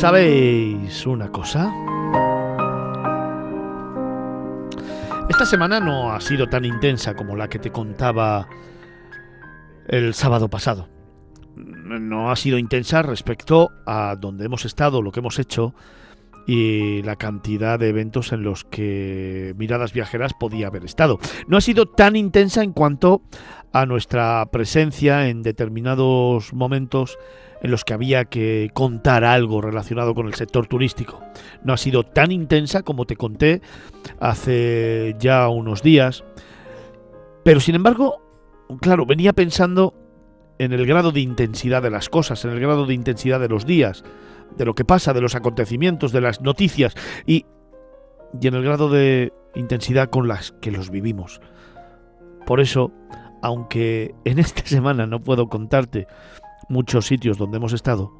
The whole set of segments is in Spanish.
¿Sabéis una cosa? Esta semana no ha sido tan intensa como la que te contaba el sábado pasado. No ha sido intensa respecto a donde hemos estado, lo que hemos hecho y la cantidad de eventos en los que Miradas Viajeras podía haber estado. No ha sido tan intensa en cuanto a nuestra presencia en determinados momentos en los que había que contar algo relacionado con el sector turístico. No ha sido tan intensa como te conté hace ya unos días, pero sin embargo, claro, venía pensando en el grado de intensidad de las cosas, en el grado de intensidad de los días, de lo que pasa, de los acontecimientos, de las noticias y, y en el grado de intensidad con las que los vivimos. Por eso, aunque en esta semana no puedo contarte muchos sitios donde hemos estado,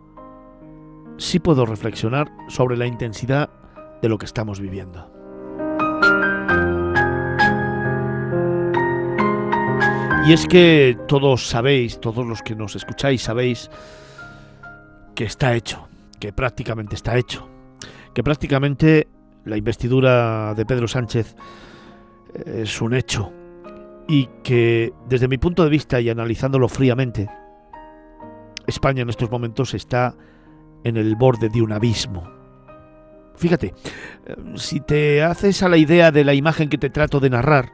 sí puedo reflexionar sobre la intensidad de lo que estamos viviendo. Y es que todos sabéis, todos los que nos escucháis sabéis que está hecho, que prácticamente está hecho, que prácticamente la investidura de Pedro Sánchez es un hecho y que desde mi punto de vista y analizándolo fríamente, España en estos momentos está en el borde de un abismo. Fíjate, eh, si te haces a la idea de la imagen que te trato de narrar,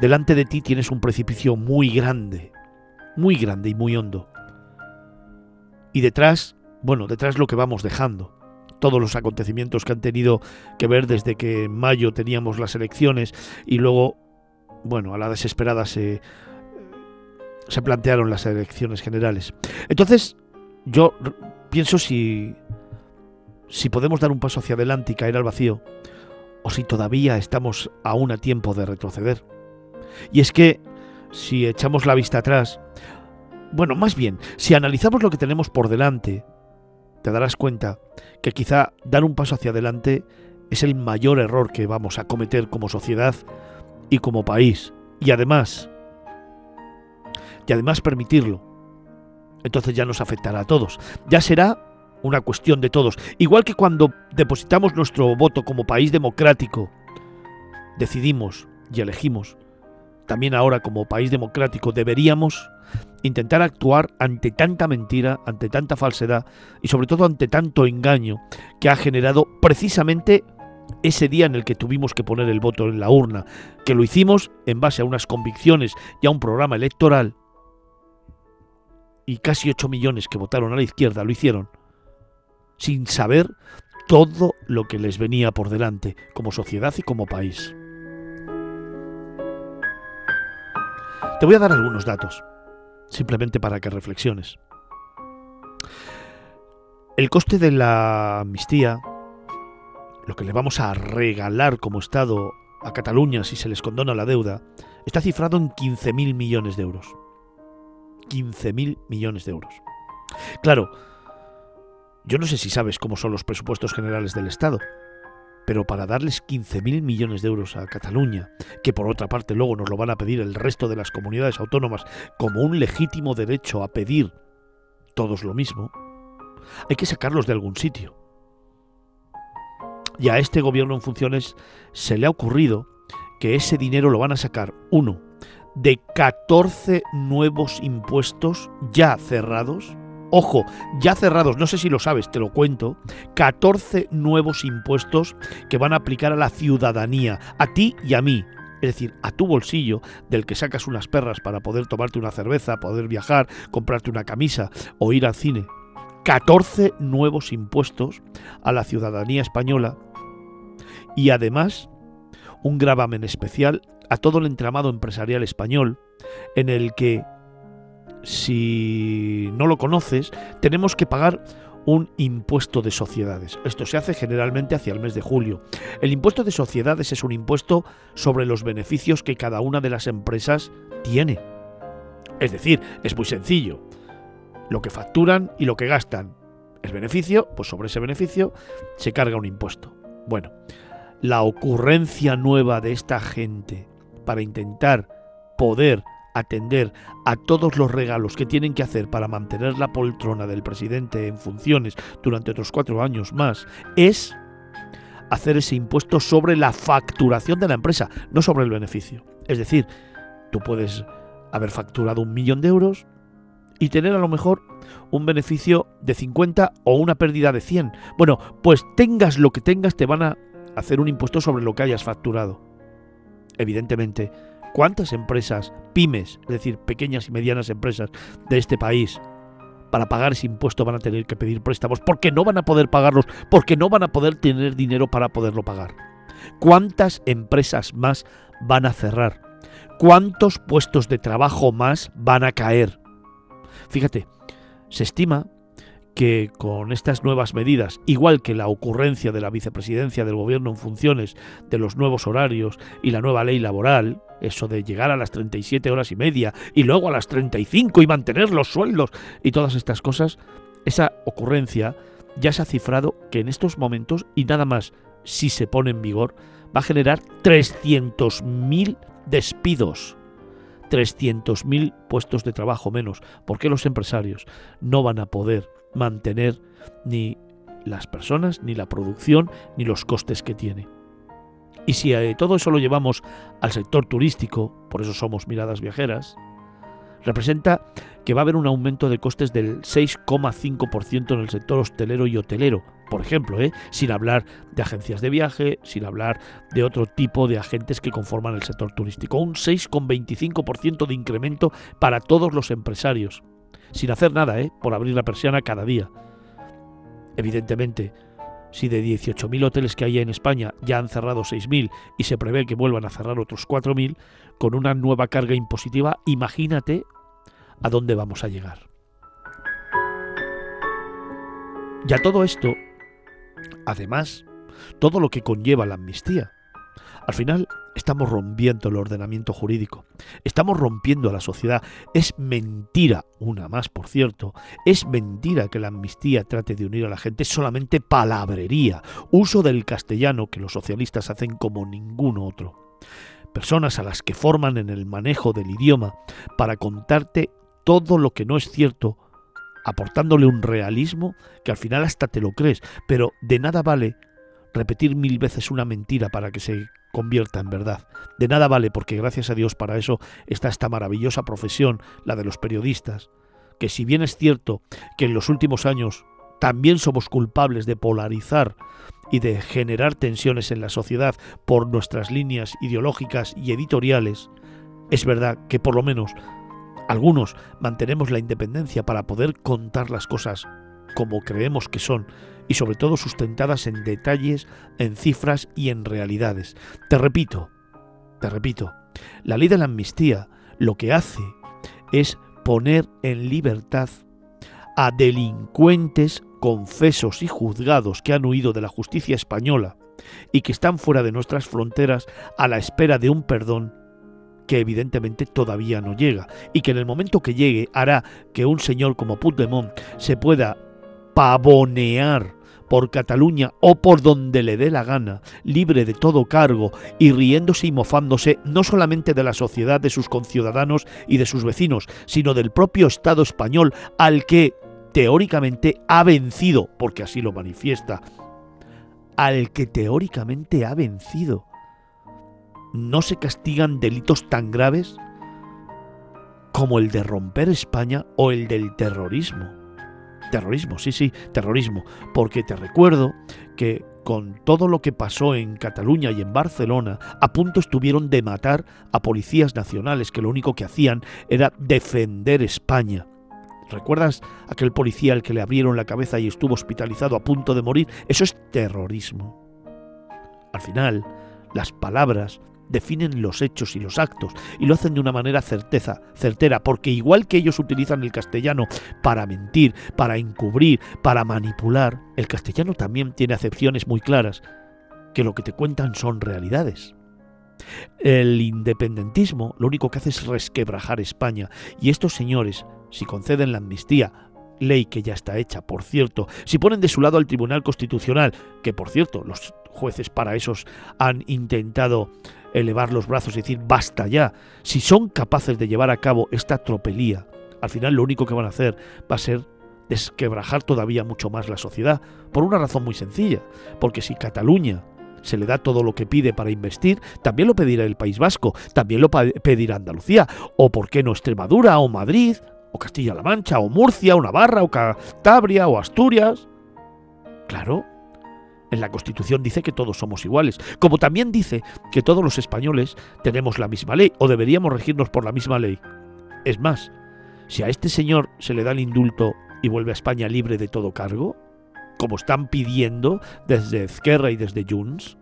delante de ti tienes un precipicio muy grande, muy grande y muy hondo. Y detrás, bueno, detrás lo que vamos dejando. Todos los acontecimientos que han tenido que ver desde que en mayo teníamos las elecciones y luego, bueno, a la desesperada se se plantearon las elecciones generales. Entonces, yo pienso si, si podemos dar un paso hacia adelante y caer al vacío, o si todavía estamos aún a tiempo de retroceder. Y es que, si echamos la vista atrás, bueno, más bien, si analizamos lo que tenemos por delante, te darás cuenta que quizá dar un paso hacia adelante es el mayor error que vamos a cometer como sociedad y como país. Y además, y además permitirlo. Entonces ya nos afectará a todos. Ya será una cuestión de todos. Igual que cuando depositamos nuestro voto como país democrático, decidimos y elegimos, también ahora como país democrático deberíamos intentar actuar ante tanta mentira, ante tanta falsedad y sobre todo ante tanto engaño que ha generado precisamente ese día en el que tuvimos que poner el voto en la urna, que lo hicimos en base a unas convicciones y a un programa electoral y casi 8 millones que votaron a la izquierda lo hicieron sin saber todo lo que les venía por delante como sociedad y como país. Te voy a dar algunos datos, simplemente para que reflexiones. El coste de la amnistía, lo que le vamos a regalar como Estado a Cataluña si se les condona la deuda, está cifrado en 15.000 millones de euros. 15.000 millones de euros. Claro, yo no sé si sabes cómo son los presupuestos generales del Estado, pero para darles 15.000 millones de euros a Cataluña, que por otra parte luego nos lo van a pedir el resto de las comunidades autónomas como un legítimo derecho a pedir todos lo mismo, hay que sacarlos de algún sitio. Y a este gobierno en funciones se le ha ocurrido que ese dinero lo van a sacar, uno, de 14 nuevos impuestos ya cerrados. Ojo, ya cerrados, no sé si lo sabes, te lo cuento. 14 nuevos impuestos que van a aplicar a la ciudadanía, a ti y a mí. Es decir, a tu bolsillo, del que sacas unas perras para poder tomarte una cerveza, poder viajar, comprarte una camisa o ir al cine. 14 nuevos impuestos a la ciudadanía española y además un gravamen especial a todo el entramado empresarial español, en el que, si no lo conoces, tenemos que pagar un impuesto de sociedades. Esto se hace generalmente hacia el mes de julio. El impuesto de sociedades es un impuesto sobre los beneficios que cada una de las empresas tiene. Es decir, es muy sencillo. Lo que facturan y lo que gastan. El beneficio, pues sobre ese beneficio se carga un impuesto. Bueno, la ocurrencia nueva de esta gente para intentar poder atender a todos los regalos que tienen que hacer para mantener la poltrona del presidente en funciones durante otros cuatro años más, es hacer ese impuesto sobre la facturación de la empresa, no sobre el beneficio. Es decir, tú puedes haber facturado un millón de euros y tener a lo mejor un beneficio de 50 o una pérdida de 100. Bueno, pues tengas lo que tengas, te van a hacer un impuesto sobre lo que hayas facturado. Evidentemente, ¿cuántas empresas, pymes, es decir, pequeñas y medianas empresas de este país, para pagar ese impuesto van a tener que pedir préstamos porque no van a poder pagarlos, porque no van a poder tener dinero para poderlo pagar? ¿Cuántas empresas más van a cerrar? ¿Cuántos puestos de trabajo más van a caer? Fíjate, se estima que con estas nuevas medidas, igual que la ocurrencia de la vicepresidencia del gobierno en funciones, de los nuevos horarios y la nueva ley laboral, eso de llegar a las 37 horas y media y luego a las 35 y mantener los sueldos y todas estas cosas, esa ocurrencia ya se ha cifrado que en estos momentos, y nada más si se pone en vigor, va a generar 300.000 despidos. 300.000 puestos de trabajo menos, porque los empresarios no van a poder mantener ni las personas, ni la producción, ni los costes que tiene. Y si todo eso lo llevamos al sector turístico, por eso somos miradas viajeras, representa que va a haber un aumento de costes del 6,5% en el sector hostelero y hotelero, por ejemplo, ¿eh? sin hablar de agencias de viaje, sin hablar de otro tipo de agentes que conforman el sector turístico. Un 6,25% de incremento para todos los empresarios sin hacer nada, ¿eh? por abrir la persiana cada día. Evidentemente, si de 18.000 hoteles que hay en España ya han cerrado 6.000 y se prevé que vuelvan a cerrar otros 4.000, con una nueva carga impositiva, imagínate a dónde vamos a llegar. Ya todo esto, además, todo lo que conlleva la amnistía, al final estamos rompiendo el ordenamiento jurídico, estamos rompiendo a la sociedad. Es mentira, una más por cierto, es mentira que la amnistía trate de unir a la gente, es solamente palabrería, uso del castellano que los socialistas hacen como ningún otro. Personas a las que forman en el manejo del idioma para contarte todo lo que no es cierto, aportándole un realismo que al final hasta te lo crees, pero de nada vale repetir mil veces una mentira para que se convierta en verdad. De nada vale porque gracias a Dios para eso está esta maravillosa profesión, la de los periodistas, que si bien es cierto que en los últimos años también somos culpables de polarizar y de generar tensiones en la sociedad por nuestras líneas ideológicas y editoriales, es verdad que por lo menos algunos mantenemos la independencia para poder contar las cosas como creemos que son y sobre todo sustentadas en detalles, en cifras y en realidades. Te repito, te repito, la ley de la amnistía lo que hace es poner en libertad a delincuentes confesos y juzgados que han huido de la justicia española y que están fuera de nuestras fronteras a la espera de un perdón que evidentemente todavía no llega y que en el momento que llegue hará que un señor como Puigdemont se pueda pavonear por Cataluña o por donde le dé la gana, libre de todo cargo y riéndose y mofándose no solamente de la sociedad, de sus conciudadanos y de sus vecinos, sino del propio Estado español al que teóricamente ha vencido, porque así lo manifiesta, al que teóricamente ha vencido. ¿No se castigan delitos tan graves como el de romper España o el del terrorismo? Terrorismo, sí, sí, terrorismo. Porque te recuerdo que con todo lo que pasó en Cataluña y en Barcelona, a punto estuvieron de matar a policías nacionales que lo único que hacían era defender España. ¿Recuerdas aquel policía al que le abrieron la cabeza y estuvo hospitalizado a punto de morir? Eso es terrorismo. Al final, las palabras definen los hechos y los actos y lo hacen de una manera certeza, certera, porque igual que ellos utilizan el castellano para mentir, para encubrir, para manipular, el castellano también tiene acepciones muy claras, que lo que te cuentan son realidades. El independentismo lo único que hace es resquebrajar España y estos señores, si conceden la amnistía, ley que ya está hecha, por cierto, si ponen de su lado al Tribunal Constitucional, que por cierto, los jueces para esos han intentado elevar los brazos y decir basta ya. Si son capaces de llevar a cabo esta tropelía, al final lo único que van a hacer va a ser desquebrajar todavía mucho más la sociedad, por una razón muy sencilla, porque si Cataluña se le da todo lo que pide para investir, también lo pedirá el País Vasco, también lo pedirá Andalucía, o por qué no Extremadura, o Madrid, o Castilla-La Mancha, o Murcia, o Navarra, o Cantabria, o Asturias. Claro, en la Constitución dice que todos somos iguales, como también dice que todos los españoles tenemos la misma ley, o deberíamos regirnos por la misma ley. Es más, si a este señor se le da el indulto y vuelve a España libre de todo cargo, como están pidiendo desde Ezquerra y desde Junts,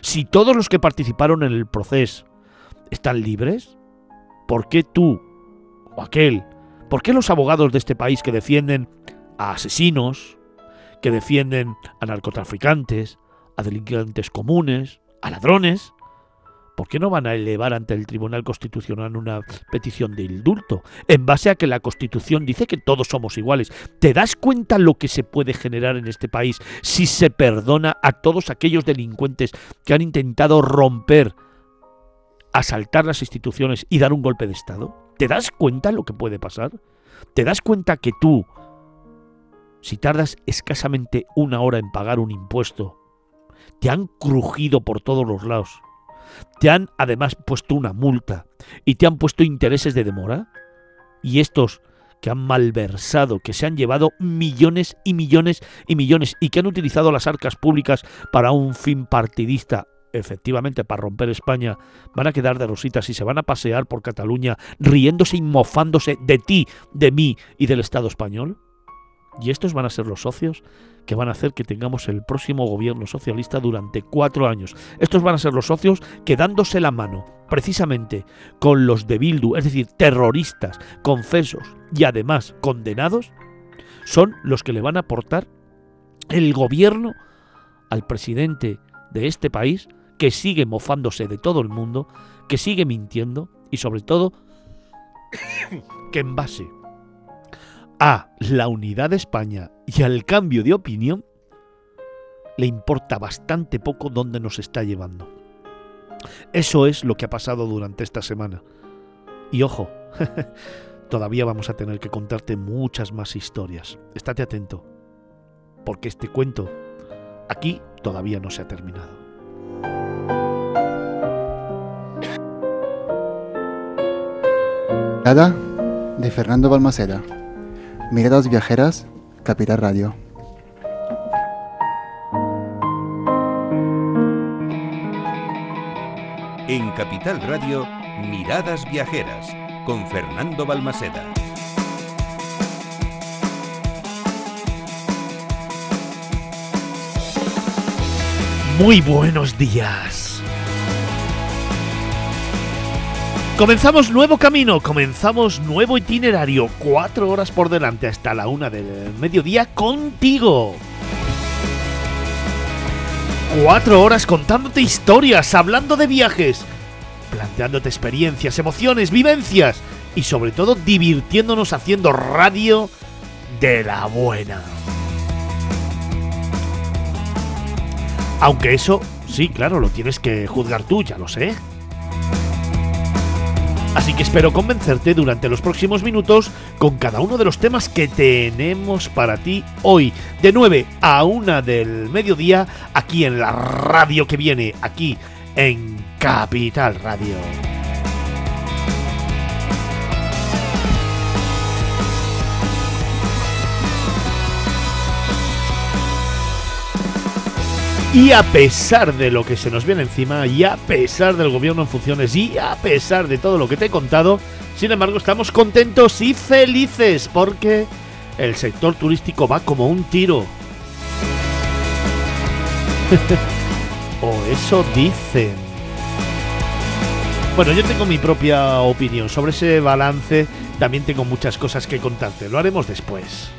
si todos los que participaron en el proceso están libres, ¿por qué tú o aquel, por qué los abogados de este país que defienden a asesinos, que defienden a narcotraficantes, a delincuentes comunes, a ladrones, ¿por qué no van a elevar ante el Tribunal Constitucional una petición de indulto? En base a que la Constitución dice que todos somos iguales. ¿Te das cuenta lo que se puede generar en este país si se perdona a todos aquellos delincuentes que han intentado romper, asaltar las instituciones y dar un golpe de Estado? ¿Te das cuenta lo que puede pasar? ¿Te das cuenta que tú, si tardas escasamente una hora en pagar un impuesto, te han crujido por todos los lados te han además puesto una multa y te han puesto intereses de demora. Y estos que han malversado, que se han llevado millones y millones y millones y que han utilizado las arcas públicas para un fin partidista, efectivamente para romper España, van a quedar de rositas y se van a pasear por Cataluña riéndose y mofándose de ti, de mí y del Estado español. Y estos van a ser los socios que van a hacer que tengamos el próximo gobierno socialista durante cuatro años. Estos van a ser los socios que dándose la mano precisamente con los de Bildu, es decir, terroristas, confesos y además condenados, son los que le van a aportar el gobierno al presidente de este país que sigue mofándose de todo el mundo, que sigue mintiendo y sobre todo que en base a la unidad de España y al cambio de opinión, le importa bastante poco dónde nos está llevando. Eso es lo que ha pasado durante esta semana. Y ojo, todavía vamos a tener que contarte muchas más historias. Estate atento, porque este cuento aquí todavía no se ha terminado. Nada de Fernando Balmaceda. Miradas Viajeras, Capital Radio. En Capital Radio, Miradas Viajeras, con Fernando Balmaseda. Muy buenos días. Comenzamos nuevo camino, comenzamos nuevo itinerario, cuatro horas por delante hasta la una del mediodía contigo. Cuatro horas contándote historias, hablando de viajes, planteándote experiencias, emociones, vivencias y sobre todo divirtiéndonos haciendo radio de la buena. Aunque eso, sí, claro, lo tienes que juzgar tú, ya lo sé. Así que espero convencerte durante los próximos minutos con cada uno de los temas que tenemos para ti hoy, de 9 a 1 del mediodía, aquí en la radio que viene, aquí en Capital Radio. Y a pesar de lo que se nos viene encima, y a pesar del gobierno en funciones, y a pesar de todo lo que te he contado, sin embargo estamos contentos y felices porque el sector turístico va como un tiro. o eso dicen. Bueno, yo tengo mi propia opinión sobre ese balance, también tengo muchas cosas que contarte, lo haremos después.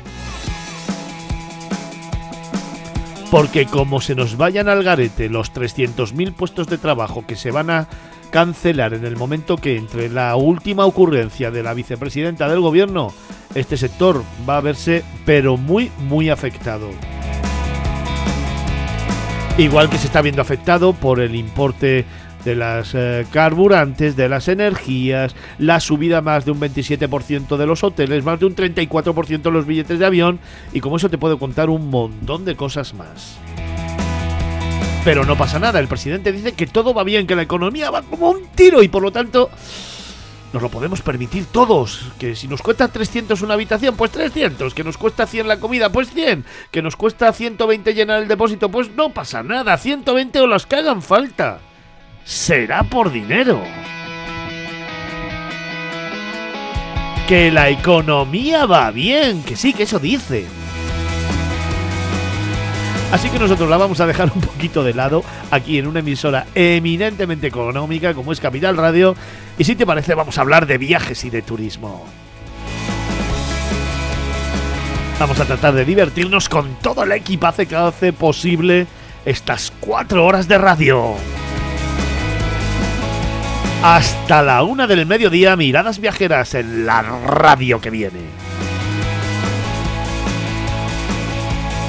Porque como se nos vayan al garete los 300.000 puestos de trabajo que se van a cancelar en el momento que entre la última ocurrencia de la vicepresidenta del gobierno, este sector va a verse pero muy muy afectado. Igual que se está viendo afectado por el importe de las eh, carburantes, de las energías, la subida más de un 27% de los hoteles, más de un 34% de los billetes de avión y como eso te puedo contar un montón de cosas más. Pero no pasa nada, el presidente dice que todo va bien, que la economía va como un tiro y por lo tanto nos lo podemos permitir todos. Que si nos cuesta 300 una habitación, pues 300. Que nos cuesta 100 la comida, pues 100. Que nos cuesta 120 llenar el depósito, pues no pasa nada. 120 o las que hagan falta será por dinero. Que la economía va bien, que sí, que eso dice. Así que nosotros la vamos a dejar un poquito de lado aquí en una emisora eminentemente económica como es Capital Radio. Y si te parece, vamos a hablar de viajes y de turismo. Vamos a tratar de divertirnos con todo el equipaje que hace posible estas cuatro horas de radio. Hasta la una del mediodía, miradas viajeras en la radio que viene.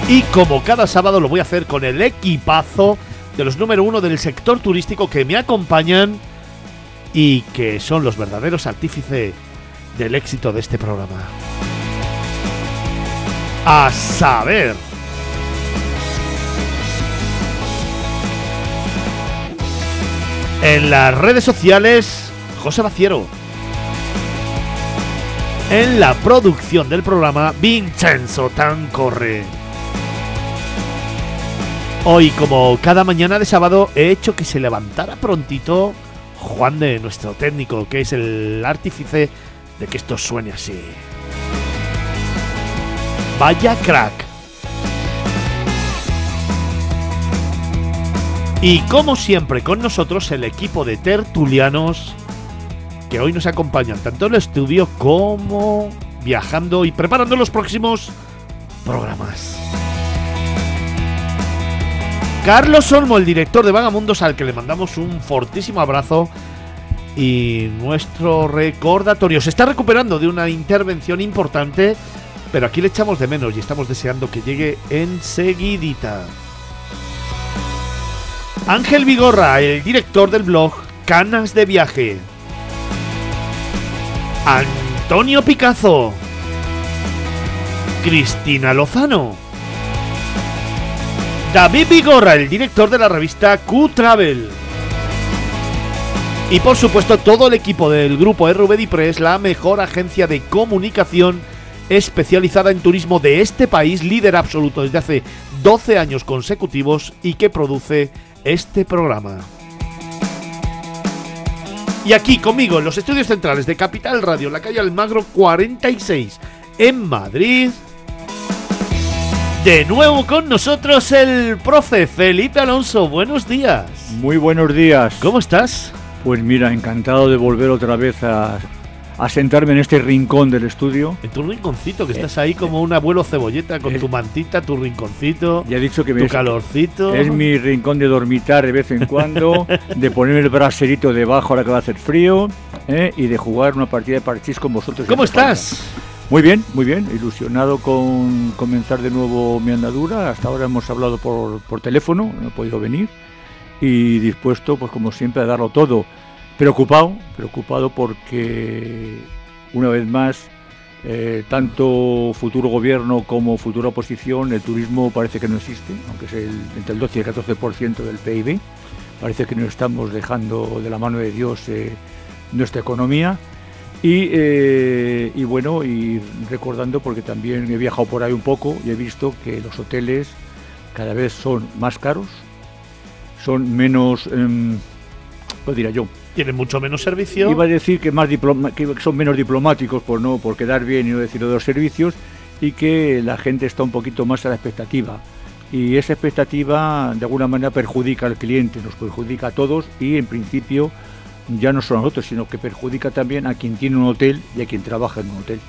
Y como cada sábado lo voy a hacer con el equipazo de los número uno del sector turístico que me acompañan y que son los verdaderos artífices del éxito de este programa. A saber. En las redes sociales, José Baciero. En la producción del programa, Vincenzo Tancorre. Hoy, como cada mañana de sábado, he hecho que se levantara prontito Juan de nuestro técnico, que es el artífice de que esto suene así. Vaya crack. Y como siempre con nosotros el equipo de tertulianos que hoy nos acompañan tanto en el estudio como viajando y preparando los próximos programas. Carlos Olmo, el director de Vagamundos, al que le mandamos un fortísimo abrazo. Y nuestro recordatorio se está recuperando de una intervención importante, pero aquí le echamos de menos y estamos deseando que llegue enseguidita. Ángel Vigorra, el director del blog Canas de Viaje. Antonio Picazo. Cristina Lozano. David Vigorra, el director de la revista Q-Travel. Y por supuesto todo el equipo del grupo RVD Press, la mejor agencia de comunicación especializada en turismo de este país, líder absoluto desde hace 12 años consecutivos y que produce este programa. Y aquí conmigo en los estudios centrales de Capital Radio, la calle Almagro 46, en Madrid. De nuevo con nosotros el profe Felipe Alonso. Buenos días. Muy buenos días. ¿Cómo estás? Pues mira, encantado de volver otra vez a, a sentarme en este rincón del estudio. En tu rinconcito, que estás ahí como un abuelo cebolleta con es- tu mantita, tu rinconcito, Ya he dicho que tu me- calorcito. es mi rincón de dormitar de vez en cuando, de ponerme el braserito debajo ahora que va a hacer frío ¿eh? y de jugar una partida de parchís con vosotros. ¿Cómo estás? Muy bien, muy bien. Ilusionado con comenzar de nuevo mi andadura. Hasta ahora hemos hablado por, por teléfono, no he podido venir. Y dispuesto, pues como siempre, a darlo todo. Preocupado, preocupado porque una vez más, eh, tanto futuro gobierno como futura oposición, el turismo parece que no existe, aunque es entre el 12 y el 14% del PIB. Parece que nos estamos dejando de la mano de Dios eh, nuestra economía. Y, eh, y bueno, y recordando, porque también he viajado por ahí un poco y he visto que los hoteles cada vez son más caros, son menos, em, ¿qué diría yo? Tiene mucho menos servicio. Iba a decir que, más diploma- que son menos diplomáticos por no por quedar bien y no decir de los servicios y que la gente está un poquito más a la expectativa. Y esa expectativa de alguna manera perjudica al cliente, nos perjudica a todos y en principio ya no solo a nosotros, sino que perjudica también a quien tiene un hotel y a quien trabaja en un hotel.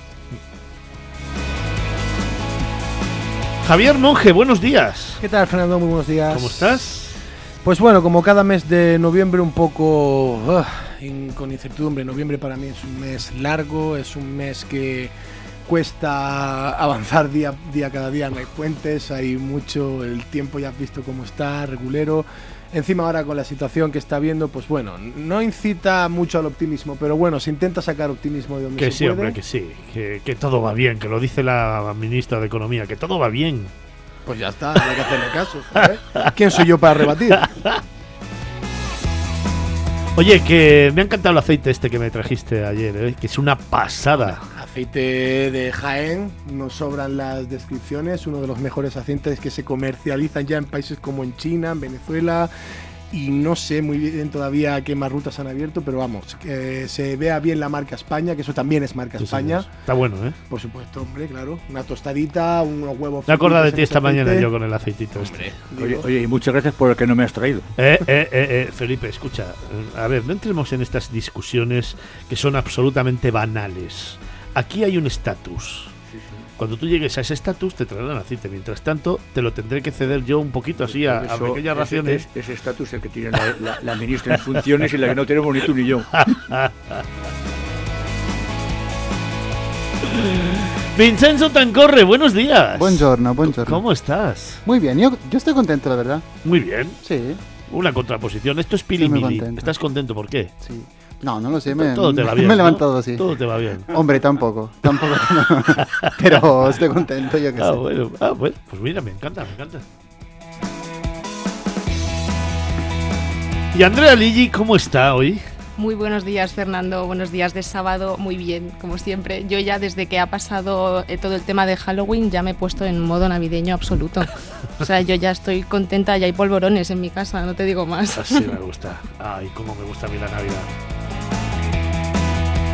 Javier Monge, buenos días. ¿Qué tal, Fernando? Muy buenos días. ¿Cómo estás? Pues bueno, como cada mes de noviembre un poco con incertidumbre. Noviembre para mí es un mes largo, es un mes que cuesta avanzar día, día cada día, no hay puentes, hay mucho, el tiempo ya has visto cómo está, regulero. Encima ahora con la situación que está viendo, pues bueno, no incita mucho al optimismo, pero bueno, se intenta sacar optimismo de donde Que se sí, puede. hombre, que sí. Que, que todo va bien, que lo dice la ministra de Economía, que todo va bien. Pues ya está, hay que hacerle caso. joder. ¿Quién soy yo para rebatir? Oye, que me ha encantado el aceite este que me trajiste ayer, ¿eh? que es una pasada. Aceite de Jaén, nos sobran las descripciones, uno de los mejores aceites que se comercializan ya en países como en China, en Venezuela, y no sé muy bien todavía qué más rutas han abierto, pero vamos, que se vea bien la marca España, que eso también es marca Sí, España, señor. Está bueno, ¿eh? por supuesto, hombre, claro, una tostadita, unos huevos. Me acordado de ti esta mañana yo con el aceitito este. Oye, oye, y muchas gracias por el que no me has traído. Eh, eh, eh, eh, Felipe, escucha, eh, a ver, no entremos en estas discusiones que son absolutamente banales. Aquí hay un estatus. Cuando tú llegues a ese estatus te traerán aceite. Mientras tanto, te lo tendré que ceder yo un poquito así a, a pequeñas ese- raciones. es- Ese estatus es el que tiene la, la- la ministra en funciones y la que no tenemos ni tú ni yo. Vincenzo Tancorre, buenos días. Buongiorno, buongiorno. ¿Cómo estás? Muy bien, yo, yo estoy contento, la verdad. Muy bien. Sí, Una contraposición. Esto es pilimili. contento. ¿Estás contento por qué? sí. No, no lo sé, me, Todo te va bien. me he ¿no? levantado así. Todo te va bien. Hombre, tampoco, tampoco. Pero estoy contento, yo que Ah, sé. bueno, ah, bueno, pues mira, me encanta, me encanta. Y Andrea Ligi, ¿cómo está hoy? Muy buenos días, Fernando. Buenos días de sábado. Muy bien, como siempre. Yo ya desde que ha pasado eh, todo el tema de Halloween ya me he puesto en modo navideño absoluto. O sea, yo ya estoy contenta, ya hay polvorones en mi casa, no te digo más. Así me gusta. Ay, cómo me gusta a mí la Navidad.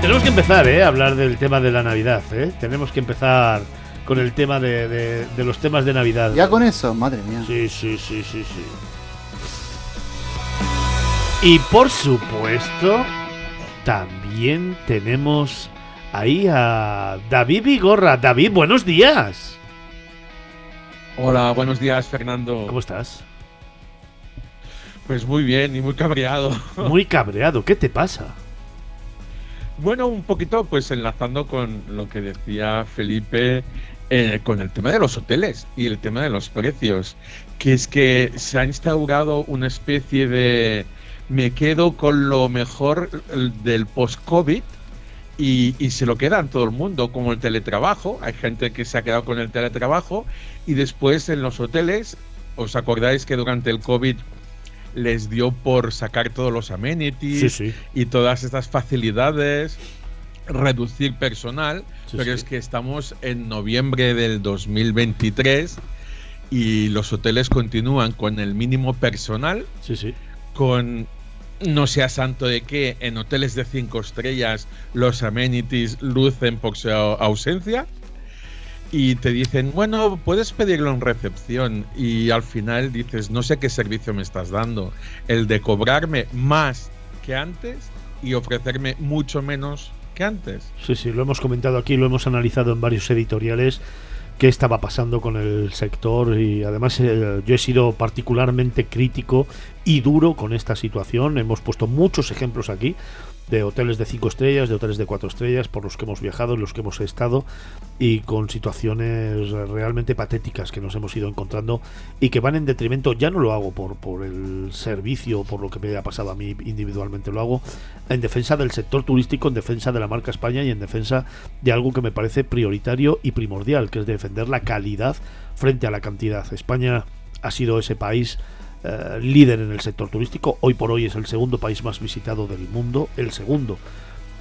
Tenemos que empezar, ¿eh? A hablar del tema de la Navidad, ¿eh? Tenemos que empezar con el tema de, de- de los temas de Navidad. Ya con eso, madre mía. Sí, sí, sí, sí, sí. Y por supuesto, también tenemos ahí a David Vigorra. David, buenos días. Hola, buenos días, Fernando. ¿Cómo estás? Pues muy bien y muy cabreado. Muy cabreado. ¿Qué te pasa? Bueno, un poquito pues enlazando con lo que decía Felipe eh, con el tema de los hoteles y el tema de los precios, que es que se ha instaurado una especie de me quedo con lo mejor eh, del post-COVID y, y se lo quedan todo el mundo, como el teletrabajo. Hay gente que se ha quedado con el teletrabajo y después en los hoteles, ¿os acordáis que durante el COVID les dio por sacar todos los amenities Sí, sí. y todas estas facilidades, reducir personal, Sí, pero es que estamos en noviembre del 2023 y los hoteles continúan con el mínimo personal, con no sea santo de que en hoteles de cinco estrellas los amenities lucen por su au- ausencia y te dicen, bueno, puedes pedirlo en recepción y al final dices, no sé qué servicio me estás dando, el de cobrarme más que antes y ofrecerme mucho menos que antes. Sí, sí, lo hemos comentado aquí, lo hemos analizado en varios editoriales qué estaba pasando con el sector y además eh, yo he sido particularmente crítico y duro con esta situación. Hemos puesto muchos ejemplos aquí de hoteles de cinco estrellas, de hoteles de cuatro estrellas, por los que hemos viajado, en los que hemos estado y con situaciones realmente patéticas que nos hemos ido encontrando y que van en detrimento, ya no lo hago por, por el servicio, por lo que me ha pasado a mí individualmente, lo hago en defensa del sector turístico, en defensa de la marca España y en defensa de algo que me parece prioritario y primordial, que es defender la calidad frente a la cantidad. España ha sido ese país eh, líder en el sector turístico, hoy por hoy es el segundo país más visitado del mundo, el segundo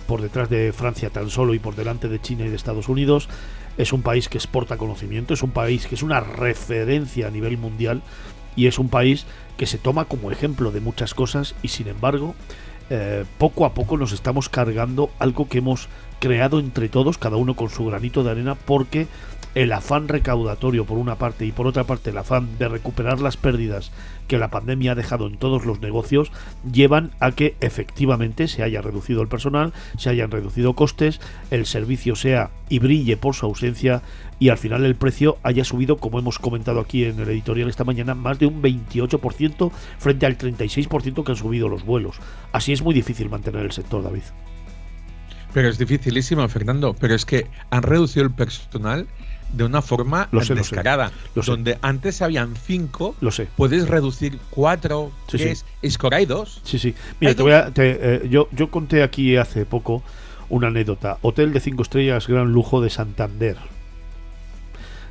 por detrás de Francia tan solo y por delante de China y de Estados Unidos. Es un país que exporta conocimiento, es un país que es una referencia a nivel mundial y es un país que se toma como ejemplo de muchas cosas y sin embargo eh, poco a poco nos estamos cargando algo que hemos creado entre todos, cada uno con su granito de arena, porque el afán recaudatorio por una parte y por otra parte el afán de recuperar las pérdidas que la pandemia ha dejado en todos los negocios llevan a que efectivamente se haya reducido el personal, se hayan reducido costes, el servicio sea y brille por su ausencia y al final el precio haya subido, como hemos comentado aquí en el editorial esta mañana, más de un 28% frente al 36% que han subido los vuelos. Así es muy difícil mantener el sector, David. Pero es dificilísimo, Fernando. Pero es que han reducido el personal de una forma Lo sé, lo sé. descarada. Lo sé. donde antes habían cinco, Lo sé. puedes reducir cuatro, Sí, sí. tres, es que ahora hay dos. Sí, sí. Mira, te voy a- te, eh, yo, yo conté aquí hace poco una anécdota. Hotel de 5 estrellas, gran lujo de Santander.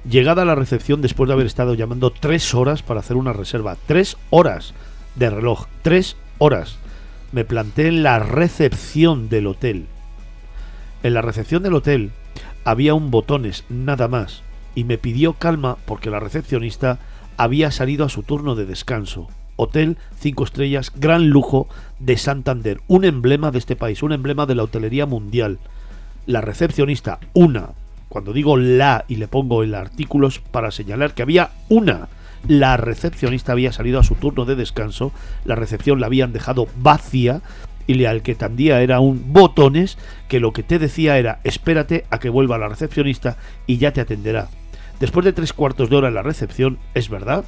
Llegada a la recepción después de haber estado llamando tres horas para hacer una reserva. Tres horas de reloj. Tres horas. Me planté en la recepción del hotel. En la recepción del hotel había un botones, nada más. Y me pidió calma porque la recepcionista había salido a su turno de descanso. Hotel 5 estrellas, gran lujo de Santander, un emblema de este país, un emblema de la hotelería mundial. La recepcionista, una, cuando digo la y le pongo el artículo es para señalar que había una. La recepcionista había salido a su turno de descanso, la recepción la habían dejado vacía y al que tendía era un botones que lo que te decía era espérate a que vuelva la recepcionista y ya te atenderá. Después de tres cuartos de hora en la recepción, es verdad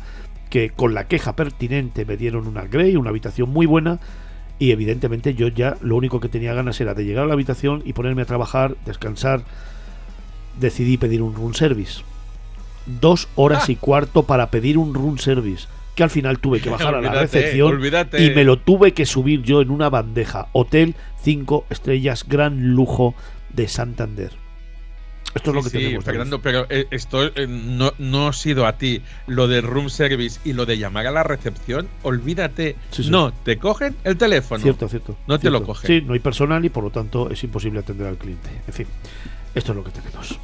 que con la queja pertinente me dieron una Grey, una habitación muy buena, y evidentemente yo ya lo único que tenía ganas era de llegar a la habitación y ponerme a trabajar, descansar. Decidí pedir un room service. Dos horas Ah. y cuarto para pedir un room service, que al final tuve que bajar a la recepción olvídate. y me lo tuve que subir yo en una bandeja. Hotel 5 estrellas, gran lujo de Santander. Esto es lo que Sí, tenemos. Fernando, pero eh, esto eh, no, no ha sido a ti. Lo de room service y lo de llamar a la recepción, olvídate. Sí, sí. No, te cogen el teléfono. Cierto, cierto. No te lo cogen. Sí, no hay personal y por lo tanto es imposible atender al cliente. En fin, esto es lo que tenemos.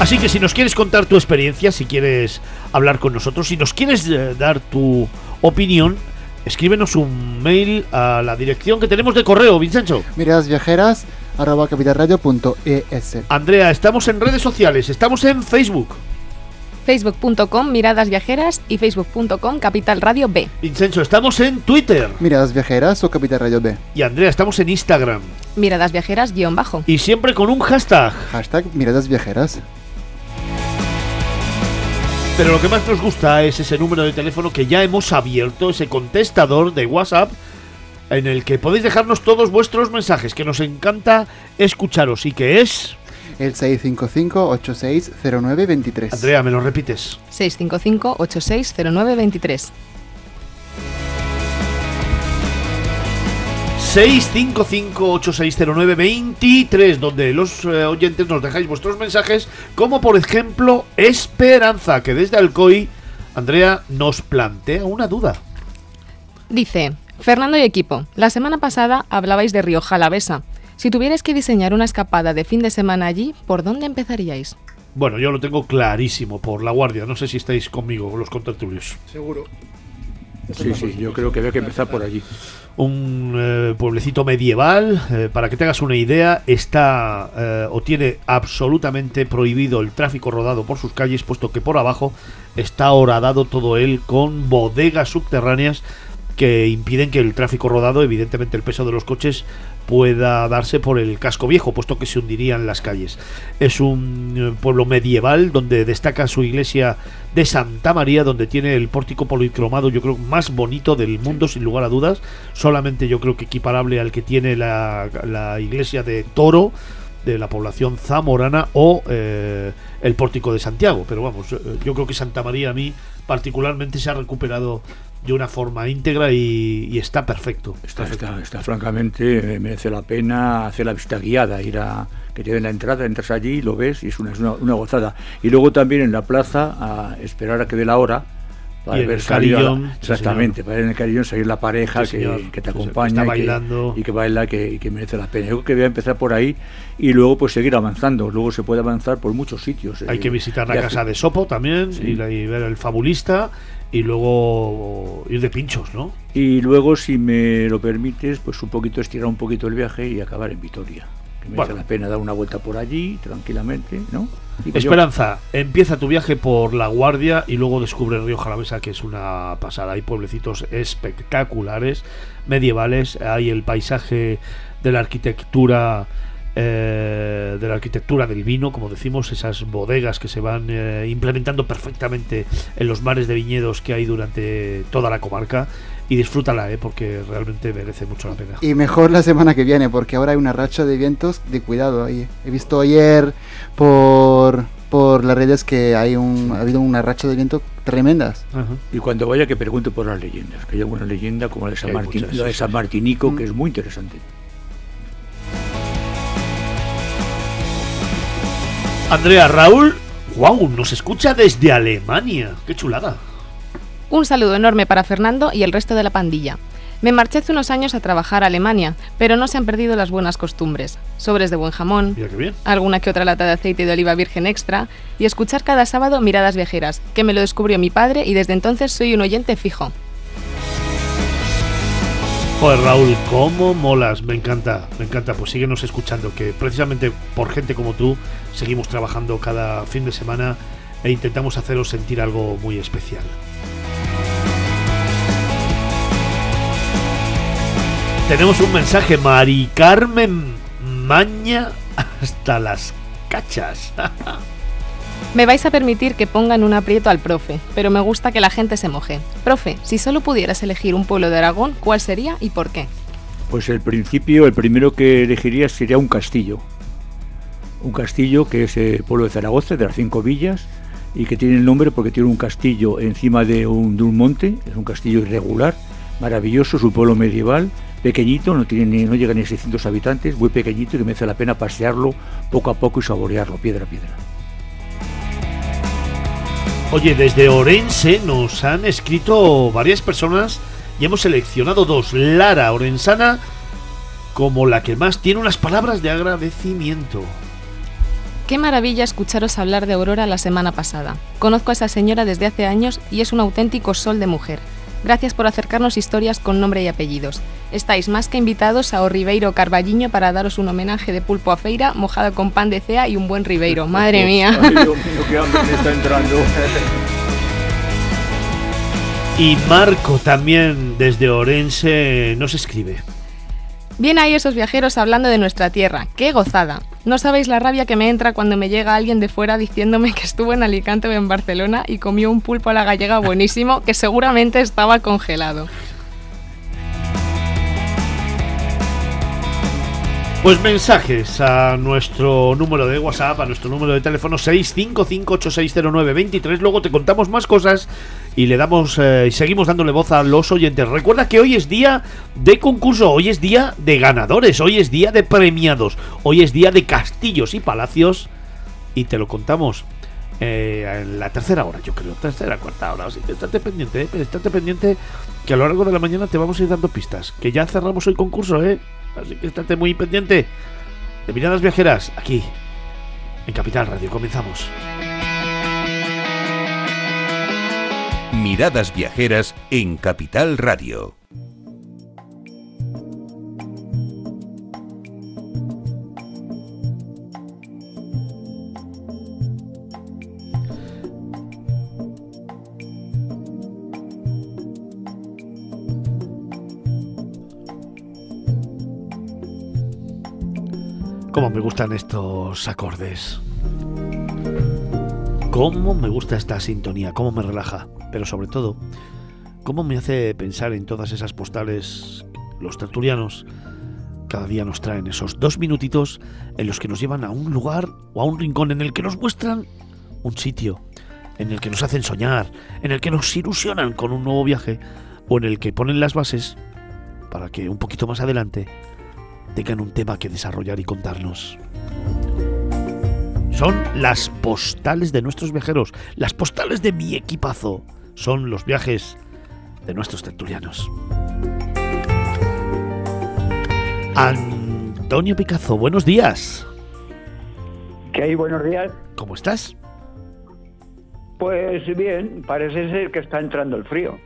Así que si nos quieres contar tu experiencia, si quieres hablar con nosotros, si nos quieres eh, dar tu opinión, escríbenos un mail a la dirección que tenemos de correo, Vincenzo. Miradas viajeras arroba capitalradio.es. Andrea, estamos en redes sociales, estamos en Facebook. Facebook.com Miradas Viajeras y Facebook.com Capital Radio B. Vincenzo, estamos en Twitter. Miradas viajeras o Capital Radio B. Y Andrea, estamos en Instagram. Miradas Viajeras guion bajo. Y siempre con un hashtag. Hashtag miradas viajeras. Pero lo que más nos gusta es ese número de teléfono que ya hemos abierto, ese contestador de WhatsApp, en el que podéis dejarnos todos vuestros mensajes, que nos encanta escucharos y que es... El 655-860923. Andrea, ¿me lo repites? 655-860923. 655-8609-23, donde los eh, oyentes nos dejáis vuestros mensajes, como por ejemplo Esperanza, que desde Alcoy, Andrea, nos plantea una duda. Dice, Fernando y equipo, la semana pasada hablabais de Rioja Alavesa. Si tuvierais que diseñar una escapada de fin de semana allí, ¿por dónde empezaríais? Bueno, yo lo tengo clarísimo por la guardia, no sé si estáis conmigo, los contertulios. Seguro. Sí, sí, yo creo que había que empezar por allí. un eh, pueblecito medieval. eh, para que te hagas una idea, está eh, o tiene absolutamente prohibido el tráfico rodado por sus calles, puesto que por abajo está horadado todo él con bodegas subterráneas que impiden que el tráfico rodado, evidentemente el peso de los coches, pueda darse por el casco viejo, puesto que se hundirían las calles. Es un eh, pueblo medieval donde destaca su iglesia de Santa María, donde tiene el pórtico policromado, yo creo, más bonito del mundo, sin lugar a dudas. Solamente yo creo que equiparable al que tiene la, la iglesia de Toro, de la población zamorana, o eh, el pórtico de Santiago. Pero vamos, eh, yo creo que Santa María a mí particularmente se ha recuperado de una forma íntegra y, y está perfecto. Está, está, está francamente, eh, merece la pena hacer la visita guiada, ir a que te den la entrada, entras allí, lo ves y es una, es una, una gozada. Y luego también en la plaza a esperar a que dé la hora. Y en el salir carillón, sí, exactamente, para ir en el carillón salir la pareja Sí, que, que te Sí, sí, que acompaña está y que- bailando. y que baila que, y que merece la pena. Yo creo que voy a empezar por ahí y luego pues seguir avanzando. Luego se puede avanzar por muchos sitios. Hay eh, que visitar la y casa de Sopo también Sí. y, la- y ver el fabulista y luego ir de pinchos, ¿no? Y luego, si me lo permites, pues un poquito estirar un poquito el viaje y acabar en Vitoria. Que merece Bueno. la pena dar una vuelta por allí, tranquilamente, ¿no? Yo- Esperanza, empieza tu viaje por La Guardia y luego descubre Río Jalavesa, que es una pasada. Hay pueblecitos espectaculares, medievales. Hay el paisaje de la arquitectura eh, de la arquitectura del vino, como decimos, esas bodegas que se van eh, implementando perfectamente en los mares de viñedos que hay durante toda la comarca. Y disfrútala, ¿eh? porque realmente merece mucho la pena. Y mejor la semana que viene, porque ahora hay una racha de vientos de cuidado ahí. He visto ayer por, por las redes que hay un, ha habido una racha de viento tremendas. Ajá. Y cuando vaya que pregunte por las leyendas, que hay alguna leyenda como la de San, Martín, muchas, la de sí, San sí. Martinico, Mm. que es muy interesante. Andrea Raúl, wow, nos escucha desde Alemania. Qué chulada. Un saludo enorme para Fernando y el resto de la pandilla. Me marché hace unos años a trabajar a Alemania, pero no se han perdido las buenas costumbres. Sobres de buen jamón, alguna que otra lata de aceite de oliva virgen extra y escuchar cada sábado Miradas Viajeras, que me lo descubrió mi padre y desde entonces soy un oyente fijo. Joder, Raúl, cómo molas, me encanta, me encanta. Pues síguenos escuchando, que precisamente por gente como tú seguimos trabajando cada fin de semana e intentamos haceros sentir algo muy especial. Tenemos un mensaje, Mari Carmen Maña hasta las cachas. Me vais a permitir que pongan un aprieto al profe, pero me gusta que la gente se moje. Profe, si solo pudieras elegir un pueblo de Aragón, ¿cuál sería y por qué? Pues el principio, el primero que elegiría sería un castillo. Un castillo que es el pueblo de Zaragoza, de las cinco villas, y que tiene el nombre porque tiene un castillo encima de un, de un monte, es un castillo irregular, maravilloso, es un pueblo medieval, pequeñito, no, tiene ni, no llega ni a 600 habitantes, muy pequeñito y que merece la pena pasearlo poco a poco y saborearlo, piedra a piedra. Oye, desde Orense nos han escrito varias personas y hemos seleccionado dos. Lara Orensana como la que más tiene unas palabras de agradecimiento. Qué maravilla escucharos hablar de Aurora la semana pasada. Conozco a esa señora desde hace años y es un auténtico sol de mujer. Gracias por acercarnos historias con nombre y apellidos. Estáis más que invitados a O Ribeiro Carballiño para daros un homenaje de pulpo a feira mojado con pan de cea y un buen Ribeiro. Madre mía. Ay, Dios mío, qué hambre me está entrando. Y Marco también desde Orense nos escribe. Bien ahí esos viajeros hablando de nuestra tierra. ¡Qué gozada! No sabéis la rabia que me entra cuando me llega alguien de fuera diciéndome que estuvo en Alicante o en Barcelona y comió un pulpo a la gallega buenísimo que seguramente estaba congelado. Pues mensajes a nuestro número de WhatsApp, a nuestro número de teléfono 655860923. Luego te contamos más cosas y le damos eh, y seguimos dándole voz a los oyentes. Recuerda que hoy es día de concurso, hoy es día de ganadores, hoy es día de premiados, hoy es día de castillos y palacios y te lo contamos eh, en la tercera hora, yo creo, tercera, cuarta hora. Así que estate pendiente, eh, estate pendiente que a lo largo de la mañana te vamos a ir dando pistas. Que ya cerramos el concurso, ¿eh? Así que estate muy pendiente de Miradas Viajeras, aquí, en Capital Radio. Comenzamos. Miradas Viajeras en Capital Radio. Cómo me gustan estos acordes. Cómo me gusta esta sintonía, cómo me relaja. Pero sobre todo, cómo me hace pensar en todas esas postales. Los tertulianos cada día nos traen esos dos minutitos en los que nos llevan a un lugar o a un rincón en el que nos muestran un sitio, en el que nos hacen soñar, en el que nos ilusionan con un nuevo viaje o en el que ponen las bases para que un poquito más adelante tengan un tema que desarrollar y contarnos. Son las postales de nuestros viajeros, las postales de mi equipazo. Son los viajes de nuestros tertulianos. Antonio Picazo, buenos días. ¿Qué hay? Buenos días. ¿Cómo estás? Pues bien, parece ser que está entrando el frío.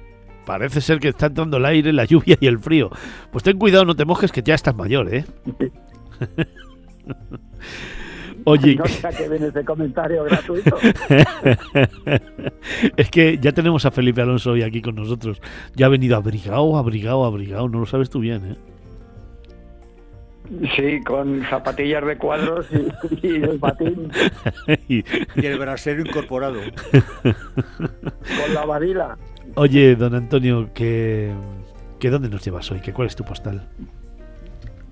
Parece ser que está entrando el aire, la lluvia y el frío. Pues ten cuidado, no te mojes que ya estás mayor, ¿eh? Oye, No sé a qué viene ese comentario gratuito. es que ya tenemos a Felipe Alonso hoy aquí con nosotros. Ya ha venido abrigado, abrigado, abrigado. No lo sabes tú bien, ¿eh? Sí, con zapatillas de cuadros y, y el patín, Y- el brasero incorporado. con la varila. Oye, don Antonio, ¿qué, ¿qué dónde nos llevas hoy? ¿Qué, ¿Cuál es tu postal?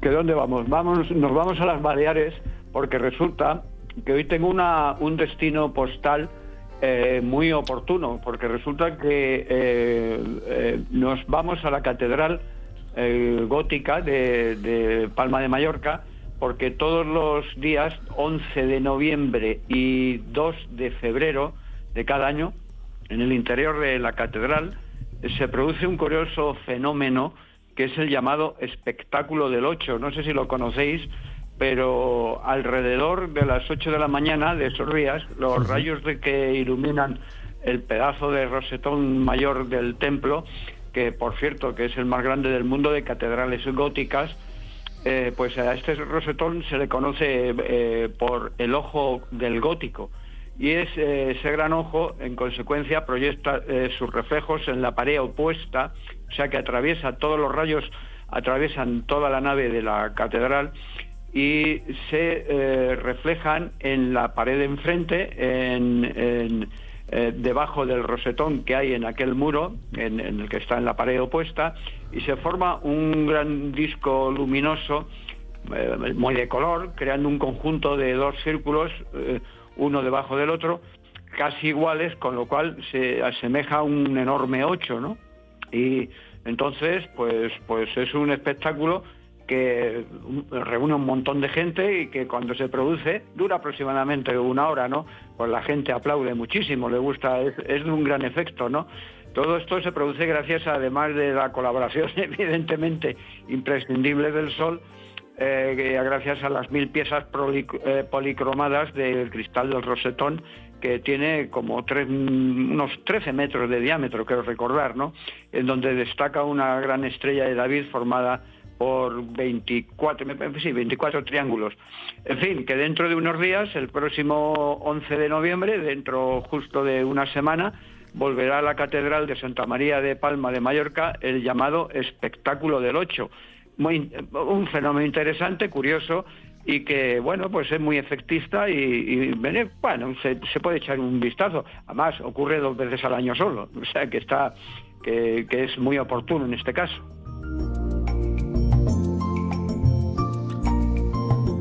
¿Que dónde vamos? vamos? Nos vamos a las Baleares porque resulta que hoy tengo una, un destino postal eh, muy oportuno, porque resulta que eh, eh, nos vamos a la Catedral eh, Gótica de, de Palma de Mallorca, porque todos los días 11 de noviembre y 2 de febrero de cada año, en el interior de la catedral, se produce un curioso fenómeno que es el llamado espectáculo del 8. No sé si lo conocéis, pero alrededor de las 8 de la mañana de esos días, los rayos de que iluminan el pedazo de rosetón mayor del templo, que por cierto que es el más grande del mundo de catedrales góticas, eh, pues a este rosetón se le conoce eh, por el ojo del gótico. Y es, eh, ese gran ojo, en consecuencia, proyecta sus reflejos en la pared opuesta, o sea que atraviesa todos los rayos, atraviesan toda la nave de la catedral y se eh, reflejan en la pared de enfrente, en, en, eh, debajo del rosetón que hay en aquel muro, en, el que está en la pared opuesta, y se forma un gran disco luminoso eh, muy de color, creando un conjunto de dos círculos, uno debajo del otro, casi iguales, con lo cual se asemeja a un enorme 8, ¿no? Y entonces, pues, pues es un espectáculo que reúne un montón de gente y que cuando se produce dura aproximadamente una hora, ¿no? Pues la gente aplaude muchísimo, le gusta, es, de un gran efecto, ¿no? Todo esto se produce gracias, además de la colaboración, evidentemente, imprescindible del Sol, eh, gracias a las mil piezas eh, policromadas del cristal del rosetón, que tiene como tres- unos 13 metros de diámetro, creo recordar, ¿no? En donde destaca una gran estrella de David formada por 24, me parece, sí, 24 triángulos. En fin, que dentro de unos días, el próximo 11 de noviembre, dentro justo de una semana, volverá a la Catedral de Santa María de Palma de Mallorca el llamado Espectáculo del Ocho. Un fenómeno interesante, curioso y que, bueno, pues es muy efectista y, bueno, se, puede echar un vistazo. Además, ocurre dos veces al año solo, o sea que está, que es muy oportuno en este caso.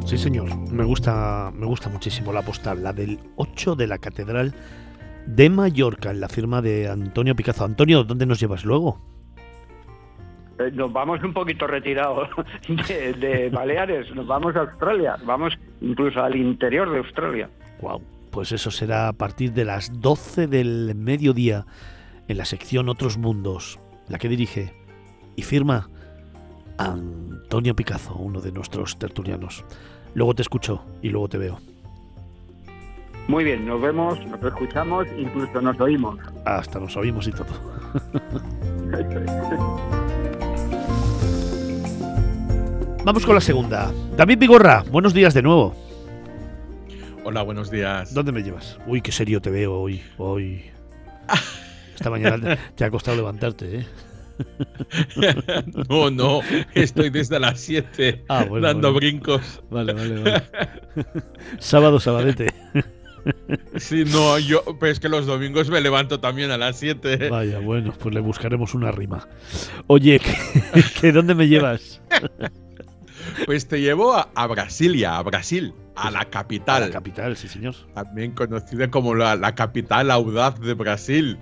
Sí, señor. Me gusta, me gusta muchísimo la postal, la del 8 de la Catedral de Mallorca, en la firma de Antonio Picazo. Antonio, ¿dónde nos llevas luego? Eh, Nos vamos un poquito retirados de, de Baleares, nos vamos a Australia, vamos incluso al interior de Australia. Wow, pues eso será a partir de las 12 del mediodía en la sección Otros Mundos, la que dirige y firma Antonio Picazo, uno de nuestros tertulianos. Luego te escucho y luego te veo. Muy bien, nos vemos, nos escuchamos, incluso nos oímos. Hasta nos oímos y todo. Vamos con la segunda. David Vigorra, buenos días de nuevo. Hola, buenos días. ¿Dónde me llevas? Uy, qué serio te veo hoy. Hoy. Esta mañana te, te ha costado levantarte, ¿eh? no, no, estoy desde las 7 Ah, bueno, dando bueno. brincos. Vale, vale, vale. Sábado, sabadete. Sí, no, yo, pero es que los domingos me levanto también a las 7. Vaya, bueno, pues le buscaremos una rima. Oye, ¿que, que dónde me llevas? Pues te llevo a, a Brasilia, a Brasil, a la A capital. la capital, sí, señor. también conocida como la, la capital audaz de Brasil.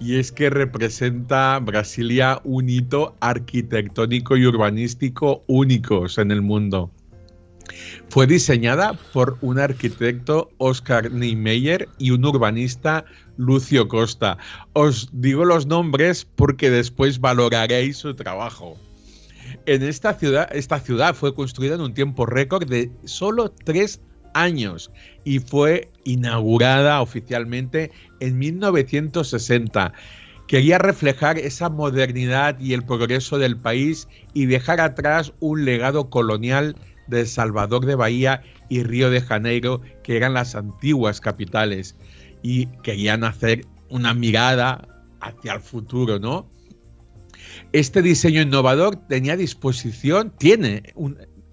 Y es que representa Brasilia un hito arquitectónico y urbanístico únicos en el mundo. Fue diseñada por un arquitecto Oscar Niemeyer y un urbanista Lucio Costa. Os digo los nombres porque después valoraréis su trabajo. En esta ciudad, esta ciudad fue construida en un tiempo récord de solo tres años y fue inaugurada oficialmente en 1960. Quería reflejar esa modernidad y el progreso del país y dejar atrás un legado colonial de Salvador de Bahía y Río de Janeiro, que eran las antiguas capitales, y querían hacer una mirada hacia el futuro, ¿no? Este diseño innovador tenía disposición, tiene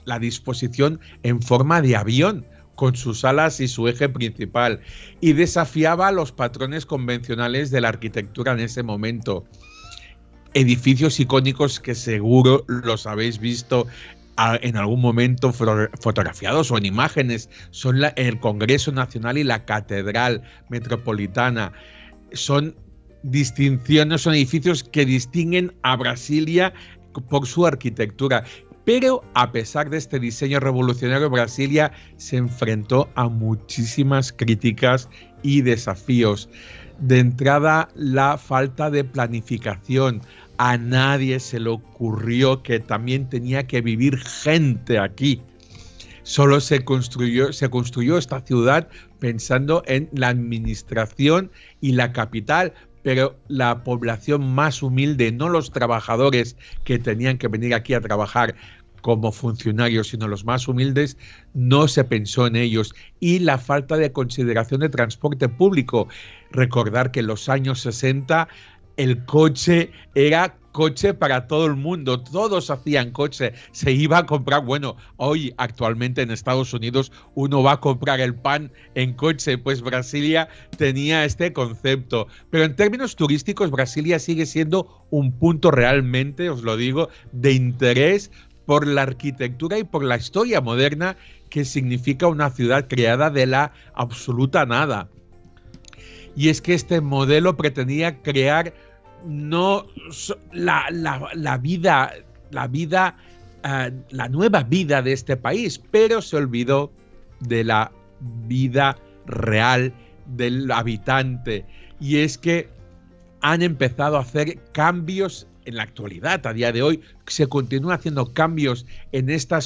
la disposición en forma de avión con sus alas y su eje principal, y desafiaba los patrones convencionales de la arquitectura en ese momento. Edificios icónicos que seguro los habéis visto en algún momento fotografiados o en imágenes son el Congreso Nacional y la Catedral Metropolitana. Son distinciones, son edificios que distinguen a Brasilia por su arquitectura. Pero a pesar de este diseño revolucionario, Brasilia se enfrentó a muchísimas críticas y desafíos. De entrada, la falta de planificación, a nadie se le ocurrió que también tenía que vivir gente aquí. Solo se construyó, se construyó esta ciudad pensando en la administración y la capital, pero la población más humilde, no los trabajadores que tenían que venir aquí a trabajar como funcionarios, sino los más humildes, no se pensó en ellos. Y la falta de consideración de transporte público. Recordar que en los años 60 el coche era coche para todo el mundo, todos hacían coche, se iba a comprar, bueno, hoy actualmente en Estados Unidos uno va a comprar el pan en coche, pues Brasilia tenía este concepto, pero en términos turísticos Brasilia sigue siendo un punto realmente, os lo digo, de interés por la arquitectura y por la historia moderna que significa una ciudad creada de la absoluta nada. Y es que este modelo pretendía crear no la, vida, la vida, ah, la nueva vida de este país, pero se olvidó de la vida real del habitante. Y es que han empezado a hacer cambios en la actualidad, a día de hoy, se continúa haciendo cambios en esta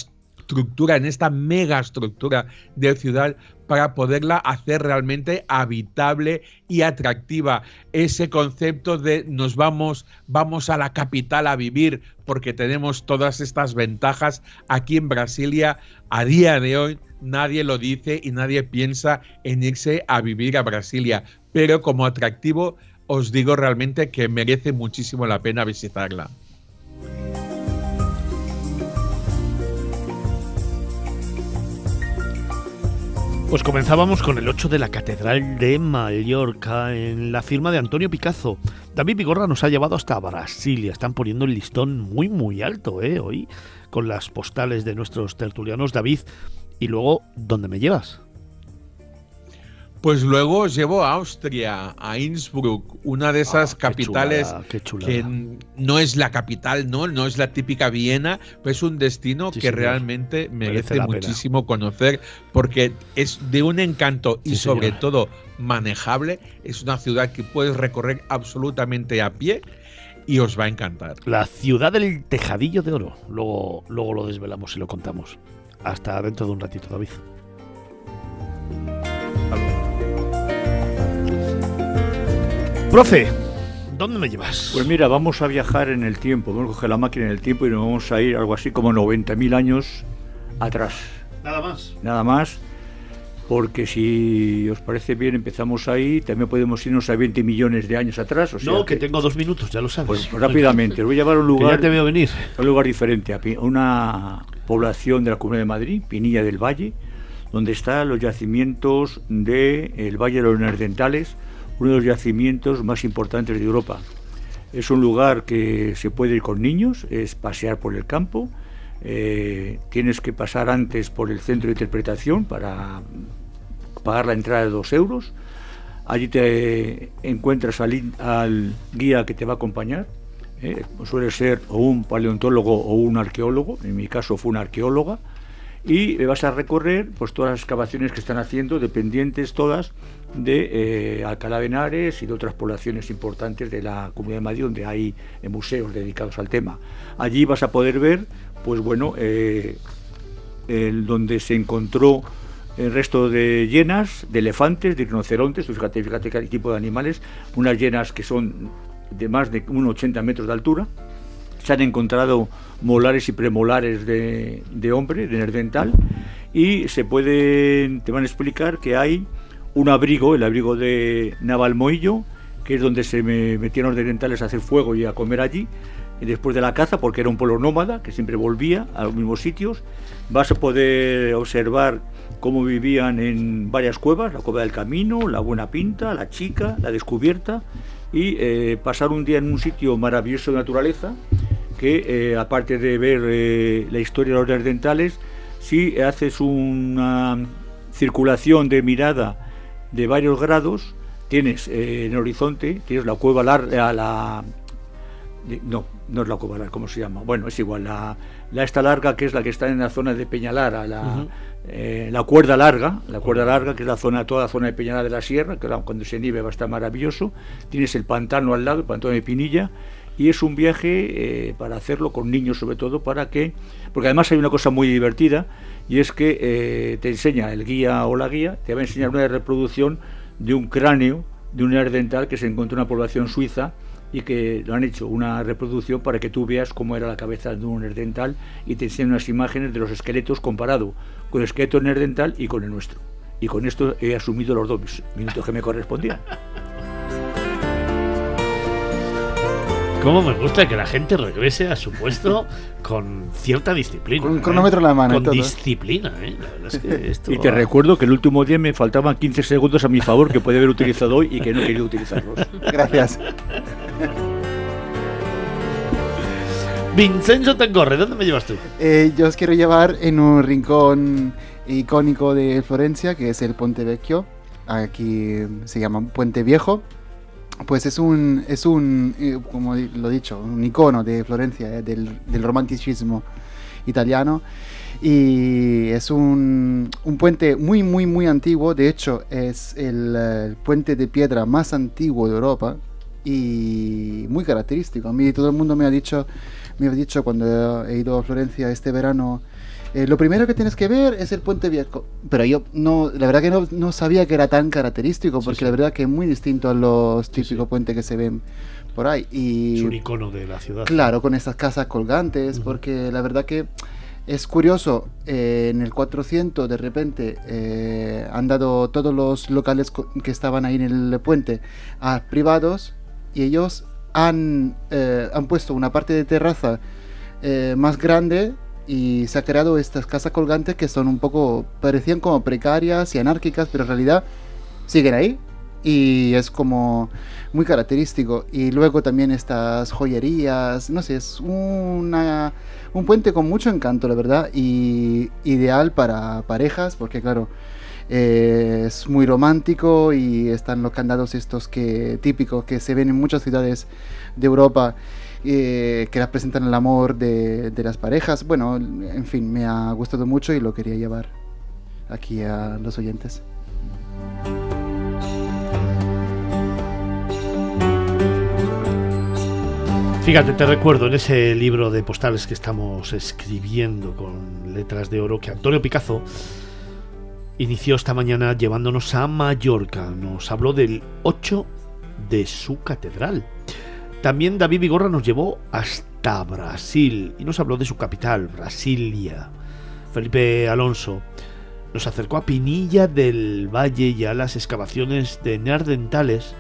estructura, en esta mega estructura de ciudad para poderla hacer realmente habitable y atractiva. Ese concepto de nos vamos, vamos a la capital a vivir porque tenemos todas estas ventajas aquí en Brasilia a día de hoy nadie lo dice y nadie piensa en irse a vivir a Brasilia, pero como atractivo os digo realmente que merece muchísimo la pena visitarla. Pues comenzábamos con el 8 de la Catedral de Mallorca en la firma de Antonio Picasso. David Vigorra nos ha llevado hasta Brasilia. Están poniendo el listón muy muy alto, ¿eh? Hoy con las postales de nuestros tertulianos. David, y luego, ¿dónde me llevas? Pues luego os llevo a Austria, a Innsbruck, una de esas ah, capitales que no es la capital, no, no es la típica Viena, pero es un destino que realmente merece, muchísimo conocer porque es de un encanto y sobre todo manejable. Es una ciudad que puedes recorrer absolutamente a pie y os va a encantar. La ciudad del tejadillo de oro. Luego, luego lo desvelamos y lo contamos. Hasta dentro de un ratito, David. Profe, ¿dónde me llevas? Pues mira, vamos a viajar en el tiempo, vamos a coger la máquina en el tiempo y nos vamos a ir algo así como 90.000 años atrás. Nada más. Nada más, porque si os parece bien empezamos ahí, también podemos irnos a 20 millones de años atrás. O no, que, tengo dos minutos, ya lo sabes. Pues, rápidamente, os voy a llevar a un lugar... ya te veo venir. A un lugar diferente, a una población de la Comunidad de Madrid, Pinilla del Valle, donde están los yacimientos del Valle de los Nerdentales, uno de los yacimientos más importantes de Europa. Es un lugar que se puede ir con niños, es pasear por el campo. Eh, tienes que pasar antes por el centro de interpretación para pagar la entrada de dos euros. Allí te encuentras al, guía que te va a acompañar. Eh, suele ser un paleontólogo o un arqueólogo. En mi caso fue una arqueóloga y vas a recorrer pues todas las excavaciones que están haciendo, dependientes todas de eh, Alcalá de Henares y de otras poblaciones importantes de la Comunidad de Madrid donde hay eh, museos dedicados al tema. Allí vas a poder ver, pues bueno, eh, donde se encontró el resto de llenas, de elefantes, de rinocerontes, fíjate, fíjate qué tipo de animales, unas llenas que son de más de 1,80 metros de altura, se han encontrado molares y premolares de, de hombre, de nerdental, y se pueden, te van a explicar que hay un abrigo, el abrigo de Navalmoillo, que es donde se me metieron los dentales a hacer fuego y a comer allí, después de la caza, porque era un pueblo nómada que siempre volvía a los mismos sitios. Vas a poder observar cómo vivían en varias cuevas, la cueva del camino, la buena pinta, la chica, la descubierta, y eh, pasar un día en un sitio maravilloso de naturaleza, que eh, aparte de ver eh, la historia de los dentales, si haces una circulación de mirada de varios grados, tienes en el horizonte, tienes la cueva larga, la, no, no es la cueva larga, ¿cómo se llama? Bueno, es igual, la, la esta larga que es la que está en la zona de Peñalara, la, eh, la cuerda larga, la cuerda larga, que es la zona, toda la zona de Peñalara de la Sierra, que cuando se nieve va a estar maravilloso. Tienes el pantano al lado, el pantano de Pinilla, y es un viaje eh, para hacerlo con niños sobre todo, para que, porque además hay una cosa muy divertida, y es que eh, te enseña el guía o la guía, te va a enseñar una reproducción de un cráneo de un dental que se encontró en una población suiza, y que lo han hecho una reproducción para que tú veas cómo era la cabeza de un nerdental y te enseñan unas imágenes de los esqueletos comparado con el esqueleto nerdental y con el nuestro. Y con esto he asumido los dos minutos que me correspondían. ¿Cómo me gusta que la gente regrese a su puesto con cierta disciplina? Con un cronómetro en la mano. Con disciplina, ¿eh? Y te recuerdo que el último día me faltaban 15 segundos a mi favor que podía haber utilizado hoy y que no quería utilizarlos. Gracias. Vincenzo Tangorre, ¿dónde me llevas tú? Eh, yo os quiero llevar en un rincón icónico de Florencia, que es el Ponte Vecchio. Aquí se llama Puente Viejo pues es un, es un eh, como lo dicho, un icono de Florencia, eh, del, del, romanticismo italiano. Y es un, un, puente muy, muy, muy antiguo. De hecho, es el, puente de piedra más antiguo de Europa y muy característico. A mí todo el mundo me ha dicho, me ha dicho cuando he ido a Florencia este verano, eh, lo primero que tienes que ver es el puente viejo. Pero yo no, la verdad que no, no sabía que era tan característico, porque la verdad que es muy distinto a los típicos puentes que se ven por ahí. Y, es un icono de la ciudad. Claro, con estas casas colgantes, porque la verdad que es curioso, eh, en el 400 de repente eh, han dado todos los locales que estaban ahí en el puente a privados y ellos han, han puesto una parte de terraza más grande y se ha creado estas casas colgantes que son un poco, parecían como precarias y anárquicas, pero en realidad siguen ahí y es como muy característico. Y luego también estas joyerías, no sé, es una, un puente con mucho encanto, la verdad, y ideal para parejas, porque claro, eh, es muy romántico y están los candados estos que típicos que se ven en muchas ciudades de Europa eh, que representan el amor de, las parejas. Bueno, en fin, me ha gustado mucho y lo quería llevar aquí a los oyentes. Fíjate, te recuerdo en ese libro de postales que estamos escribiendo con letras de oro que Antonio Picazo inició esta mañana llevándonos a Mallorca. Nos habló del 8 de su catedral. También David Vigorra nos llevó hasta Brasil y nos habló de su capital, Brasilia. Felipe Alonso nos acercó a Pinilla del Valle y a las excavaciones de neardentales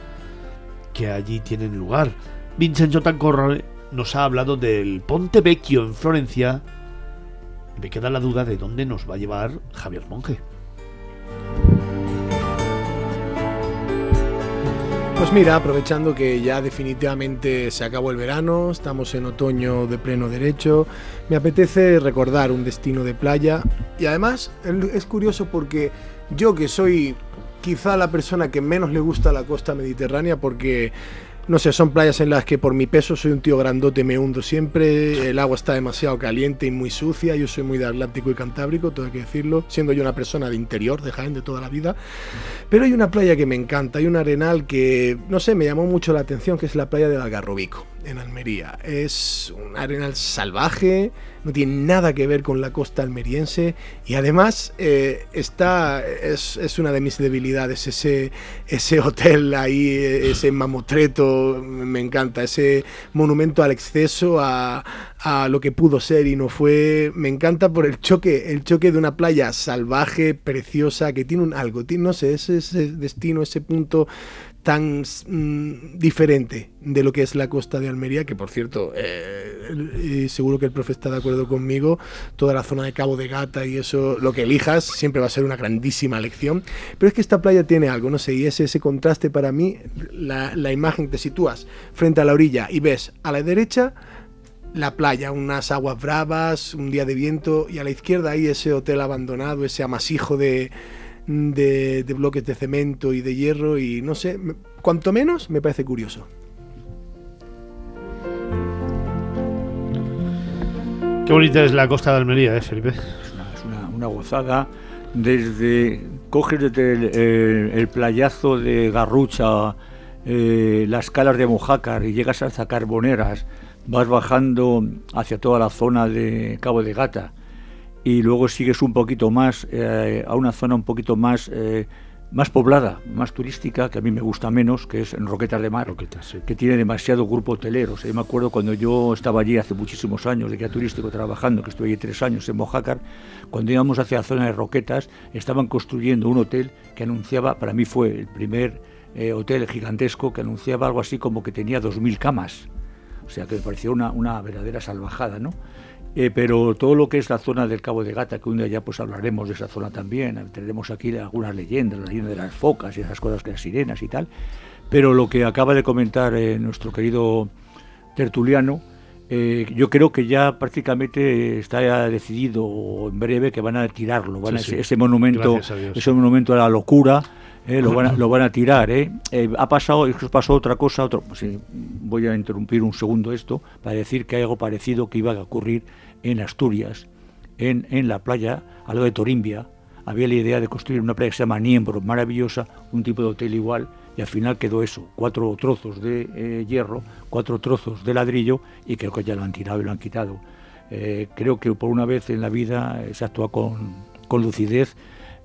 que allí tienen lugar. Vincenzo Tancorre nos ha hablado del Ponte Vecchio en Florencia. Me queda la duda de dónde nos va a llevar Javier Monge. Pues mira, aprovechando que ya definitivamente se acabó el verano, estamos en otoño de pleno derecho, me apetece recordar un destino de playa. Y además es curioso porque yo que soy quizá la persona que menos le gusta la costa mediterránea porque no sé, son playas en las que por mi peso soy un tío grandote, me hundo siempre, el agua está demasiado caliente y muy sucia, yo soy muy de Atlántico y Cantábrico, hay que decirlo, siendo yo una persona de interior, de Jaén, de toda la vida. Pero hay una playa que me encanta, hay un arenal que, no sé, me llamó mucho la atención, que es la playa del Algarrobico, en Almería. Es un arenal salvaje, no tiene nada que ver con la costa almeriense y además eh, está, es, es, una de mis debilidades, ese, ese hotel ahí, ese mamotreto, me encanta, ese monumento al exceso, a, a lo que pudo ser y no fue, me encanta por el choque, el choque de una playa salvaje, preciosa, que tiene un algo, no sé, ese destino, ese punto tan mm, diferente de lo que es la costa de Almería, que por cierto, eh, seguro que el profe está de acuerdo conmigo, toda la zona de Cabo de Gata y eso, lo que elijas, siempre va a ser una grandísima lección. Pero es que esta playa tiene algo, no sé, y es ese contraste para mí, la, la imagen, te sitúas frente a la orilla y ves a la derecha la playa, unas aguas bravas, un día de viento y a la izquierda hay ese hotel abandonado, ese amasijo de, de, bloques de cemento y de hierro y no sé, cuanto menos me parece curioso. Qué bonita es la costa de Almería, ¿eh, Felipe? Es una, gozada. Desde coges desde el, playazo de Garrucha, eh, las calas de Mojácar y llegas hasta Carboneras, vas bajando hacia toda la zona de Cabo de Gata y luego sigues un poquito más eh, a una zona un poquito más eh, más poblada, más turística, que a mí me gusta menos, que es en Roquetas de Mar, que tiene demasiado grupo hotelero. yo me acuerdo cuando yo estaba allí hace muchísimos años de guía turístico trabajando, que estuve allí tres años en Mojácar, cuando íbamos hacia la zona de Roquetas, estaban construyendo un hotel que anunciaba, para mí fue el primer eh, hotel gigantesco, que anunciaba algo así como que tenía 2.000 camas. O sea, que me pareció una, una verdadera salvajada, ¿no? Eh, pero todo lo que es la zona del Cabo de Gata, que un día ya pues hablaremos de esa zona también, tendremos aquí algunas leyendas, la leyenda de las focas y esas cosas que las sirenas y tal, pero lo que acaba de comentar eh, nuestro querido tertuliano, eh, yo creo que ya prácticamente está decidido en breve que van a tirarlo, van a, ese, monumento, ese monumento a la locura, lo, van a, lo, van a, tirar. ha pasado, pasó otra cosa, otro, voy a interrumpir un segundo esto para decir que hay algo parecido que iba a ocurrir en Asturias, en, en la playa, al lado de Torimbia, había la idea de construir una playa que se llama Niembro, maravillosa, un tipo de hotel igual, y al final quedó eso, cuatro trozos de eh, hierro, cuatro trozos de ladrillo, y creo que ya lo han tirado y lo han quitado. Eh, creo que por una vez en la vida se actúa con, con lucidez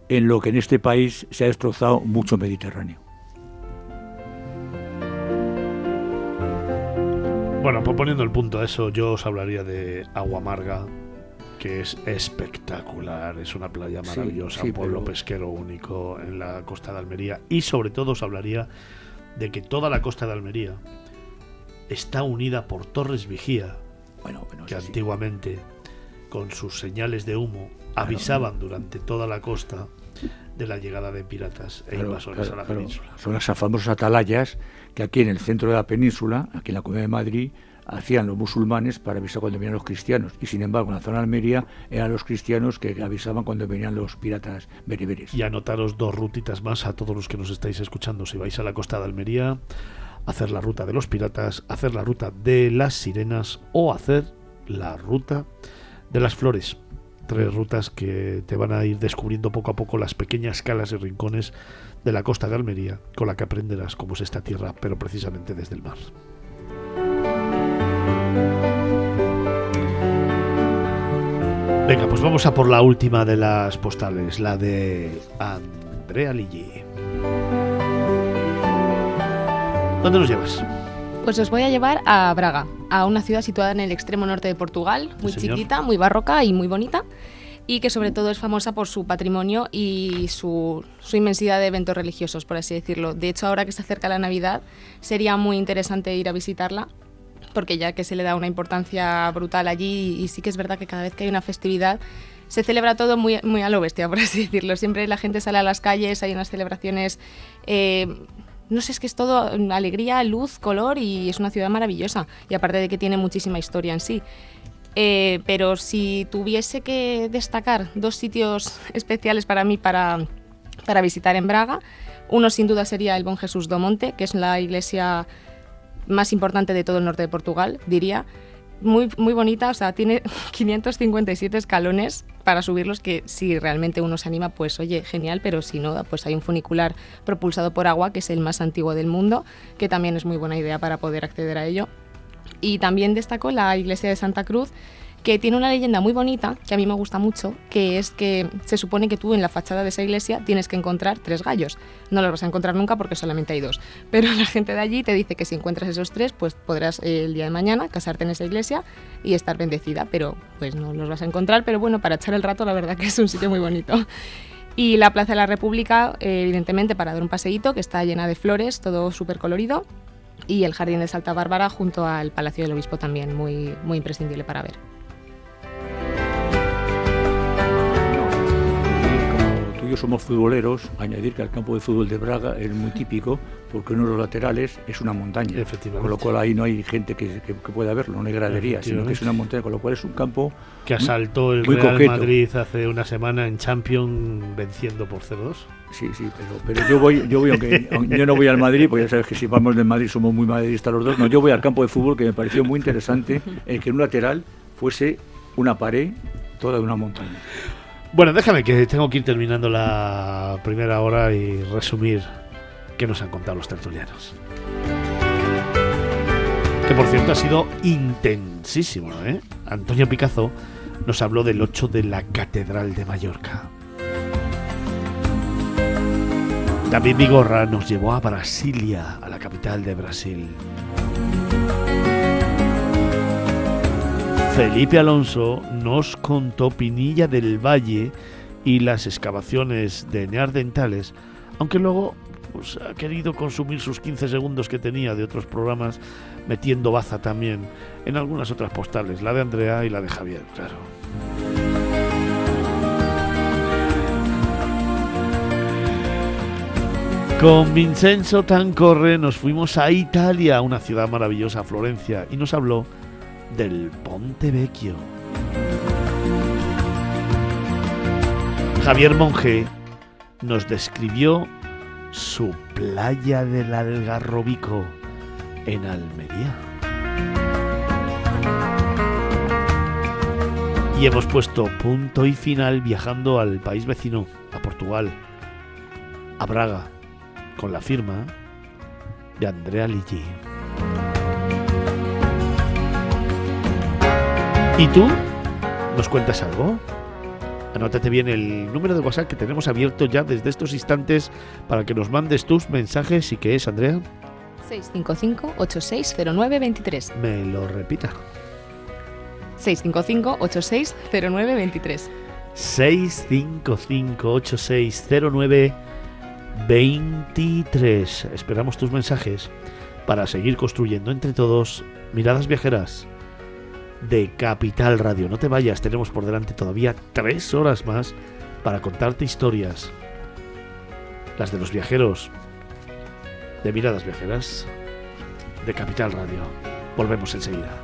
en lo que en este país se ha destrozado mucho Mediterráneo. Bueno, pues poniendo el punto a eso, yo os hablaría de Agua Amarga, que es espectacular, es una playa maravillosa, un pueblo pesquero único en la costa de Almería. Y sobre todo os hablaría de que toda la costa de Almería está unida por torres vigía, bueno, que antiguamente con sus señales de humo avisaban durante toda la costa de la llegada de piratas e invasores a la península. Son las famosas atalayas que aquí en el centro de la península, aquí en la Comunidad de Madrid, hacían los musulmanes para avisar cuando venían los cristianos. Y sin embargo, en la zona de Almería eran los cristianos que avisaban cuando venían los piratas bereberes. Y anotaros dos rutitas más a todos los que nos estáis escuchando. Si vais a la costa de Almería, hacer la ruta de los piratas, hacer la ruta de las sirenas o hacer la ruta de las flores. Tres rutas que te van a ir descubriendo poco a poco las pequeñas calas y rincones de la costa de Almería, con la que aprenderás cómo es esta tierra, pero precisamente desde el mar. Venga, pues vamos a por la última de las postales, la de Andrea Ligi. ¿Dónde nos llevas? Pues os voy a llevar a Braga, a una ciudad situada en el extremo norte de Portugal, muy chiquita, muy barroca y muy bonita y que sobre todo es famosa por su patrimonio y su, inmensidad de eventos religiosos, por así decirlo. De hecho, ahora que se acerca la Navidad, sería muy interesante ir a visitarla porque ya que se le da una importancia brutal allí y sí que es verdad que cada vez que hay una festividad se celebra todo muy, muy a lo bestia, por así decirlo. Siempre la gente sale a las calles, hay unas celebraciones... Eh, no sé, es que es todo alegría, luz, color y es una ciudad maravillosa. Y aparte de que tiene muchísima historia en sí. Eh, pero si tuviese que destacar dos sitios especiales para mí para, para visitar en Braga, uno sin duda sería el Bon Jesús do Monte, que es la iglesia más importante de todo el norte de Portugal, diría. Muy, muy bonita, o sea, tiene 557 escalones para subirlos que si realmente uno se anima, pues oye, genial, pero si no, pues hay un funicular propulsado por agua, que es el más antiguo del mundo, que también es muy buena idea para poder acceder a ello. Y también destacó la iglesia de Santa Cruz, que tiene una leyenda muy bonita, que a mí me gusta mucho, que es que se supone que tú en la fachada de esa iglesia tienes que encontrar tres gallos. No los vas a encontrar nunca porque solamente hay dos. Pero la gente de allí te dice que si encuentras esos tres, pues podrás eh, el día de mañana casarte en esa iglesia y estar bendecida, pero pues no los vas a encontrar. Pero bueno, para echar el rato la verdad que es un sitio muy bonito. Y la Plaza de la República, eh, evidentemente, para dar un paseíto, que está llena de flores, todo súper colorido. Y el Jardín de Santa Bárbara junto al Palacio del Obispo también, muy, muy imprescindible para ver. Somos futboleros, añadir que el campo de fútbol de Braga es muy típico porque uno de los laterales es una montaña. Efectivamente. Con lo cual ahí no hay gente que, que- que pueda verlo, no hay gradería, sino que es una montaña, con lo cual es un campo Que asaltó el Muy Real coqueto. Madrid hace una semana en Champions venciendo por 0-2. Sí, sí, pero, pero yo voy, yo voy aunque, aunque yo no voy al Madrid, porque ya sabes que si vamos del Madrid somos muy madridistas los dos. No, yo voy al campo de fútbol que me pareció muy interesante el que en un lateral fuese una pared toda de una montaña. Bueno, déjame que tengo que ir terminando la primera hora y resumir qué nos han contado los tertulianos. Que por cierto ha sido intensísimo, ¿eh? Antonio Picazo nos habló del 8 de la Catedral de Mallorca. David Vigorra nos llevó a Brasilia, a la capital de Brasil. Felipe Alonso nos contó Pinilla del Valle y las excavaciones de neardentales, aunque luego pues, ha querido consumir sus 15 segundos que tenía de otros programas metiendo baza también en algunas otras postales, la de Andrea y la de Javier, claro. Con Vincenzo Tancorre nos fuimos a Italia, una ciudad maravillosa, Florencia, y nos habló del Ponte Vecchio. Javier Monge nos describió su playa del Algarrobico en Almería. Y hemos puesto punto y final viajando al país vecino, a Portugal, a Braga, con la firma de Andrea Ligi. ¿Y tú? ¿Nos cuentas algo? Anótate bien el número de WhatsApp que tenemos abierto ya desde estos instantes para que nos mandes tus mensajes y que es, Andrea, 655-860923. me lo repita. 655-860923. 655-8609-23. Esperamos tus mensajes para seguir construyendo entre todos miradas viajeras de Capital Radio. No te vayas, tenemos por delante todavía tres horas más para contarte historias. Las de los viajeros de miradas viajeras de Capital Radio. Volvemos enseguida.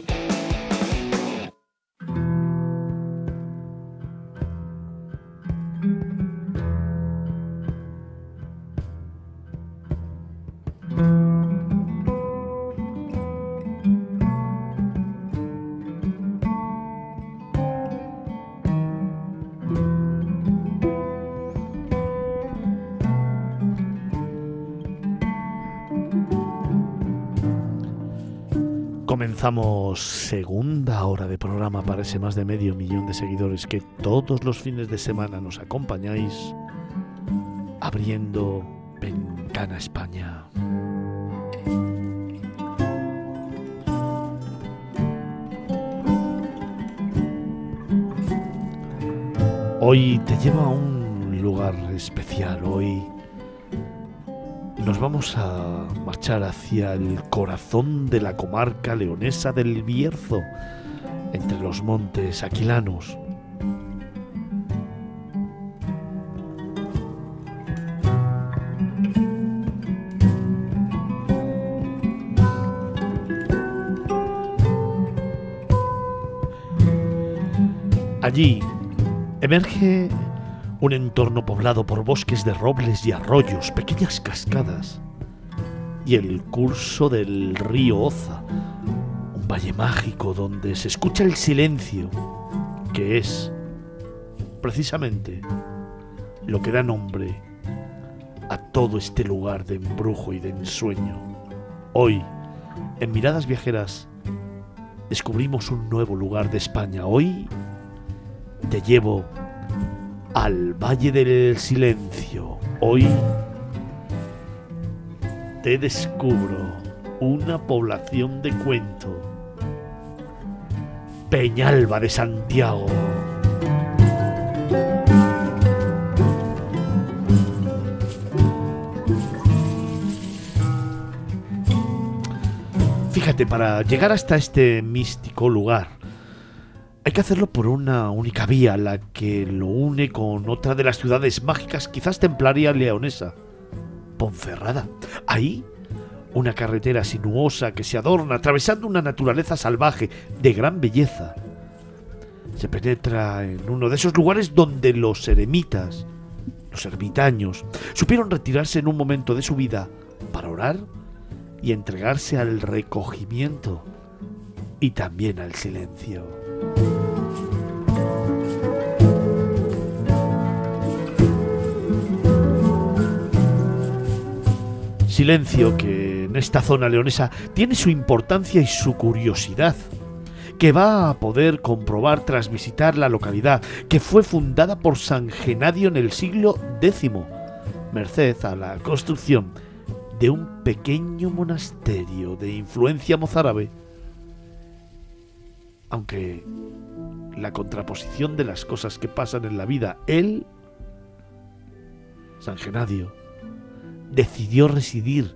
Segunda hora de programa para ese más de medio millón de seguidores que todos los fines de semana nos acompañáis abriendo Ventana España. Hoy te llevo a un lugar especial. Hoy nos vamos a marchar hacia el corazón de la comarca leonesa del Bierzo, entre los montes aquilanos. Allí emerge un entorno poblado por bosques de robles y arroyos, pequeñas cascadas y el curso del río Oza, un valle mágico donde se escucha el silencio, que es precisamente lo que da nombre a todo este lugar de embrujo y de ensueño. Hoy, en Miradas Viajeras, descubrimos un nuevo lugar de España. Hoy te llevo al Valle del Silencio. Hoy te descubro una población de cuento. Peñalba de Santiago. Fíjate, para llegar hasta este místico lugar, hay que hacerlo por una única vía, la que lo une con otra de las ciudades mágicas, quizás templaria leonesa, Ponferrada. Ahí, una carretera sinuosa que se adorna atravesando una naturaleza salvaje de gran belleza. Se penetra en uno de esos lugares donde los eremitas, los ermitaños, supieron retirarse en un momento de su vida para orar y entregarse al recogimiento y también al silencio. Silencio que en esta zona leonesa tiene su importancia y su curiosidad, que va a poder comprobar tras visitar la localidad, que fue fundada por San Genadio en el siglo X, merced a la construcción de un pequeño monasterio de influencia mozárabe, aunque la contraposición de las cosas que pasan en la vida, él, San Genadio, decidió residir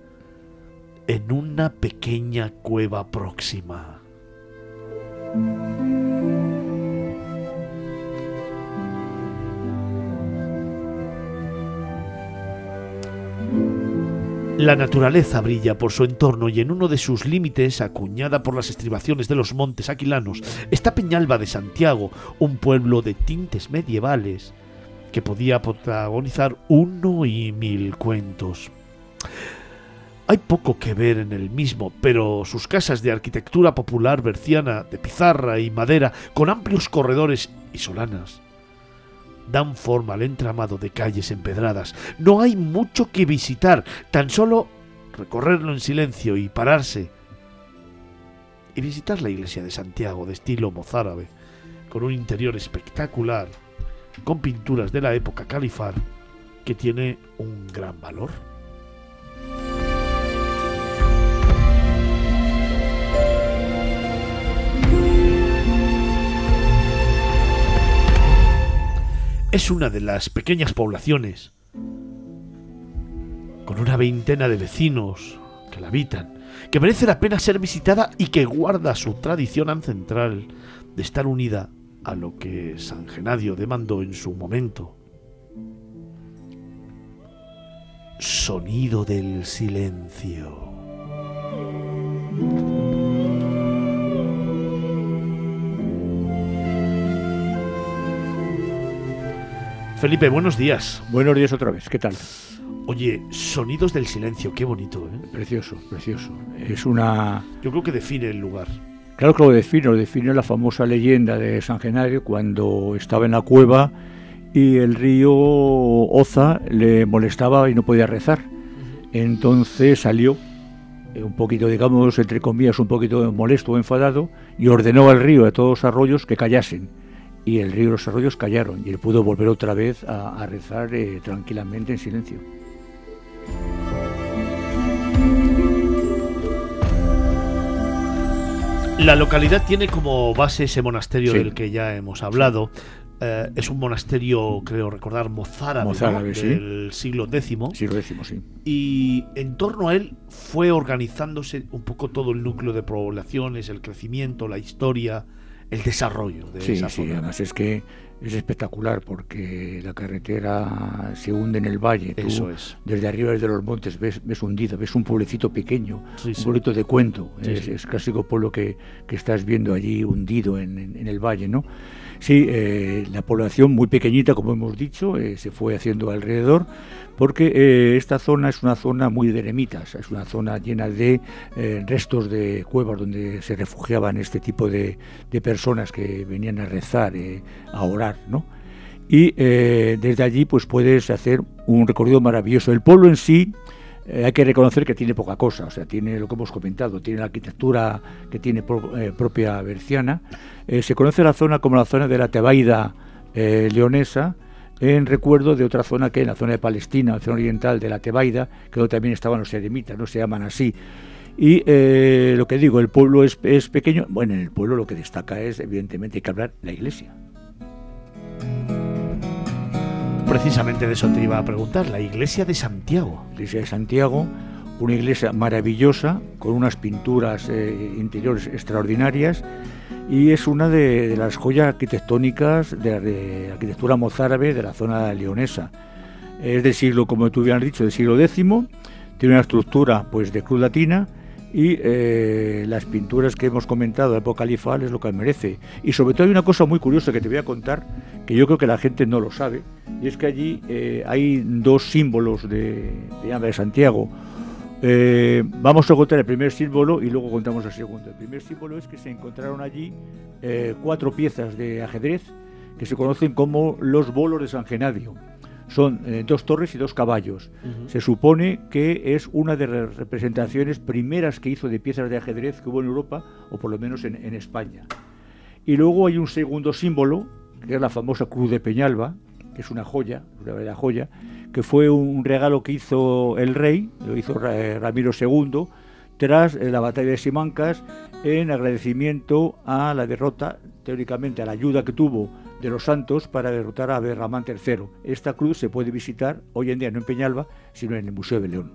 en una pequeña cueva próxima. La naturaleza brilla por su entorno y en uno de sus límites, acuñada por las estribaciones de los montes aquilanos, está Peñalba de Santiago, un pueblo de tintes medievales que podía protagonizar uno y mil cuentos. Hay poco que ver en el mismo, pero sus casas de arquitectura popular berciana, de pizarra y madera, con amplios corredores y solanas, dan forma al entramado de calles empedradas. No hay mucho que visitar, tan solo recorrerlo en silencio y pararse. Y visitar la iglesia de Santiago de estilo mozárabe, con un interior espectacular, con pinturas de la época califar, que tiene un gran valor. es una de las pequeñas poblaciones, con una veintena de vecinos que la habitan, que merece la pena ser visitada y que guarda su tradición ancestral de estar unida a lo que San Genadio demandó en su momento. Sonido del silencio. Felipe, buenos días. Buenos días otra vez, ¿qué tal? Oye, Sonidos del Silencio, qué bonito, ¿eh? Precioso, precioso. Es una... Yo creo que define el lugar. Claro que lo define, lo define la famosa leyenda de San Genario cuando estaba en la cueva y el río Oza le molestaba y no podía rezar. Entonces salió eh, un poquito, digamos, entre comillas, un poquito molesto o enfadado y ordenó al río y a todos los arroyos que callasen y el río y los arroyos callaron y él pudo volver otra vez a, rezar eh, tranquilamente en silencio. La localidad tiene como base ese monasterio del que ya hemos hablado. Eh, es un monasterio, creo recordar, mozárabe, del siglo X. Siglo X, sí. Y en torno a él fue organizándose un poco todo el núcleo de poblaciones, el crecimiento, la historia, el desarrollo de esa zona. Sí, además es que es espectacular porque la carretera se hunde en el valle. Eso es. Desde arriba, desde los montes, ves, ves hundido, ves un pueblecito pequeño, un pueblito de cuento. es, es clásico pueblo que, que, estás viendo allí hundido en, en, el valle, ¿no? Sí, eh, la población muy pequeñita, como hemos dicho, eh, se fue haciendo alrededor, porque eh, esta zona es una zona muy de eremitas, es una zona llena de restos de cuevas donde se refugiaban este tipo de, de personas que venían a rezar, a orar ¿no? Y desde allí pues puedes hacer un recorrido maravilloso. El pueblo en sí eh, hay que reconocer que tiene poca cosa, o sea, tiene lo que hemos comentado, tiene la arquitectura que tiene eh, propia berciana. se conoce la zona como la zona de la Tebaida eh, leonesa en recuerdo de otra zona que en la zona de Palestina, la zona oriental de la Tebaida, que donde también estaban los eremitas, no se llaman así. Y eh, lo que digo, el pueblo es, es, pequeño. Bueno, en el pueblo lo que destaca es, evidentemente, hay que hablar la iglesia. Precisamente de eso te iba a preguntar, la iglesia de Santiago. La iglesia de Santiago, una iglesia maravillosa, con unas pinturas eh, interiores extraordinarias y es una de, las joyas arquitectónicas de la arquitectura mozárabe de la zona leonesa. Es del siglo, como tú hubieras dicho, del siglo X, tiene una estructura pues de cruz latina y eh, las pinturas que hemos comentado época califal es lo que merece. Y sobre todo hay una cosa muy curiosa que te voy a contar, que yo creo que la gente no lo sabe, y es que allí eh, hay dos símbolos de, de, de Santiago. Eh, vamos a contar el primer símbolo y luego contamos el segundo. El primer símbolo es que se encontraron allí cuatro piezas de ajedrez que se conocen como los bolos de San Genadio. Son eh, dos torres y dos caballos. Uh -huh. Se supone que es una de las representaciones primeras que hizo de piezas de ajedrez que hubo en Europa, o por lo menos en, en España. Y luego hay un segundo símbolo, que es la famosa Cruz de Peñalba, que es una joya, una verdadera joya, que fue un regalo que hizo el rey, lo hizo Ramiro II, tras la batalla de Simancas, en agradecimiento a la derrota, teóricamente a la ayuda que tuvo de los santos para derrotar a Berramán III. Esta cruz se puede visitar hoy en día no en Peñalba, sino en el Museo de León.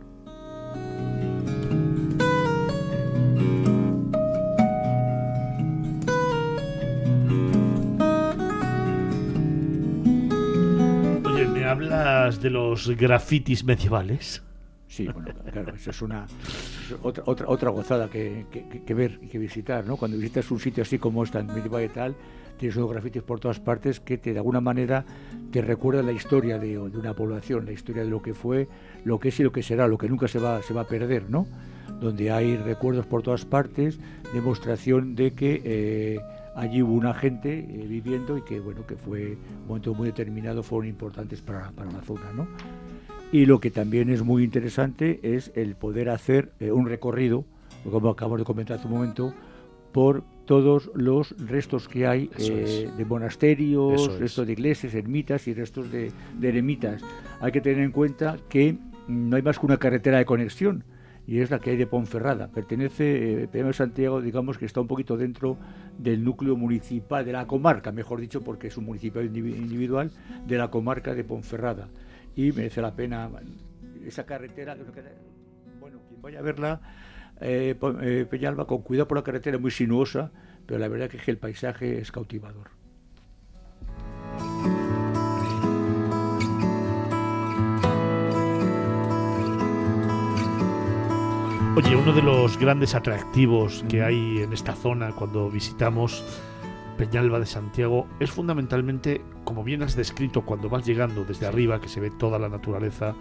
Oye, ¿me hablas de los grafitis medievales? Sí, bueno, claro, eso es una otra, otra, otra gozada que, que, que, ver y que visitar, ¿no? Cuando visitas un sitio así como esta, en medieval y tal, tienes unos grafitis por todas partes que te, de alguna manera te recuerdan la historia de, una población, la historia de lo que fue, lo que es y lo que será, lo que nunca se va, se va a perder, ¿no? Donde hay recuerdos por todas partes, demostración de que eh, allí hubo una gente eh, viviendo y que, bueno, que fue un momento muy determinado, fueron importantes para, para la zona, ¿no? Y lo que también es muy interesante es el poder hacer eh, un recorrido, como acabo de comentar hace un momento, por todos los restos que hay eh, de monasterios, es. restos de iglesias, ermitas y restos de, de, eremitas. Hay que tener en cuenta que no hay más que una carretera de conexión y es la que hay de Ponferrada. Pertenece, eh, de Santiago, digamos que está un poquito dentro del núcleo municipal, de la comarca, mejor dicho, porque es un municipio individual, de la comarca de Ponferrada y merece la pena esa carretera. Bueno, quien vaya a verla, eh, eh, Peñalba, con cuidado por la carretera, muy sinuosa, pero la verdad es que el paisaje es cautivador. Oye, uno de los grandes atractivos que hay en esta zona cuando visitamos Peñalba de Santiago es fundamentalmente, como bien has descrito cuando vas llegando desde arriba, que se ve toda la naturaleza,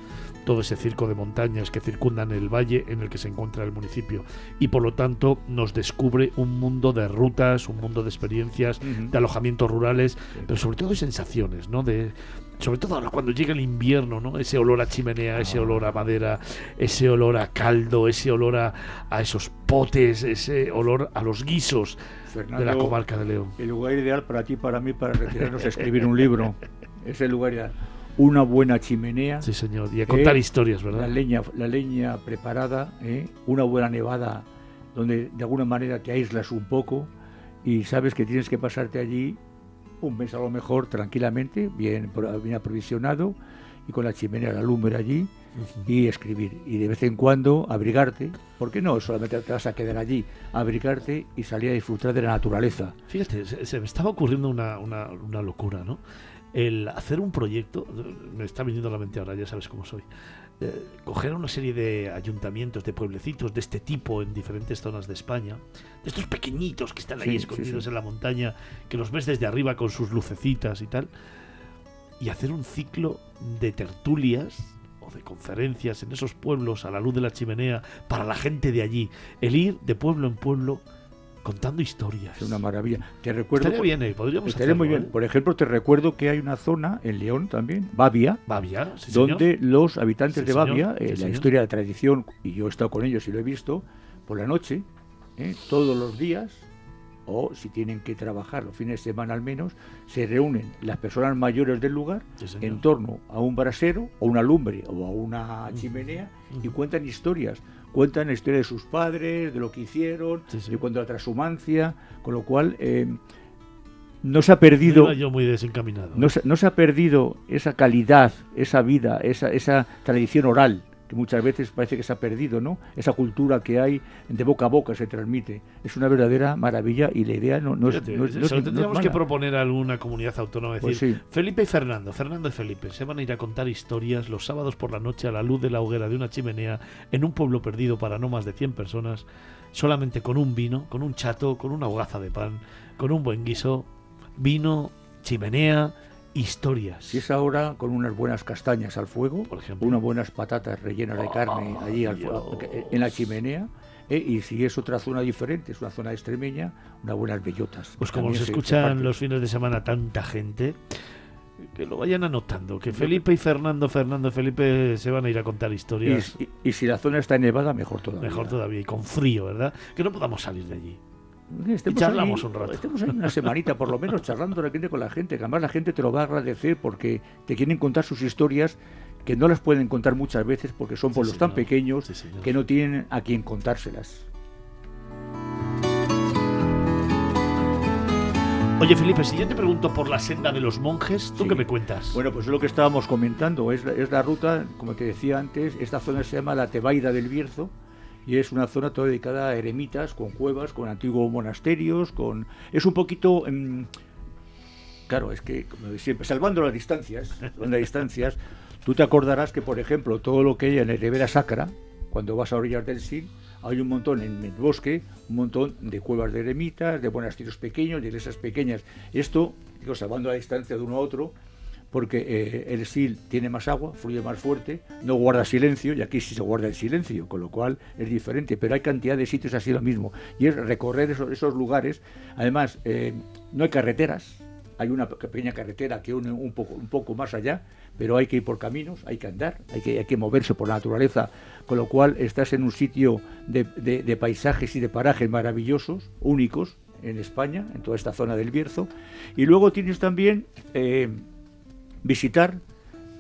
todo ese circo de montañas que circundan el valle en el que se encuentra el municipio. Y por lo tanto nos descubre un mundo de rutas, un mundo de experiencias, uh -huh. de alojamientos rurales, pero sobre todo de sensaciones, ¿no? De, sobre todo ahora cuando llega el invierno, ¿no? Ese olor a chimenea, ese olor a madera, ese olor a caldo, ese olor a, a esos potes, ese olor a los guisos Fernando, de la comarca de León. El lugar ideal para ti, para mí, para retirarnos a escribir un libro. Es el lugar ideal. Una buena chimenea. Sí, señor. Y a contar eh, historias, ¿verdad? La leña, la leña preparada, eh, una buena nevada donde de alguna manera te aíslas un poco y sabes que tienes que pasarte allí un mes a lo mejor tranquilamente, bien, bien aprovisionado y con la chimenea, la lumbre allí uh -huh. y escribir. Y de vez en cuando abrigarte, ¿por qué no? Solamente te vas a quedar allí, abrigarte y salir a disfrutar de la naturaleza. Fíjate, se, se me estaba ocurriendo una, una, una, locura, ¿no? El hacer un proyecto, me está viniendo a la mente ahora, ya sabes cómo soy. Eh, coger una serie de ayuntamientos, de pueblecitos de este tipo en diferentes zonas de España, de estos pequeñitos que están ahí sí, escondidos sí, sí. en la montaña, que los ves desde arriba con sus lucecitas y tal, y hacer un ciclo de tertulias de conferencias en esos pueblos a la luz de la chimenea para la gente de allí, el ir de pueblo en pueblo contando historias. Es una maravilla. Te recuerdo. Estaría bien, eh, podríamos estaría hacerlo, muy bien. ¿eh? Por ejemplo, te recuerdo que hay una zona en León también, Bavia, Bavia sí, donde señor. los habitantes Sí, de. Bavia, Sí, eh, la historia, la tradición, y yo he estado con ellos y lo he visto, por la noche, eh, todos los días, o si tienen que trabajar los fines de semana al menos, se reúnen las personas mayores del lugar Sí, en torno a un brasero o una lumbre o a una chimenea y cuentan historias. Cuentan la historia de sus padres, de lo que hicieron, Sí, sí. de cuando la transhumancia, con lo cual eh, no se ha perdido yo muy desencaminado. no se, no se ha perdido esa calidad, esa vida, esa, esa tradición oral, que muchas veces parece que se ha perdido, ¿no? Esa cultura que hay de boca a boca se transmite. Es una verdadera maravilla y la idea no, no es, Fíjate, no es- no se es- tendríamos que proponer a alguna comunidad autónoma. Decir, Pues sí. Felipe y Fernando, Fernando y Felipe, se van a ir a contar historias los sábados por la noche a la luz de la hoguera de una chimenea en un pueblo perdido para no más de 100 personas, solamente con un vino, con un chato, con una hogaza de pan, con un buen guiso, vino, chimenea, historias. Si es ahora con unas buenas castañas al fuego, Por ejemplo. unas buenas patatas rellenas de carne allí al fuego, Dios. en la chimenea, ¿eh? y si es otra zona diferente, es una zona extremeña, unas buenas bellotas. Pues como se- se escuchan los fines de semana tanta gente, que lo vayan anotando, que Felipe y Fernando, Fernando y Felipe se van a ir a contar historias. Y, y- y si la zona está nevada, mejor todavía. Mejor todavía, y con frío, ¿verdad? Que no podamos salir de allí. Estemos Y charlamos ahí- un rato. Estemos ahí una semanita, por lo menos, charlando tranquilamente con la gente, que además la gente te lo va a agradecer porque te quieren contar sus historias que no las pueden contar muchas veces porque son Sí, pueblos tan señor. pequeños Sí, que no tienen a quien contárselas. Oye, Felipe, si yo te pregunto por la senda de los monjes, ¿tú Sí. qué me cuentas? Bueno, pues es lo que estábamos comentando, es la, es la ruta, como te decía antes, esta zona se llama la Tebaida del Bierzo y es una zona toda dedicada a eremitas, con cuevas, con antiguos monasterios, con... Es un poquito... em, claro, es que, como siempre, salvando las distancias, salvando las distancias, tú te acordarás que, por ejemplo, todo lo que hay en la Ribera Sacra, cuando vas a orillas del Sil, hay un montón en el bosque, un montón de cuevas de eremitas, de monasterios pequeños, de iglesias pequeñas. Esto, digo, salvando la distancia de uno a otro, porque eh, el Sil tiene más agua, fluye más fuerte, no guarda silencio, y aquí sí se guarda el silencio, con lo cual es diferente, pero hay cantidad de sitios así lo mismo, y es recorrer esos, lugares, además eh, no hay carreteras, hay una pequeña carretera que une un poco, más allá, pero hay que ir por caminos, hay que andar, hay que, moverse por la naturaleza, con lo cual estás en un sitio de paisajes y de parajes maravillosos, únicos en España, en toda esta zona del Bierzo, y luego tienes también eh, visitar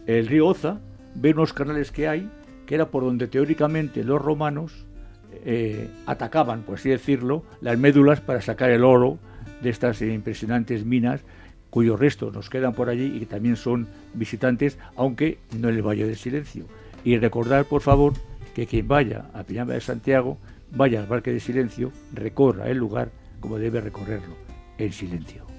el río Oza, ver unos canales que hay, que era por donde teóricamente los romanos eh, atacaban, por así decirlo, las médulas para sacar el oro de estas impresionantes minas cuyos restos nos quedan por allí y que también son visitantes, aunque no en el Valle del Silencio. Y recordar, por favor, que quien vaya a Piñama de Santiago, vaya al Parque de Silencio, recorra el lugar como debe recorrerlo, en silencio.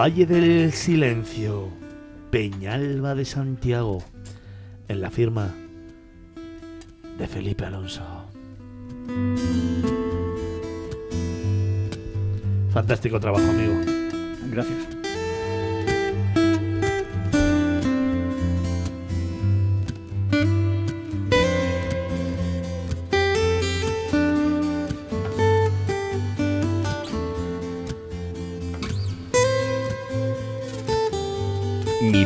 Valle del Silencio, Peñalba de Santiago, en la firma de Felipe Alonso. Fantástico trabajo, amigo. Gracias.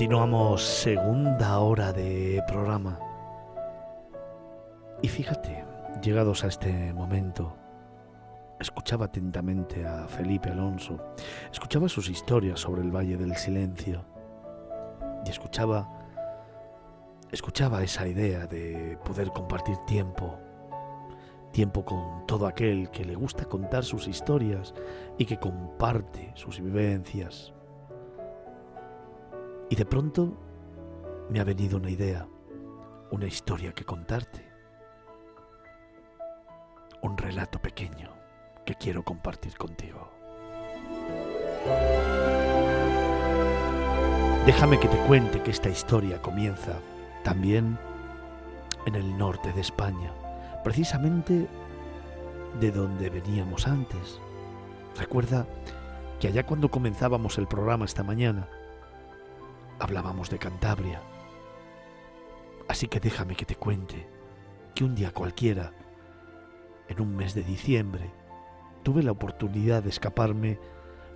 Continuamos segunda hora de programa. Y fíjate, llegados a este momento, escuchaba atentamente a Felipe Alonso, escuchaba sus historias sobre el Valle del Silencio y escuchaba escuchaba esa idea de poder compartir tiempo, tiempo con todo aquel que le gusta contar sus historias y que comparte sus vivencias. Y de pronto me ha venido una idea, una historia que contarte, un relato pequeño que quiero compartir contigo. Déjame que te cuente que esta historia comienza también en el norte de España, precisamente de donde veníamos antes. Recuerda que allá cuando comenzábamos el programa esta mañana, hablábamos de Cantabria. Así que déjame que te cuente que un día cualquiera, en un mes de diciembre, tuve la oportunidad de escaparme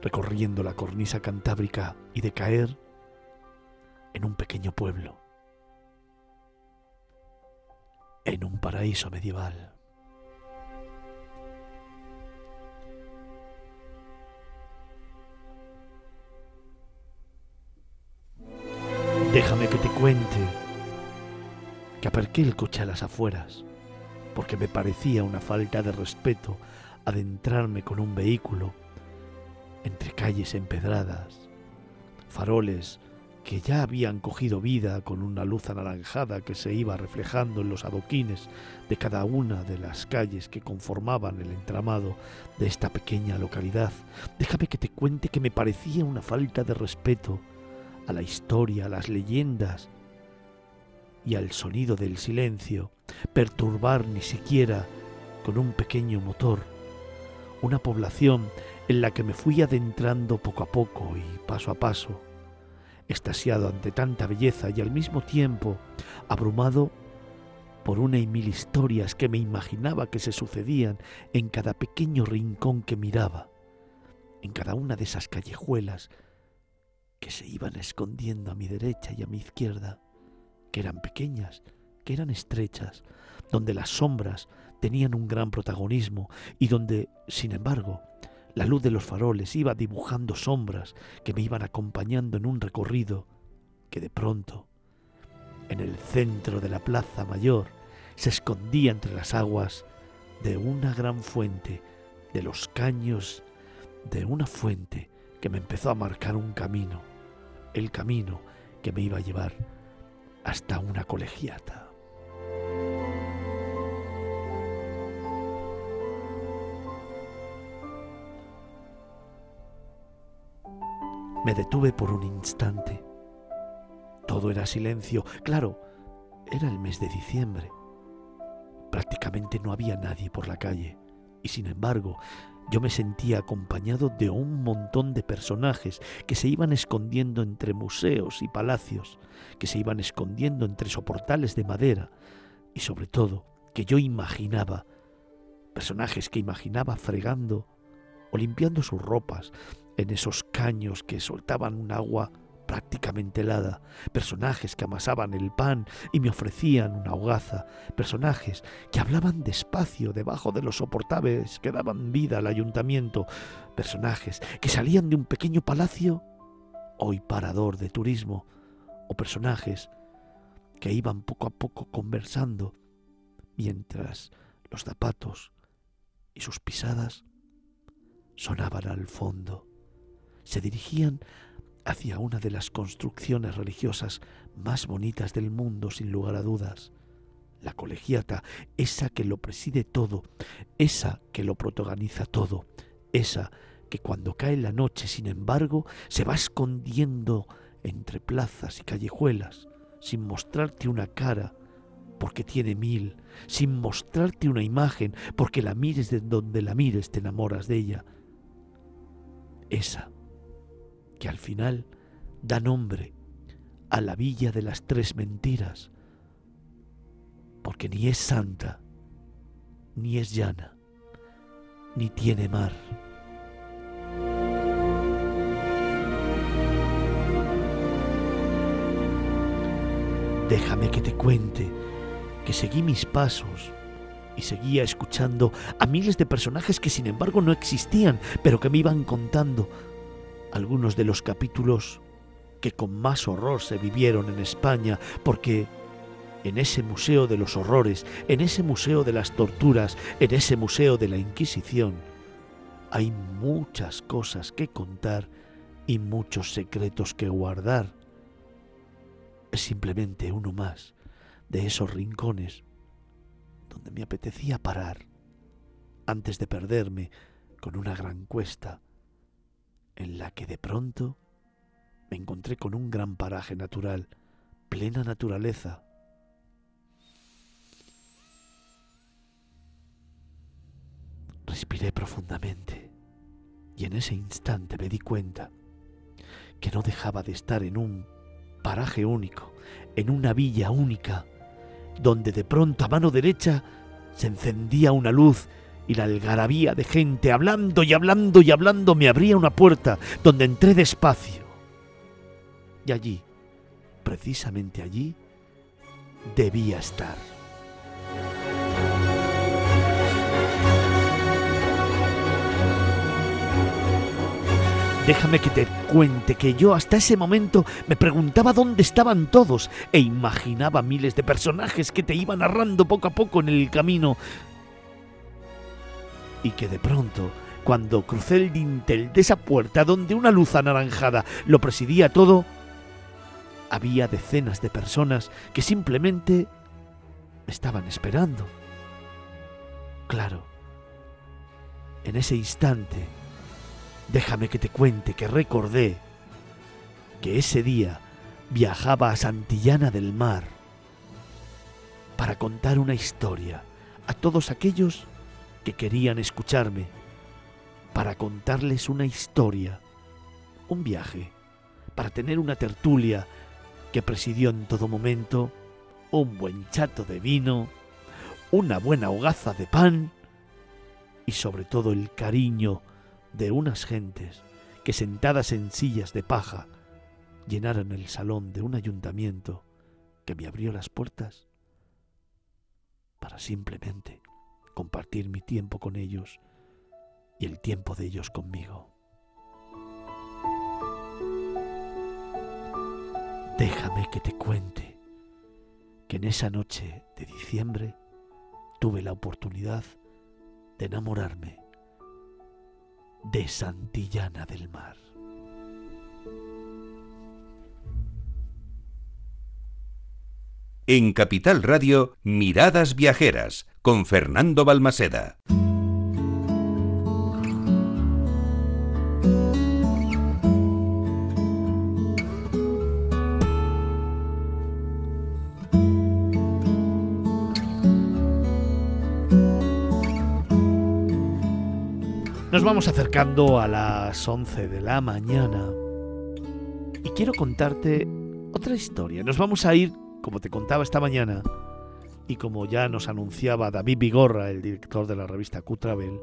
recorriendo la cornisa cantábrica y de caer en un pequeño pueblo, en un paraíso medieval. Déjame que te cuente que aparqué el coche a las afueras, porque me parecía una falta de respeto adentrarme con un vehículo entre calles empedradas, faroles que ya habían cogido vida con una luz anaranjada que se iba reflejando en los adoquines de cada una de las calles que conformaban el entramado de esta pequeña localidad. Déjame que te cuente que me parecía una falta de respeto a la historia, a las leyendas y al sonido del silencio, perturbar ni siquiera con un pequeño motor una población en la que me fui adentrando poco a poco y paso a paso, extasiado ante tanta belleza y al mismo tiempo abrumado por una y mil historias que me imaginaba que se sucedían en cada pequeño rincón que miraba, en cada una de esas callejuelas que se iban escondiendo a mi derecha y a mi izquierda, que eran pequeñas, que eran estrechas, donde las sombras tenían un gran protagonismo y donde, sin embargo, la luz de los faroles iba dibujando sombras que me iban acompañando en un recorrido que de pronto, en el centro de la plaza mayor, se escondía entre las aguas de una gran fuente, de los caños de una fuente que me empezó a marcar un camino, el camino que me iba a llevar hasta una colegiata. Me detuve por un instante. Todo era silencio. Claro, era el mes de diciembre. Prácticamente no había nadie por la calle. Y sin embargo, yo me sentía acompañado de un montón de personajes que se iban escondiendo entre museos y palacios, que se iban escondiendo entre soportales de madera y sobre todo que yo imaginaba, personajes que imaginaba fregando o limpiando sus ropas, en esos caños que soltaban un agua prácticamente helada, personajes que amasaban el pan y me ofrecían una hogaza, personajes que hablaban despacio debajo de los soportables que daban vida al ayuntamiento, personajes que salían de un pequeño palacio, hoy parador de turismo, o personajes que iban poco a poco conversando mientras los zapatos y sus pisadas sonaban al fondo. Se dirigían hacia una de las construcciones religiosas más bonitas del mundo, sin lugar a dudas. La colegiata, esa que lo preside todo, esa que lo protagoniza todo, esa que cuando cae la noche, sin embargo, se va escondiendo entre plazas y callejuelas, sin mostrarte una cara, porque tiene mil, sin mostrarte una imagen, porque la mires de donde la mires te enamoras de ella. Esa que al final da nombre a la villa de las tres mentiras, porque ni es santa, ni es llana, ni tiene mar. Déjame que te cuente que seguí mis pasos y seguía escuchando a miles de personajes que sin embargo no existían, pero que me iban contando algunos de los capítulos que con más horror se vivieron en España, porque en ese museo de los horrores, en ese museo de las torturas, en ese museo de la Inquisición, hay muchas cosas que contar y muchos secretos que guardar. Es simplemente uno más de esos rincones donde me apetecía parar antes de perderme con una gran cuesta en la que de pronto me encontré con un gran paraje natural, plena naturaleza, Respiré profundamente y en ese instante me di cuenta que no dejaba de estar en un paraje único, en una villa única, donde de pronto a mano derecha se encendía una luz y la algarabía de gente hablando y hablando y hablando me abría una puerta donde entré despacio. Y allí, precisamente allí, debía estar. Déjame que te cuente que yo hasta ese momento me preguntaba dónde estaban todos e imaginaba miles de personajes que te iban narrando poco a poco en el camino. Y que de pronto, cuando crucé el dintel de esa puerta donde una luz anaranjada lo presidía todo, había decenas de personas que simplemente me estaban esperando. Claro, en ese instante, Déjame que te cuente que recordé que ese día viajaba a Santillana del Mar para contar una historia a todos aquellos que querían escucharme, para contarles una historia, un viaje, para tener una tertulia que presidió en todo momento un buen chato de vino, una buena hogaza de pan y sobre todo el cariño de unas gentes que sentadas en sillas de paja llenaron el salón de un ayuntamiento que me abrió las puertas para simplemente compartir mi tiempo con ellos y el tiempo de ellos conmigo. Déjame que te cuente que en esa noche de diciembre tuve la oportunidad de enamorarme de Santillana del Mar. En Capital Radio, Miradas Viajeras, con Fernando Balmaseda. Nos vamos acercando a las 11 de la mañana y quiero contarte otra historia. Nos vamos a ir, como te contaba esta mañana, y como ya nos anunciaba David Vigorra, el director de la revista Q-Travel,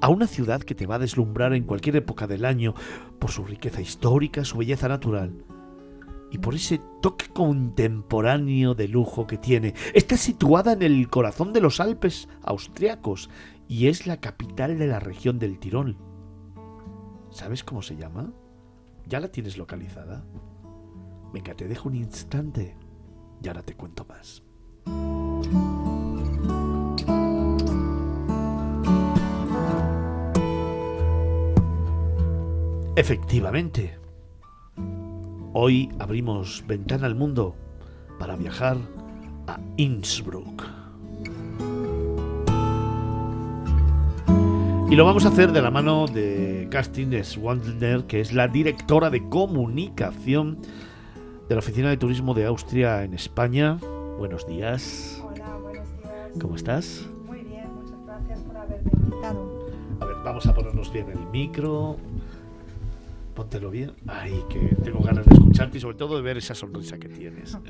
a una ciudad que te va a deslumbrar en cualquier época del año por su riqueza histórica, su belleza natural y por ese toque contemporáneo de lujo que tiene. Está situada en el corazón de los Alpes austriacos y es la capital de la región del Tirol. ¿Sabes cómo se llama? ¿Ya la tienes localizada? Venga, te dejo un instante y ahora te cuento más. Efectivamente, hoy abrimos ventana al mundo para viajar a Innsbruck. Y lo vamos a hacer de la mano de Casting Swandler, que es la directora de comunicación de la Oficina de Turismo de Austria en España. Buenos días. Hola, buenos días. ¿Cómo estás? Muy bien, muchas gracias por haberme invitado. A ver, vamos a ponernos bien el micro. Póntelo bien. Ay, que tengo ganas de escucharte y sobre todo de ver esa sonrisa que tienes.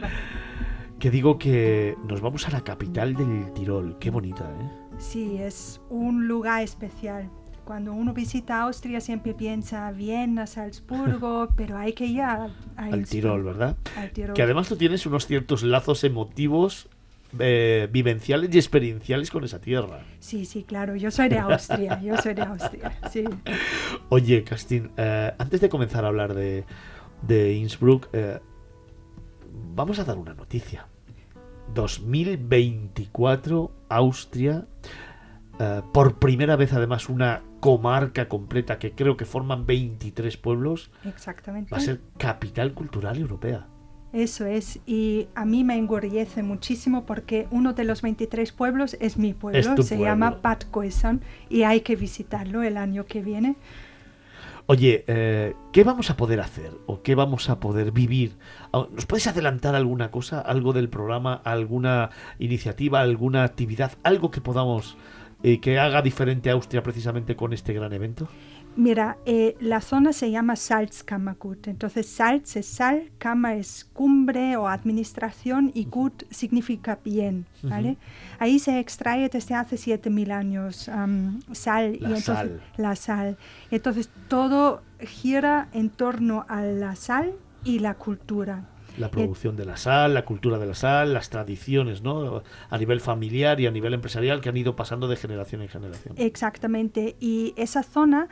Que digo que nos vamos a la capital del Tirol. Qué bonita, ¿eh? Sí, es un lugar especial. Cuando uno visita Austria siempre piensa Viena, Salzburgo, pero hay que ir a, a Al Innsbruck, Tirol, ¿verdad? al Tirol. Que además tú tienes unos ciertos lazos emotivos, eh, vivenciales y experienciales con esa tierra. Sí, sí, claro, yo soy de Austria, yo soy de Austria, sí. Oye, Castín, eh, antes de comenzar a hablar de, de Innsbruck, eh, vamos a dar una noticia. 2024, Austria. Eh, por primera vez, además, una comarca completa que creo que forman 23 pueblos. Exactamente. Va a ser capital cultural europea. Eso es, y a mí me engorriece muchísimo porque uno de los 23 pueblos es mi pueblo, Es se pueblo. llama Bad Coesan y hay que visitarlo el año que viene. Oye, eh, ¿qué vamos a poder hacer o qué vamos a poder vivir? Ah, ¿Nos puedes adelantar alguna cosa, algo del programa, alguna iniciativa, alguna actividad, algo que podamos, eh, que haga diferente a Austria precisamente con este gran evento? Mira, eh, la zona se llama Salzkammergut. Entonces, Salz es sal, Kammer es cumbre o administración y Gut significa bien, ¿vale? Ahí se extrae desde hace 7000 años sal La y entonces sal. la sal. Entonces, todo gira en torno a la sal y la cultura. La producción de la sal, la cultura de la sal, las tradiciones, ¿no? A nivel familiar y a nivel empresarial que han ido pasando de generación en generación. Exactamente. Y esa zona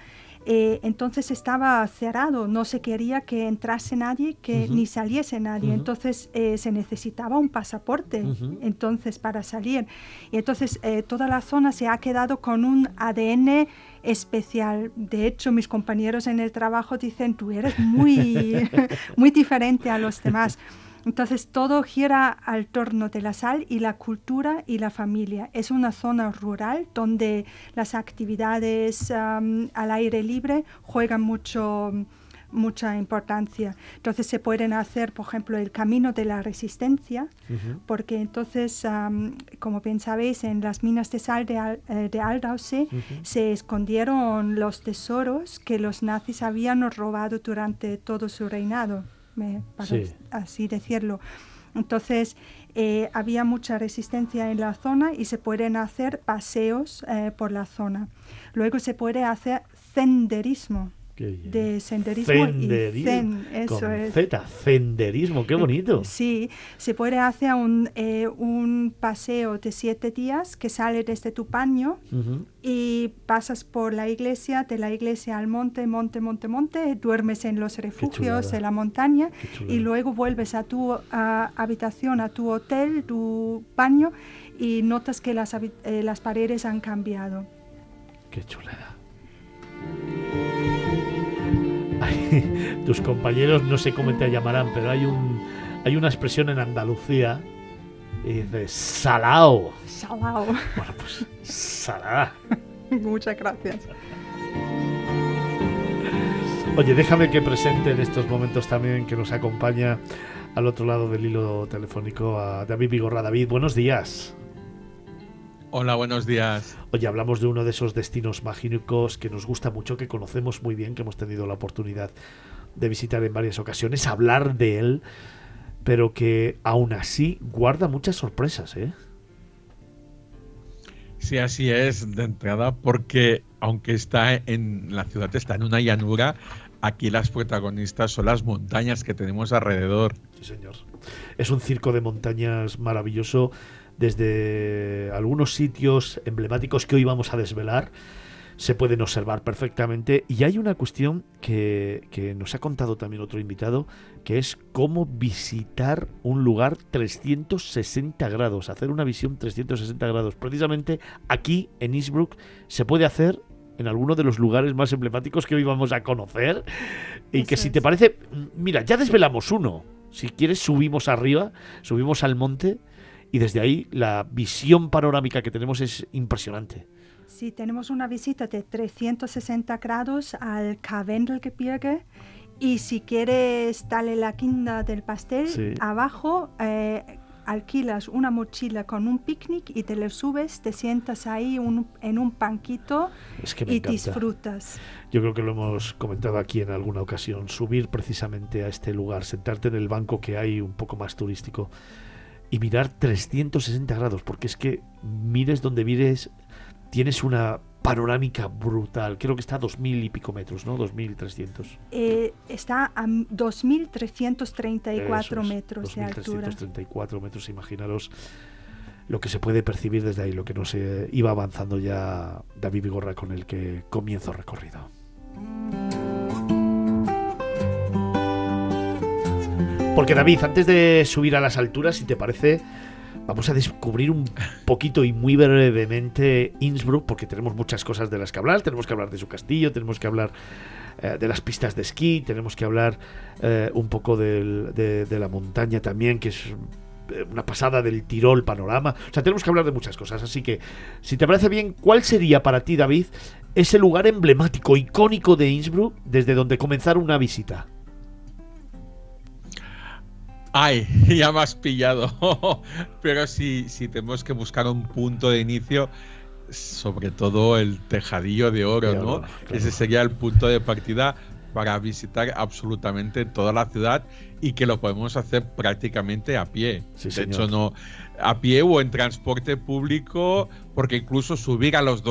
eh, entonces estaba cerrado, no se quería que entrase nadie, que ni saliese nadie. Entonces eh, se necesitaba un pasaporte entonces para salir. Y entonces eh, toda la zona se ha quedado con un ADN especial. De hecho, mis compañeros en el trabajo dicen, tú eres muy, muy diferente a los demás. Entonces todo gira al torno de la sal y la cultura y la familia. Es una zona rural donde las actividades al aire libre juegan mucho mucha importancia. Entonces se pueden hacer, por ejemplo, el camino de la resistencia, porque entonces, como bien sabéis, en las minas de sal de, Al- eh, de Aldaussee Ujú. se escondieron los tesoros que los nazis habían robado durante todo su reinado, me- para Sí. así decirlo. Entonces, eh, había mucha resistencia en la zona y se pueden hacer paseos eh, por la zona. Luego se puede hacer senderismo. De senderismo y Senderismo, zen, eso con es. Z, senderismo, qué bonito. Sí, se puede hacer un, eh, un paseo de siete días que sale desde tu paño Ujú. y pasas por la iglesia, de la iglesia al monte, monte, monte, monte, duermes en los refugios de la montaña y luego vuelves a tu a, habitación, a tu hotel, tu baño y notas que las, eh, las paredes han cambiado. Qué chulada. Tus compañeros no sé cómo te llamarán, pero hay un hay una expresión en Andalucía y dice salao. Salao. Bueno, pues salada. Muchas gracias. Oye, déjame que presente en estos momentos también que nos acompaña al otro lado del hilo telefónico a David Vigorra. David, buenos días. Hola, buenos días. Oye, hablamos de uno de esos destinos mágicos que nos gusta mucho, que conocemos muy bien, que hemos tenido la oportunidad de visitar en varias ocasiones, hablar de él, pero que aún así guarda muchas sorpresas, ¿eh? Sí, así es, de entrada, porque aunque está en la ciudad, está en una llanura, aquí las protagonistas son las montañas que tenemos alrededor. Sí, señor. Es un circo de montañas maravilloso desde algunos sitios emblemáticos que hoy vamos a desvelar. Se pueden observar perfectamente. Y hay una cuestión que, que nos ha contado también otro invitado, que es cómo visitar un lugar 360 grados, hacer una visión 360 grados. Precisamente aquí en Innsbruck se puede hacer en alguno de los lugares más emblemáticos que hoy vamos a conocer. Y que si te parece, mira, ya desvelamos uno. Si quieres, subimos arriba, subimos al monte y desde ahí la visión panorámica que tenemos es impresionante. Sí, tenemos una visita de 360 grados al Karwendelgebirge y si quieres darle la quinta del pastel, Sí. abajo eh, alquilas una mochila con un picnic y te le subes, te sientas ahí un- en un banquito Es que y encanta. disfrutas. Yo creo que lo hemos comentado aquí en alguna ocasión. Subir precisamente a este lugar, sentarte en el banco que hay un poco más turístico y mirar 360 grados, porque es que mires donde mires, tienes una panorámica brutal. Creo que está a 2.000 y pico metros, ¿no? 2.300. Eh, está a 2.334 Eso es, metros de altura. 2.334 metros, imaginaros lo que se puede percibir desde ahí, lo que nos iba avanzando ya David Vigorra con el que comienzo recorrido. Porque David, antes de subir a las alturas, si te parece, Vamos a descubrir un poquito y muy brevemente Innsbruck, porque tenemos muchas cosas de las que hablar. Tenemos que hablar de su castillo, tenemos que hablar eh, de las pistas de esquí, tenemos que hablar eh, un poco de, de la montaña también, que es eh, una pasada del Tirol panorama. O sea, tenemos que hablar de muchas cosas. Así que, si te parece bien, ¿cuál sería para ti, David, ese lugar emblemático, icónico de Innsbruck, desde donde comenzar una visita? Ay, ya me has pillado. Pero si, si tenemos que buscar un punto de inicio, sobre todo el tejadillo de oro, De ¿no? claro. Ese sería el punto de partida para visitar absolutamente toda la ciudad y que lo podemos hacer prácticamente a pie. Sí, de señor. hecho, no a pie o en transporte público, porque incluso subir a los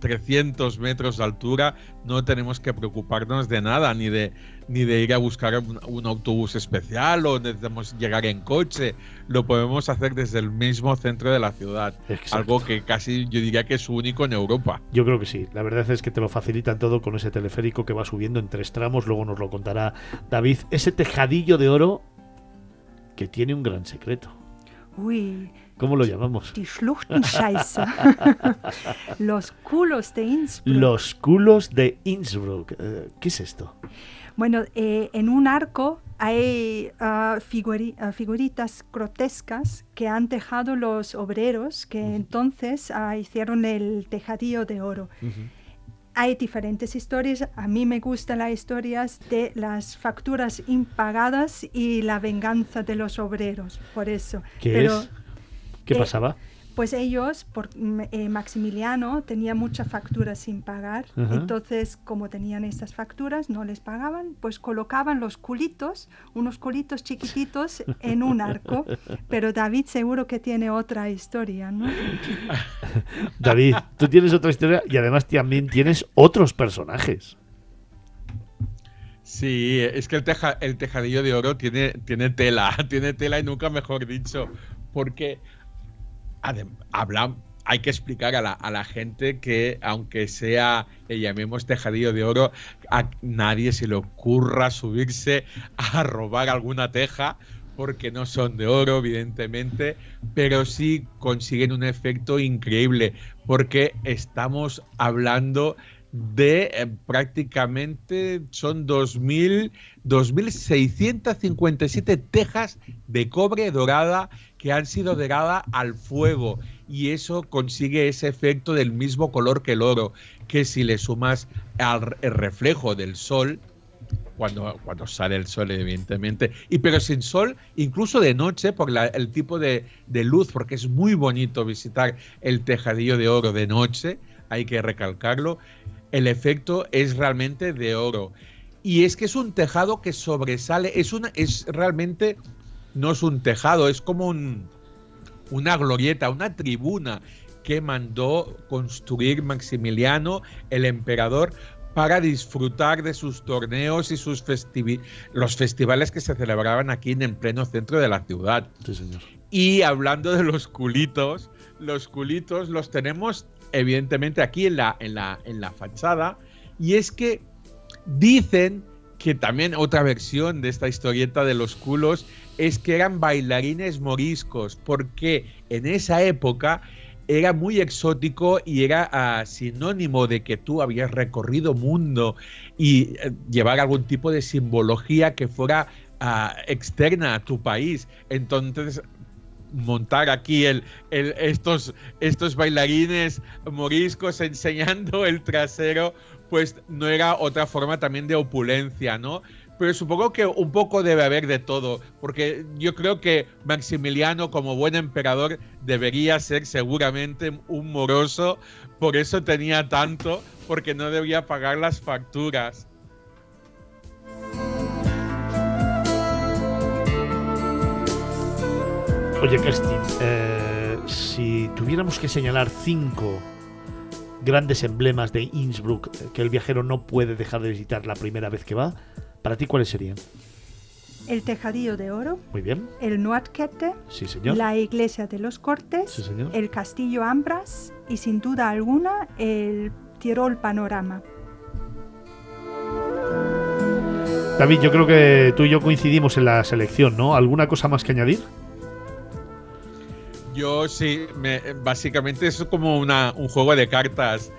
2.300 metros de altura no tenemos que preocuparnos de nada, ni de, ni de ir a buscar un, un autobús especial o necesitamos llegar en coche. Lo podemos hacer desde el mismo centro de la ciudad. Exacto. Algo que casi yo diría que es único en Europa. Yo creo que sí. La verdad es que te lo facilitan todo con ese teleférico que va subiendo en tres tramos. Luego nos lo contará David. Ese tejadillo de oro que tiene un gran secreto. Uy, ¿Cómo lo llamamos? die Schluchtenscheiße. Los culos de Innsbruck. Los culos de Innsbruck. Eh, ¿Qué es esto? Bueno, eh, en un arco hay ah, figuri- ah, figuritas grotescas que han tejado los obreros que entonces ah, hicieron el tejadillo de oro. Hay diferentes historias. A mí me gustan las historias de las facturas impagadas y la venganza de los obreros. Por eso. ¿Qué Pero, es? ¿Qué eh, pasaba? Pues ellos, por, eh, Maximiliano tenía muchas facturas sin pagar, entonces como tenían estas facturas, no les pagaban, pues colocaban los culitos, unos culitos chiquititos en un arco, pero David seguro que tiene otra historia, ¿no? David, tú tienes otra historia y además también tienes otros personajes. Sí, es que el, teja- el tejadillo de oro tiene, tiene tela, tiene tela y nunca mejor dicho, porque habla- hay que explicar a la, a la gente que aunque sea, llamemos tejadillo de oro, a nadie se le ocurra subirse a robar alguna teja porque no son de oro, evidentemente, pero sí consiguen un efecto increíble, porque estamos hablando de eh, prácticamente son 2.000, 2.657 tejas de cobre dorada que han sido doradas al fuego y eso consigue ese efecto del mismo color que el oro, que si le sumas al reflejo del sol, cuando, cuando sale el sol, evidentemente. Y pero sin sol, incluso de noche, por la- el tipo de, de luz, porque es muy bonito visitar el tejadillo de oro de noche, hay que recalcarlo. El efecto es realmente de oro. Y es que es un tejado que sobresale, es una, es realmente, no es un tejado, es como un, una glorieta, una tribuna que mandó construir Maximiliano, el emperador, para disfrutar de sus torneos y sus festivi- los festivales que se celebraban aquí en el pleno centro de la ciudad. Sí, señor. Y hablando de los culitos, los culitos los tenemos evidentemente aquí en la, en la, en la fachada. Y es que dicen que también otra versión de esta historieta de los culos es que eran bailarines moriscos, porque en esa época era muy exótico y era ah, sinónimo de que tú habías recorrido mundo y eh, llevar algún tipo de simbología que fuera ah, externa a tu país. Entonces, montar aquí el, el- estos, estos bailarines moriscos enseñando el trasero, pues no era otra forma también de opulencia, ¿no? Pero supongo que un poco debe haber de todo, porque yo creo que Maximiliano, como buen emperador, debería ser seguramente un moroso, por eso tenía tanto, porque no debía pagar las facturas. Oye, Kerstin, eh, si tuviéramos que señalar cinco grandes emblemas de Innsbruck eh, que el viajero no puede dejar de visitar la primera vez que va, ¿para ti cuáles serían? El tejadillo de oro, Muy bien, el Noatkette, sí señor. la iglesia de los Cortes, Sí, señor. el castillo Ambras y sin duda alguna el Tirol Panorama. David, yo creo que tú y yo coincidimos en la selección, ¿no? ¿Alguna cosa más que añadir? Yo sí, me, básicamente es como una, un juego de cartas.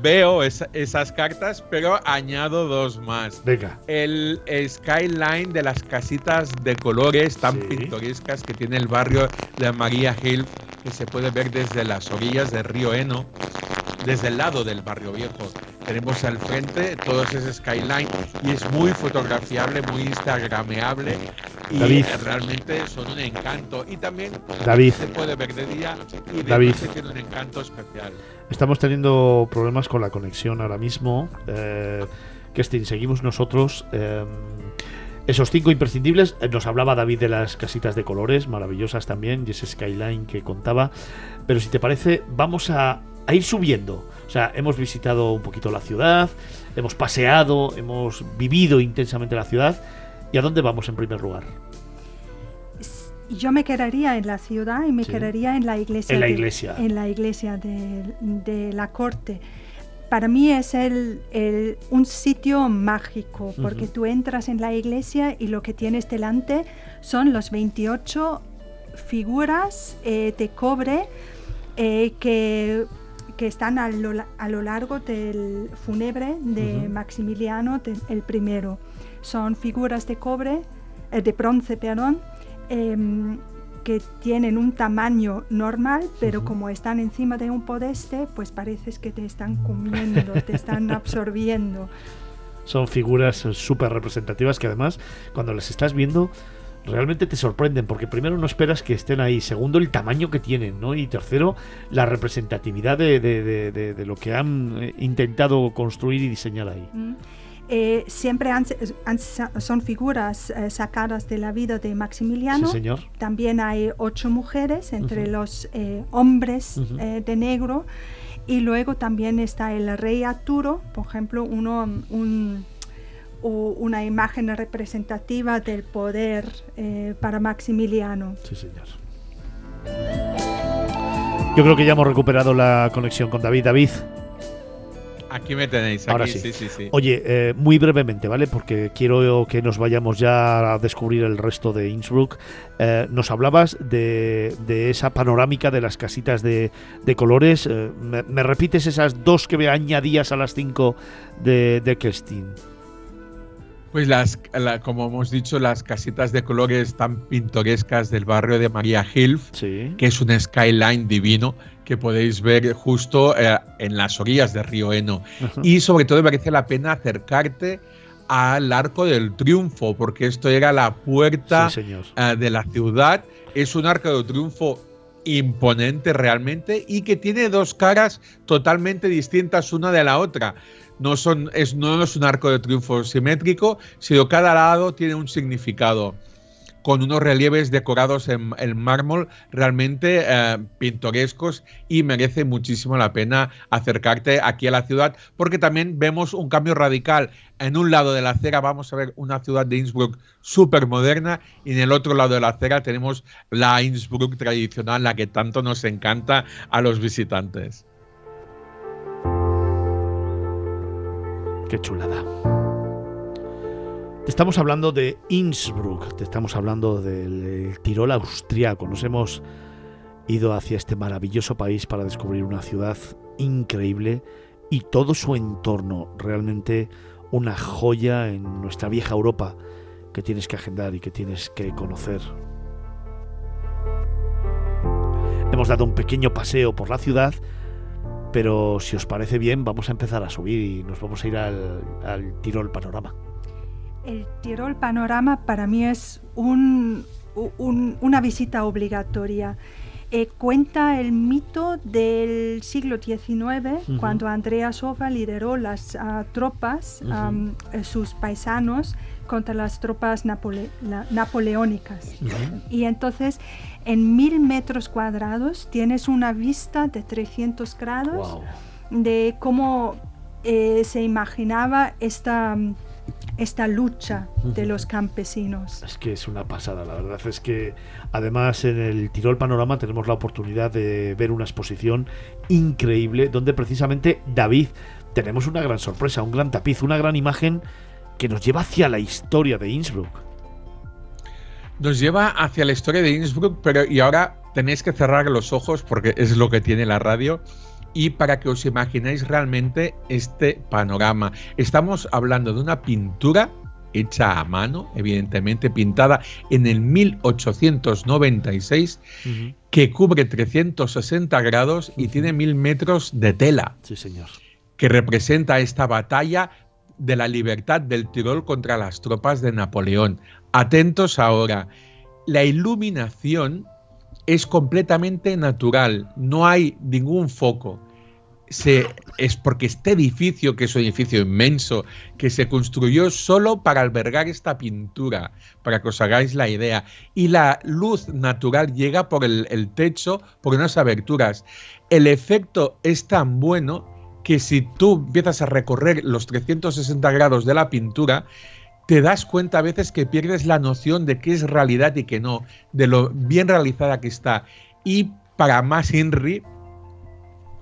Veo esas cartas, pero añado dos más. Venga. El, skyline de las casitas de colores tan pintorescas que tiene el barrio de María Hill, que se puede ver desde las orillas del río Eno, desde el lado del barrio viejo. Tenemos al frente todo ese skyline y es muy fotografiable, muy instagrameable y David. realmente son un encanto. Y también David. se puede ver de día y de David. noche tiene un encanto especial. Estamos teniendo problemas con la conexión ahora mismo. Eh, seguimos nosotros. Eh, esos cinco imprescindibles, eh, nos hablaba David de las casitas de colores, maravillosas también, y ese skyline que contaba. Pero si te parece, vamos a, a ir subiendo. O sea, hemos visitado un poquito la ciudad, hemos paseado, hemos vivido intensamente la ciudad. ¿Y a dónde vamos en primer lugar? yo me quedaría en la ciudad y me quedaría en la iglesia. En la iglesia. en la iglesia de, la corte. Para mí es el, un sitio mágico, porque tú entras en la iglesia y lo que tienes delante son los 28 figuras eh, de cobre eh, que, que, están a lo, a lo, largo del fúnebre de Maximiliano el primero. Son figuras de cobre, eh, de bronce, perdón, Em, que tienen un tamaño normal, pero como están encima de un podeste, pues pareces que te están comiendo, te están absorbiendo. Son figuras súper representativas que además, cuando las estás viendo, realmente te sorprenden, porque primero no esperas que estén ahí, segundo el tamaño que tienen, ¿no? Y tercero, la representatividad de, lo que han eh, intentado construir y diseñar ahí. Mm. Eh, siempre son figuras eh, sacadas de la vida de Maximiliano. señor. También hay ocho mujeres entre los eh, hombres de negro. Y luego también está el rey Arturo, por ejemplo, uno, una imagen representativa del poder para Maximiliano. Sí, señor. Yo creo que ya hemos recuperado la conexión con David. David, Aquí me tenéis. Ahora sí. Oye, eh, muy brevemente, ¿vale? Porque quiero que nos vayamos ya a descubrir el resto de Innsbruck. Eh, nos hablabas de, esa panorámica de las casitas de, colores. Eh, me, repites esas dos que me añadías a las cinco de, de Kestin? Pues las, como hemos dicho, las casitas de colores tan pintorescas del barrio de María Hilf, que es un skyline divino que podéis ver justo eh, en las orillas del río Eno. Y sobre todo merece la pena acercarte al Arco del Triunfo, porque esto era la puerta eh, de la ciudad. Es un arco de triunfo imponente realmente y que tiene dos caras totalmente distintas una de la otra no, son, es, no es un arco de triunfo simétrico, sino cada lado tiene un significado con unos relieves decorados en, mármol realmente eh, pintorescos y merece muchísimo la pena acercarte aquí a la ciudad porque también vemos un cambio radical. En un lado de la acera vamos a ver una ciudad de Innsbruck súper moderna y en el otro lado de la acera tenemos la Innsbruck tradicional, la que tanto nos encanta a los visitantes. Qué chulada. Te estamos hablando de Innsbruck, te estamos hablando del Tirol austriaco. Nos hemos ido hacia este maravilloso país para descubrir una ciudad increíble y todo su entorno, realmente una joya en nuestra vieja Europa que tienes que agendar y que tienes que conocer. Hemos dado un pequeño paseo por la ciudad pero si os parece bien, vamos a empezar a subir y nos vamos a ir al, Tirol Panorama. El Tirol Panorama para mí es un, una visita obligatoria. Eh, cuenta el mito del siglo XIX, cuando Andrea Sova lideró las ah, tropas, eh, sus paisanos, contra las tropas napoleónicas. Y entonces en mil metros cuadrados tienes una vista de 300 grados de cómo eh, se imaginaba esta, esta lucha de los campesinos. Es que es una pasada, la verdad es que además en el Tirol Panorama tenemos la oportunidad de ver una exposición increíble donde precisamente David tenemos una gran sorpresa, un gran tapiz, una gran imagen que nos lleva hacia la historia de Innsbruck nos lleva hacia la historia de Innsbruck, pero y ahora tenéis que cerrar los ojos porque es lo que tiene la radio y para que os imagináis realmente este panorama. Estamos hablando de una pintura hecha a mano, evidentemente pintada en el 1896, que cubre 360 grados y tiene mil metros de tela. Sí, señor. Que representa esta batalla de la libertad del Tirol contra las tropas de Napoleón. Atentos ahora, la iluminación es completamente natural, no hay ningún foco. Es porque este edificio, que es un edificio inmenso, que se construyó solo para albergar esta pintura, para que os hagáis la idea, y la luz natural llega por el, el techo, por unas aberturas. El efecto es tan bueno que si tú empiezas a recorrer los 360 grados de la pintura, te das cuenta a veces que pierdes la noción de qué es realidad y qué no, de lo bien realizada que está. Y para más Henry,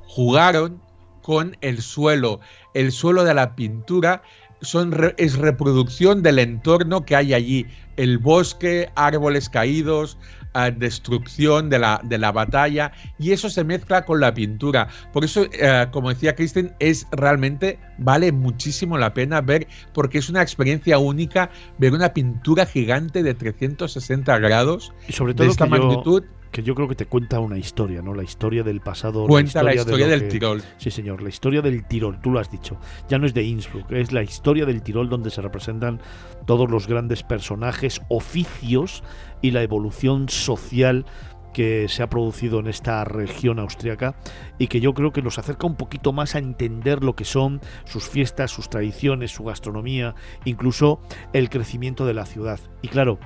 jugaron con el suelo. El suelo de la pintura son es reproducción del entorno que hay allí. El bosque, árboles caídos, uh, destrucción de la, de la batalla, y eso se mezcla con la pintura. Por eso, uh, como decía Kristen, es realmente vale muchísimo la pena ver, porque es una experiencia única ver una pintura gigante de 360 grados y sobre todo de esta magnitud. Yo que yo creo que te cuenta una historia, ¿no? La historia del pasado. Cuenta la historia, la historia de del que, Tirol. Sí, señor, la historia del Tirol, tú lo has dicho. Ya no es de Innsbruck, es la historia del Tirol donde se representan todos los grandes personajes, oficios y la evolución social que se ha producido en esta región austriaca y que yo creo que nos acerca un poquito más a entender lo que son sus fiestas, sus tradiciones, su gastronomía, incluso el crecimiento de la ciudad. Y claro,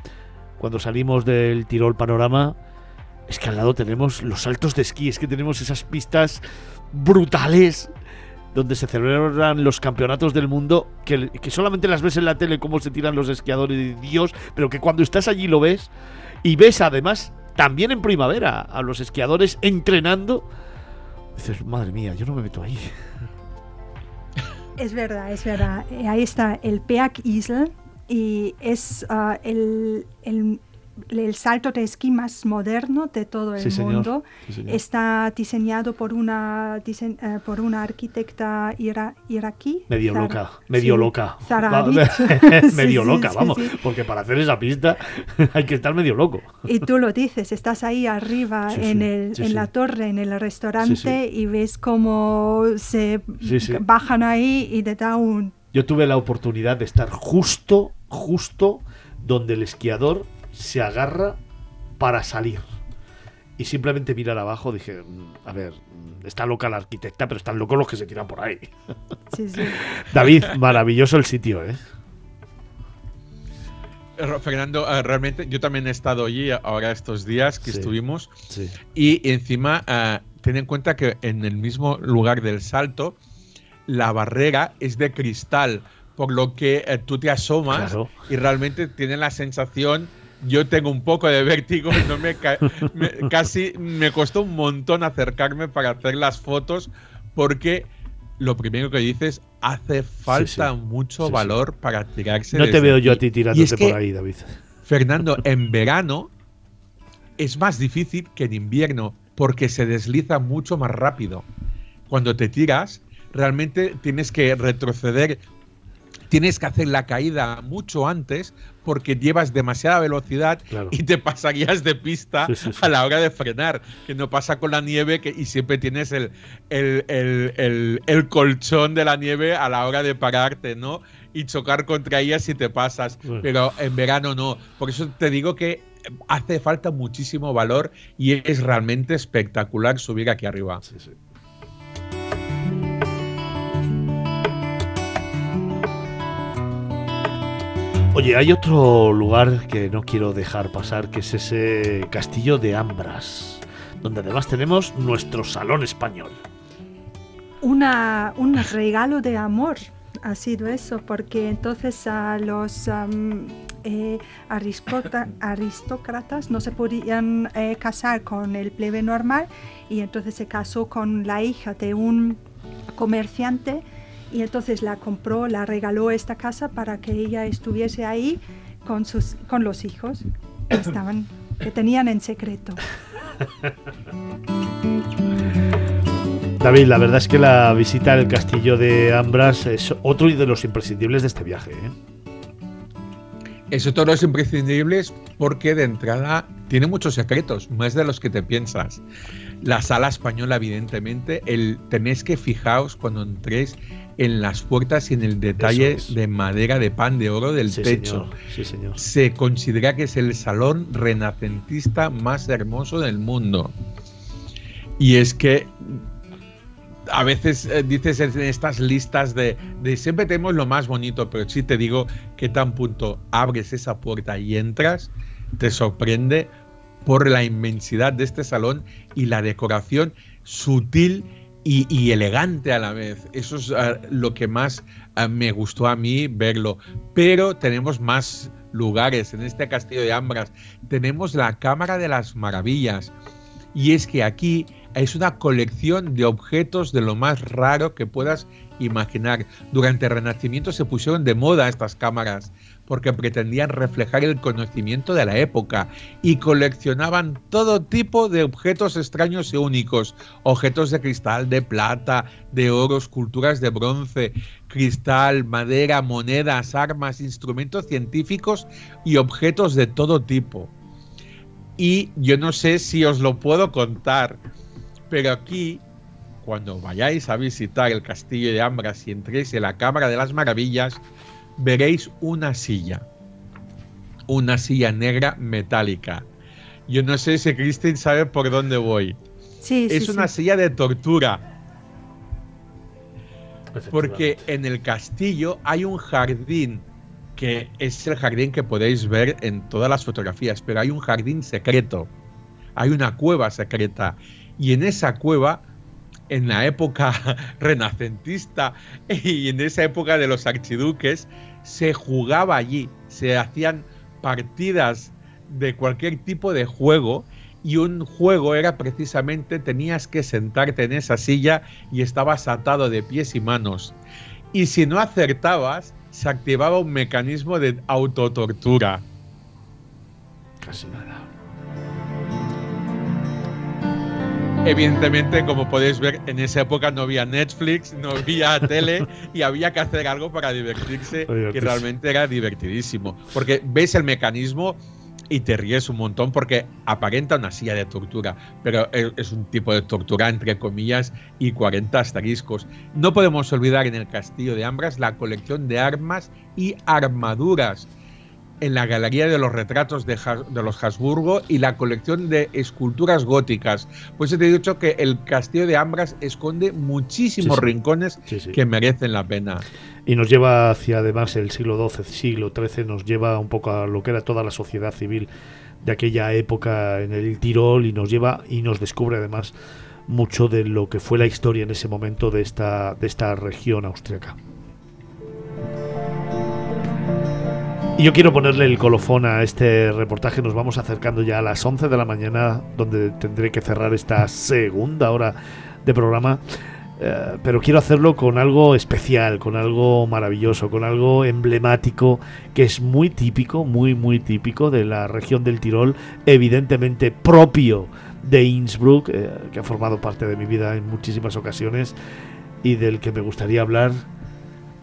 cuando salimos del Tirol Panorama, es que al lado tenemos los saltos de esquí, es que tenemos esas pistas brutales donde se celebran los campeonatos del mundo, que, que, solamente las ves en la tele cómo se tiran los esquiadores de Dios, pero que cuando estás allí lo ves y ves además también en primavera a los esquiadores entrenando, dices, madre mía, yo no me meto ahí. Es verdad, es verdad. Ahí está el Peak Isle y es uh, el, el el salto de esquí más moderno de todo el sí, mundo. Sí. Está diseñado por una, dise uh, por una arquitecta ira iraquí. Medio Zara, loca, medio sí, loca. Medio loca, vamos. Porque para hacer esa pista hay que estar medio loco. Y tú lo dices, estás ahí arriba en, el, en la torre, en el restaurante, y ves cómo se bajan ahí y te da un... Yo tuve la oportunidad de estar justo, justo donde el esquiador se agarra para salir. Y simplemente mirar abajo dije, a ver, está loca la arquitecta, pero están locos los que se tiran por ahí. Sí, sí. David, maravilloso el sitio, ¿eh? Fernando, uh, realmente yo también he estado allí ahora estos días que Sí, estuvimos sí. y encima uh, ten en cuenta que en el mismo lugar del salto la barrera es de cristal, por lo que uh, tú te asomas Claro. y realmente tienes la sensación yo tengo un poco de vértigo y no me, ca me, casi me costó un montón acercarme para hacer las fotos porque lo primero que dices hace falta sí. mucho Sí, valor para tirarse No te veo yo a ti tirándote es que, por ahí, David. Fernando, en verano es más difícil que en invierno porque se desliza mucho más rápido. Cuando te tiras, realmente tienes que retroceder, tienes que hacer la caída mucho antes porque llevas demasiada velocidad Claro. y te pasarías de pista Sí, sí, sí. a la hora de frenar, que no pasa con la nieve que, y siempre tienes el, el, el- colchón de la nieve a la hora de pararte, ¿no? Y chocar contra ella si te pasas. Bueno. Pero en verano no. Por eso te digo que hace falta muchísimo valor y es realmente espectacular subir aquí arriba. Sí, sí. Oye, hay otro lugar que no quiero dejar pasar, que es ese castillo de Ambras, donde además tenemos nuestro salón español. Una, un regalo de amor ha sido eso, porque entonces a los am, eh, aristócratas no se podían eh, casar con el plebe normal y entonces se casó con la hija de un comerciante y entonces la compró, la regaló esta casa para que ella estuviese ahí con, sus, con los hijos que, estaban, que tenían en secreto. David, la verdad es que la visita al castillo de Ambras es otro de los imprescindibles de este viaje. ¿eh? Es otro de los imprescindibles porque de entrada tiene muchos secretos, más de los que te piensas. La sala española, evidentemente, el tenéis que fijaos cuando entréis en las puertas y en el detalle de madera de pan de oro del techo. Sí, señor. Se considera que es el salón renacentista más hermoso del mundo. Y es que a veces eh, dices en estas listas de, de, siempre tenemos lo más bonito, pero si te digo que tan punto abres esa puerta y entras, te sorprende por la inmensidad de este salón y la decoración sutil y, elegante a la vez. Eso es ah, lo que más ah, me gustó a mí verlo. Pero tenemos más lugares en este castillo de Ambras. Tenemos la Cámara de las Maravillas. Y es que aquí es una colección de objetos de lo más raro que puedas imaginar. Durante el Renacimiento se pusieron de moda estas cámaras porque pretendían reflejar el conocimiento de la época y coleccionaban todo tipo de objetos extraños y únicos, objetos de cristal, de plata, de oro, esculturas de bronce, cristal, madera, monedas, armas, instrumentos científicos y objetos de todo tipo. Y yo no sé si os lo puedo contar, pero aquí cuando vayáis a visitar el castillo de Ambras y entréis en la Cámara de las Maravillas, veréis una silla. Una silla negra metálica. Yo no sé si Christine sabe por dónde voy. Sí, es una silla de tortura. Porque en el castillo hay un jardín que es el jardín que podéis ver en todas las fotografías, pero hay un jardín secreto. Hay una cueva secreta. Y en esa cueva en la época renacentista y en esa época de los archiduques, se jugaba allí, se hacían partidas de cualquier tipo de juego y un juego era precisamente tenías que sentarte en esa silla y estabas atado de pies y manos. Y si no acertabas, se activaba un mecanismo de autotortura. Casi nada. Evidentemente, como podéis ver, en esa época no había Netflix, no había tele y había que hacer algo para divertirse y realmente era divertidísimo. Porque ves el mecanismo y te ríes un montón porque aparenta una silla de tortura, pero es un tipo de tortura entre comillas y 40 asteriscos. No podemos olvidar en el castillo de Ambras la colección de armas y armaduras en la Galería de los Retratos de, los Habsburgo y la colección de esculturas góticas. Pues te he dicho que el Castillo de Ambras esconde muchísimos rincones que merecen la pena. Y nos lleva hacia además el siglo XII, siglo XIII, nos lleva un poco a lo que era toda la sociedad civil de aquella época en el Tirol y nos lleva y nos descubre además mucho de lo que fue la historia en ese momento de esta, de esta región austriaca. Y yo quiero ponerle el colofón a este reportaje. Nos vamos acercando ya a las 11 de la mañana, donde tendré que cerrar esta segunda hora de programa. Eh, pero quiero hacerlo con algo especial, con algo maravilloso, con algo emblemático que es muy típico, muy, muy típico de la región del Tirol, evidentemente propio de Innsbruck, eh, que ha formado parte de mi vida en muchísimas ocasiones y del que me gustaría hablar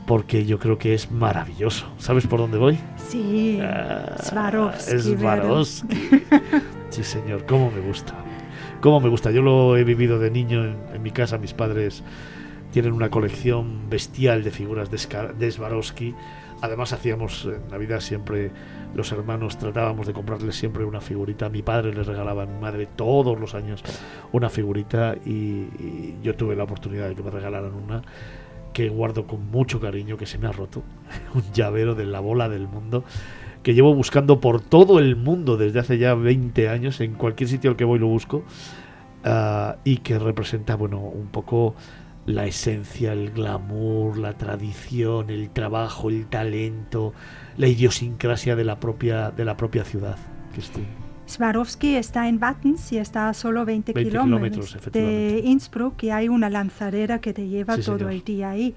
porque yo creo que es maravilloso. ¿Sabes por dónde voy? Sí, ah, Swarovski. Swarovski. sí, señor, cómo me gusta. Cómo me gusta. Yo lo he vivido de niño en, mi casa. Mis padres tienen una colección bestial de figuras de, de Swarovski. Además hacíamos en Navidad siempre, los hermanos tratábamos de comprarles siempre una figurita. Mi padre les regalaba a mi madre todos los años una figurita y, y yo tuve la oportunidad de que me regalaran una que guardo con mucho cariño, que se me ha roto, un llavero de la bola del mundo, que llevo buscando por todo el mundo desde hace ya 20 años, en cualquier sitio al que voy lo busco, ah, y que representa, bueno, un poco la esencia, el glamour, la tradición, el trabajo, el talento, la idiosincrasia de la propia, de la propia ciudad. Swarovski está en Wattens y está a solo 20, kilómetros, de Innsbruck y hay una lanzadera que te lleva todo el día ahí.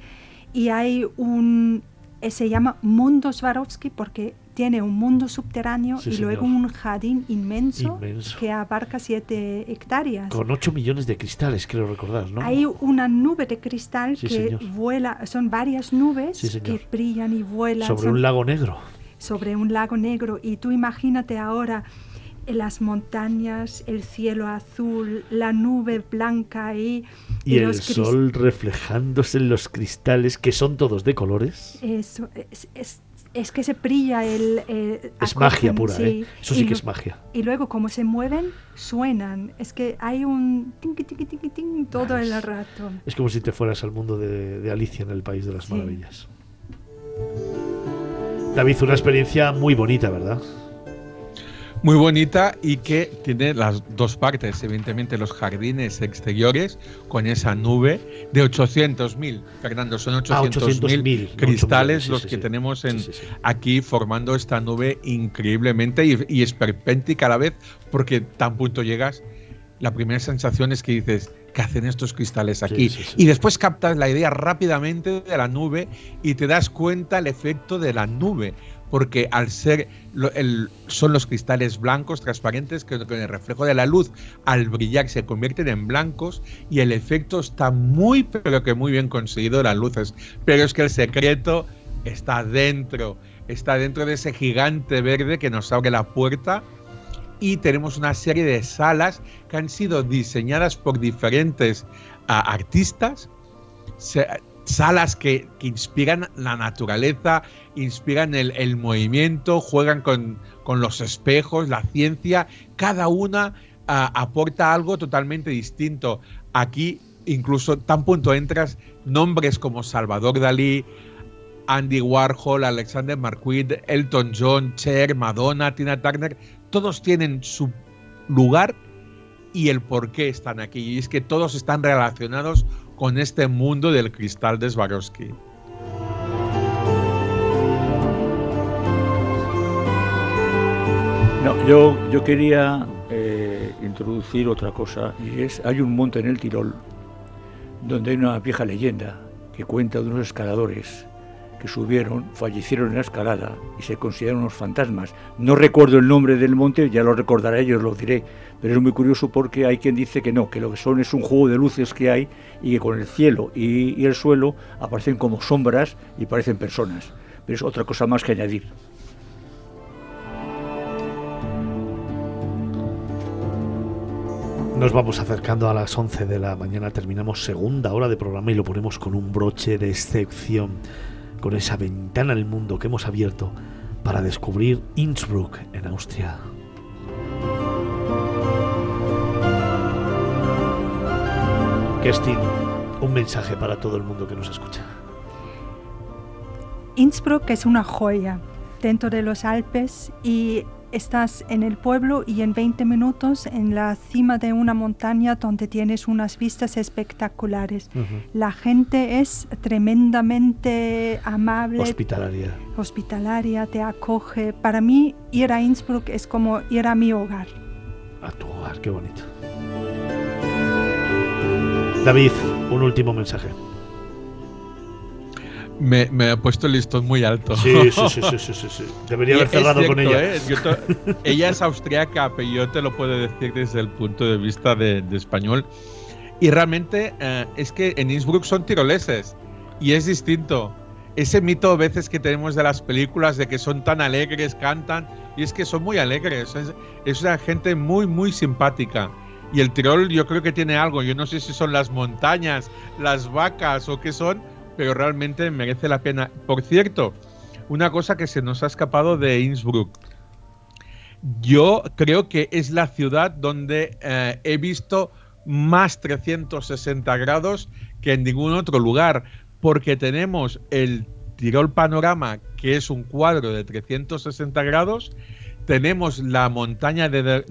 Y hay un, eh, se llama Mundo Swarovski porque tiene un mundo subterráneo Sí, y luego señor. un jardín inmenso, Inmenso. que abarca 7 hectáreas. Con 8 millones de cristales, creo recordar, ¿no? Hay una nube de cristal Sí, que señor. vuela, son varias nubes Sí, señor. que brillan y vuelan Sobre son- un lago negro. sobre un lago negro. Y tú imagínate ahora las montañas, el cielo azul, la nube blanca ahí. Y, el los cris- sol reflejándose en los cristales, que son todos de colores. Eso, es, es- es que se brilla el... eh, Es acogen, magia pura, sí. ¿eh? Eso Y sí que es magia. Y luego, como se mueven, suenan. Es que hay un ting todo el rato. Es como si te fueras al mundo de, de Alicia en el País de las Sí. Maravillas. David, una experiencia muy bonita, ¿verdad? Muy bonita y que tiene las dos partes, evidentemente los jardines exteriores con esa nube de 800.000, Fernando, son 800.000 800.000, no cristales 8 millones, sí, los sí, que sí. tenemos en, aquí formando esta nube increíblemente y, y esperpéntica a la vez, porque tan punto llegas, la primera sensación es que dices, ¿qué hacen estos cristales aquí? sí, sí. Y después captas la idea rápidamente de la nube y te das cuenta el efecto de la nube, porque al ser el- son los cristales blancos transparentes que con el reflejo de la luz al brillar se convierten en blancos y el efecto está muy pero que muy bien conseguido las luces. Pero es que el secreto está dentro está dentro de ese gigante verde que nos abre la puerta y tenemos una serie de salas que han sido diseñadas por diferentes ah, artistas salas que, inspiran la naturaleza, inspiran el, movimiento, juegan con, los espejos, la ciencia, cada una ah, aporta algo totalmente distinto. Aquí, incluso tan punto entras, nombres como Salvador Dalí, Andy Warhol, Alexander McQueen, Elton John, Cher, Madonna, Tina Turner, todos tienen su lugar y el por qué están aquí. Y es que todos están relacionados con este mundo del cristal de Swarovski. No, yo, yo quería eh, introducir otra cosa y es, hay un monte en el Tirol donde hay una vieja leyenda que cuenta de unos escaladores que subieron, fallecieron en la escalada y se consideran unos fantasmas. No recuerdo el nombre del monte, ya lo recordaré, yo lo diré, pero es muy curioso porque hay quien dice que no, que lo que son es un juego de luces que hay y que con el cielo y, el suelo aparecen como sombras y parecen personas. Pero es otra cosa más que añadir. Nos vamos acercando a las 11 de la mañana, terminamos segunda hora de programa y lo ponemos con un broche de excepción, con esa ventana al mundo que hemos abierto para descubrir Innsbruck en Austria. Kerstin, un mensaje para todo el mundo que nos escucha. Innsbruck es una joya dentro de los Alpes y estás en el pueblo y en 20 minutos en la cima de una montaña donde tienes unas vistas espectaculares. La gente es tremendamente amable, Hospitalaria. hospitalaria, te acoge. Para mí ir a Innsbruck es como ir a mi hogar. A tu hogar, qué bonito. David, un último mensaje. Me, me ha puesto el listón muy alto. Sí, sí, sí, sí, sí. Debería Y haber cerrado con ella. ¿eh? Ella es austriaca, pero yo te lo puedo decir desde el punto de vista de, de español. Y realmente eh, es que en Innsbruck son tiroleses y es distinto. Ese mito a veces que tenemos de las películas de que son tan alegres, cantan, y es que son muy alegres. Es, es una gente muy, muy simpática. Y el Tirol yo creo que tiene algo. Yo no sé si son las montañas, las vacas o qué son, pero realmente merece la pena. Por cierto, una cosa que se nos ha escapado de Innsbruck. Yo creo que es la ciudad donde eh, he visto más 360 grados que en ningún otro lugar, porque tenemos el Tirol Panorama, que es un cuadro de 360 grados, tenemos la montaña de,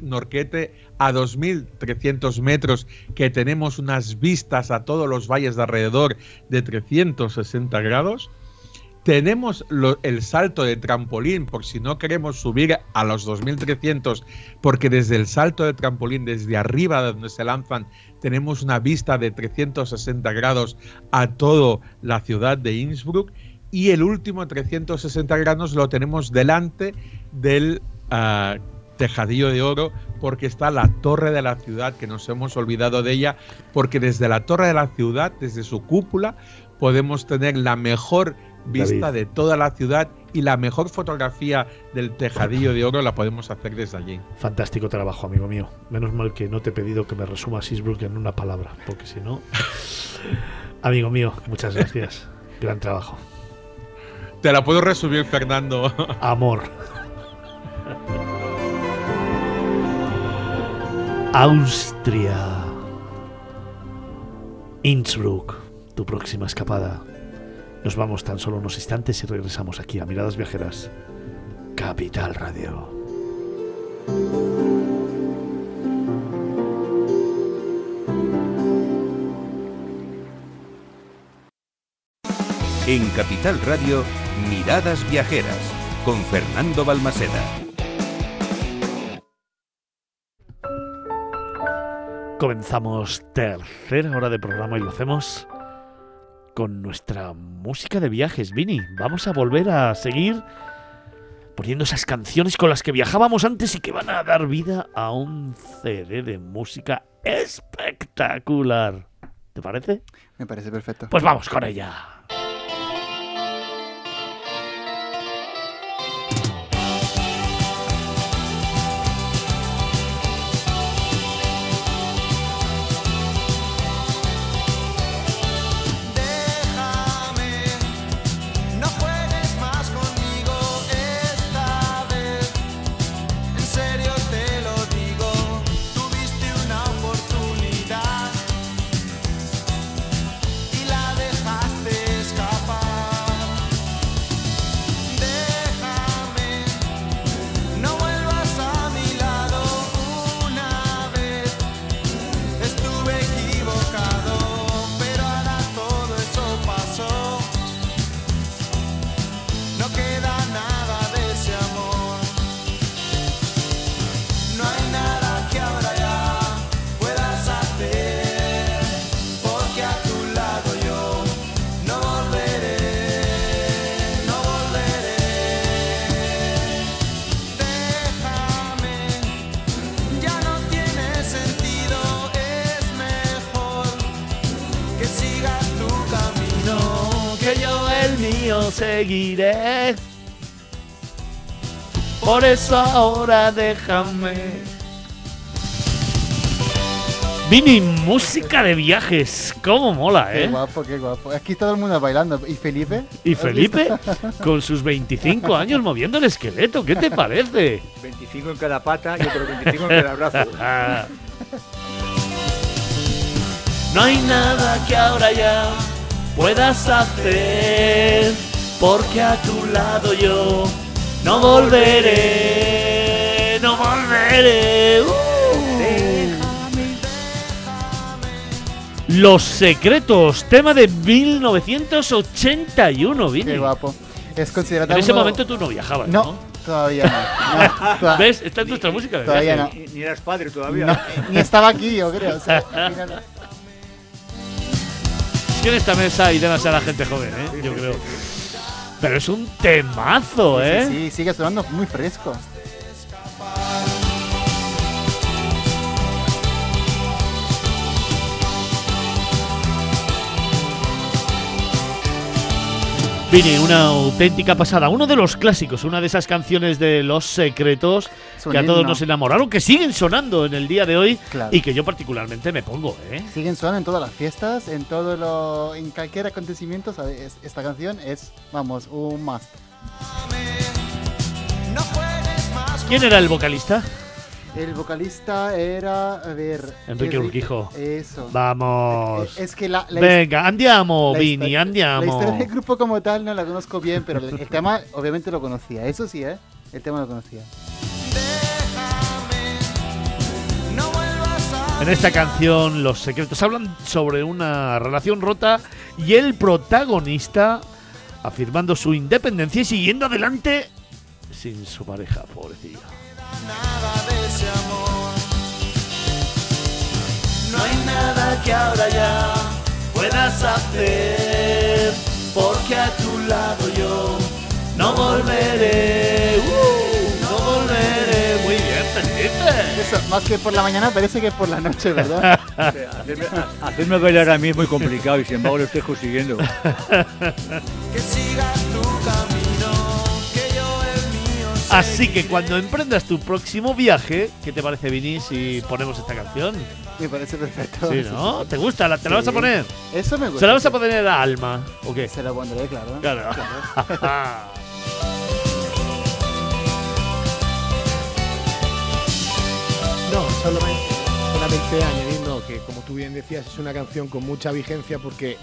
Norquete a 2.300 metros, que tenemos unas vistas a todos los valles de alrededor de 360 grados. Tenemos el salto de trampolín, por si no queremos subir a los 2300, porque desde el salto de trampolín, desde arriba de donde se lanzan, tenemos una vista de 360 grados a toda la ciudad de Innsbruck. y el último 360 grados lo tenemos delante del ah, tejadillo de oro porque está la torre de la ciudad que nos hemos olvidado de ella porque desde la torre de la ciudad desde su cúpula podemos tener la mejor vista David. de toda la ciudad y la mejor fotografía del tejadillo de oro la podemos hacer desde allí. Fantástico trabajo, amigo mío. Menos mal que no te he pedido que me resumas Eastbrook en una palabra, porque si no. amigo mío, muchas gracias. Gran trabajo. Te la puedo resumir, Fernando. Amor. Austria. Innsbruck, tu próxima escapada. Nos vamos tan solo unos instantes y regresamos aquí a Miradas Viajeras. Capital Radio. En Capital Radio, Miradas Viajeras, con Fernando Balmaseda. Comenzamos tercera hora de programa y lo hacemos con nuestra música de viajes, Vini. Vamos a volver a seguir poniendo esas canciones con las que viajábamos antes y que van a dar vida a un CD de música espectacular. ¿Te parece? Me parece perfecto. Pues vamos con ella. Por eso ahora déjame. Vini, música de viajes. ¿Cómo mola, Qué eh? guapo, qué guapo. Aquí todo el mundo bailando. ¿Y Felipe? Y ¿Has Felipe, con sus 25 años moviendo el esqueleto. ¿Qué te parece? 25 en cada pata y otros 25 en cada brazo. Ah. No hay nada que ahora ya puedas hacer, porque a tu lado yo no volveré, no volveré. Uh. Los secretos, tema de 1981, Vini. Qué guapo. Es considerado En ese uno- momento tú no viajabas, No, ¿no? todavía no. no, toda- ¿Ves? Esta es nuestra música de Todavía no. Ni, ni eras padre todavía. no, Ni estaba aquí, yo creo. o sea, en esta mesa hay demasiada gente joven, ¿eh? Yo creo. Pero es un temazo, ¿eh? Sí, sí, sigue sonando muy fresco. Vini, una auténtica pasada. Uno de los clásicos, una de esas canciones de Los Secretos que a todos himno. nos enamoraron, que siguen sonando en el día de hoy Claro. y que yo particularmente me pongo, ¿eh? Siguen sonando en todas las fiestas, en todo lo, en cualquier acontecimiento. Esta canción es, vamos, un must. ¿Quién era el vocalista? El vocalista era, a ver, Enrique Enri- Urquijo. Eso. Vamos. Es que la, la Venga, andiamo, la Vini, historia- andiamo. La historia del grupo como tal no la conozco bien, pero el, el tema obviamente lo conocía. Eso sí, ¿eh? El tema lo conocía. no vuelvas a En esta canción, Los Secretos hablan sobre una relación rota y el protagonista afirmando su independencia y siguiendo adelante sin su pareja, pobrecillo. Nada de ese amor. No hay nada que ahora ya puedas hacer, porque a tu lado yo no volveré. Uh, no volveré. Muy bien, Felipe. Eso, más que por la mañana, parece que es por la noche, ¿verdad? Hacerme, hacerme bailar a mí es muy complicado y sin embargo lo estoy consiguiendo. Que sigas tu camino, Así que cuando emprendas tu próximo viaje, ¿qué te parece, Vini, si ponemos esta canción? Me parece perfecto. Sí, ¿no? ¿Te gusta? ¿La- ¿Te la vas a poner? Eso me gusta. ¿Se la vas a poner a Alma? ¿O qué? Se la pondré, claro. Claro. No, solamente, solamente añadiendo que, como tú bien decías, es una canción con mucha vigencia porque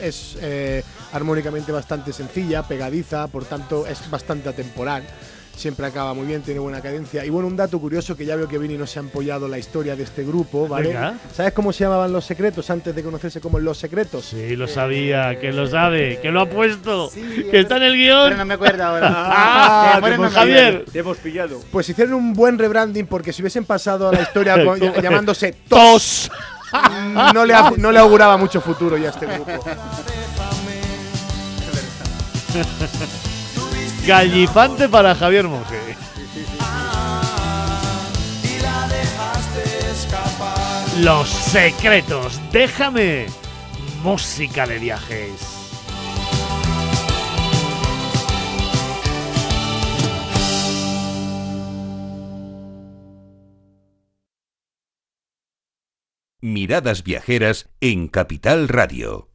es eh, armónicamente bastante sencilla, pegadiza, por tanto es bastante atemporal. Siempre acaba muy bien, tiene buena cadencia. Y bueno, un dato curioso que ya veo que Vini no se ha empollado la historia de este grupo, ¿vale? Venga. ¿Sabes cómo se llamaban los secretos antes de conocerse como los secretos? Sí, lo sabía, que lo sabe, que lo ha puesto, Sí, que está en el guion. Pero no me acuerdo ahora. Ah, De memoria no me Javier. Te hemos pillado. Pues hicieron un buen rebranding porque si hubiesen pasado a la historia con- ll- llamándose Tos. no le, no le auguraba mucho futuro ya a este grupo. Gallifante para Javier Monge. Los secretos. Déjame. Música de viajes. Miradas viajeras en Capital Radio.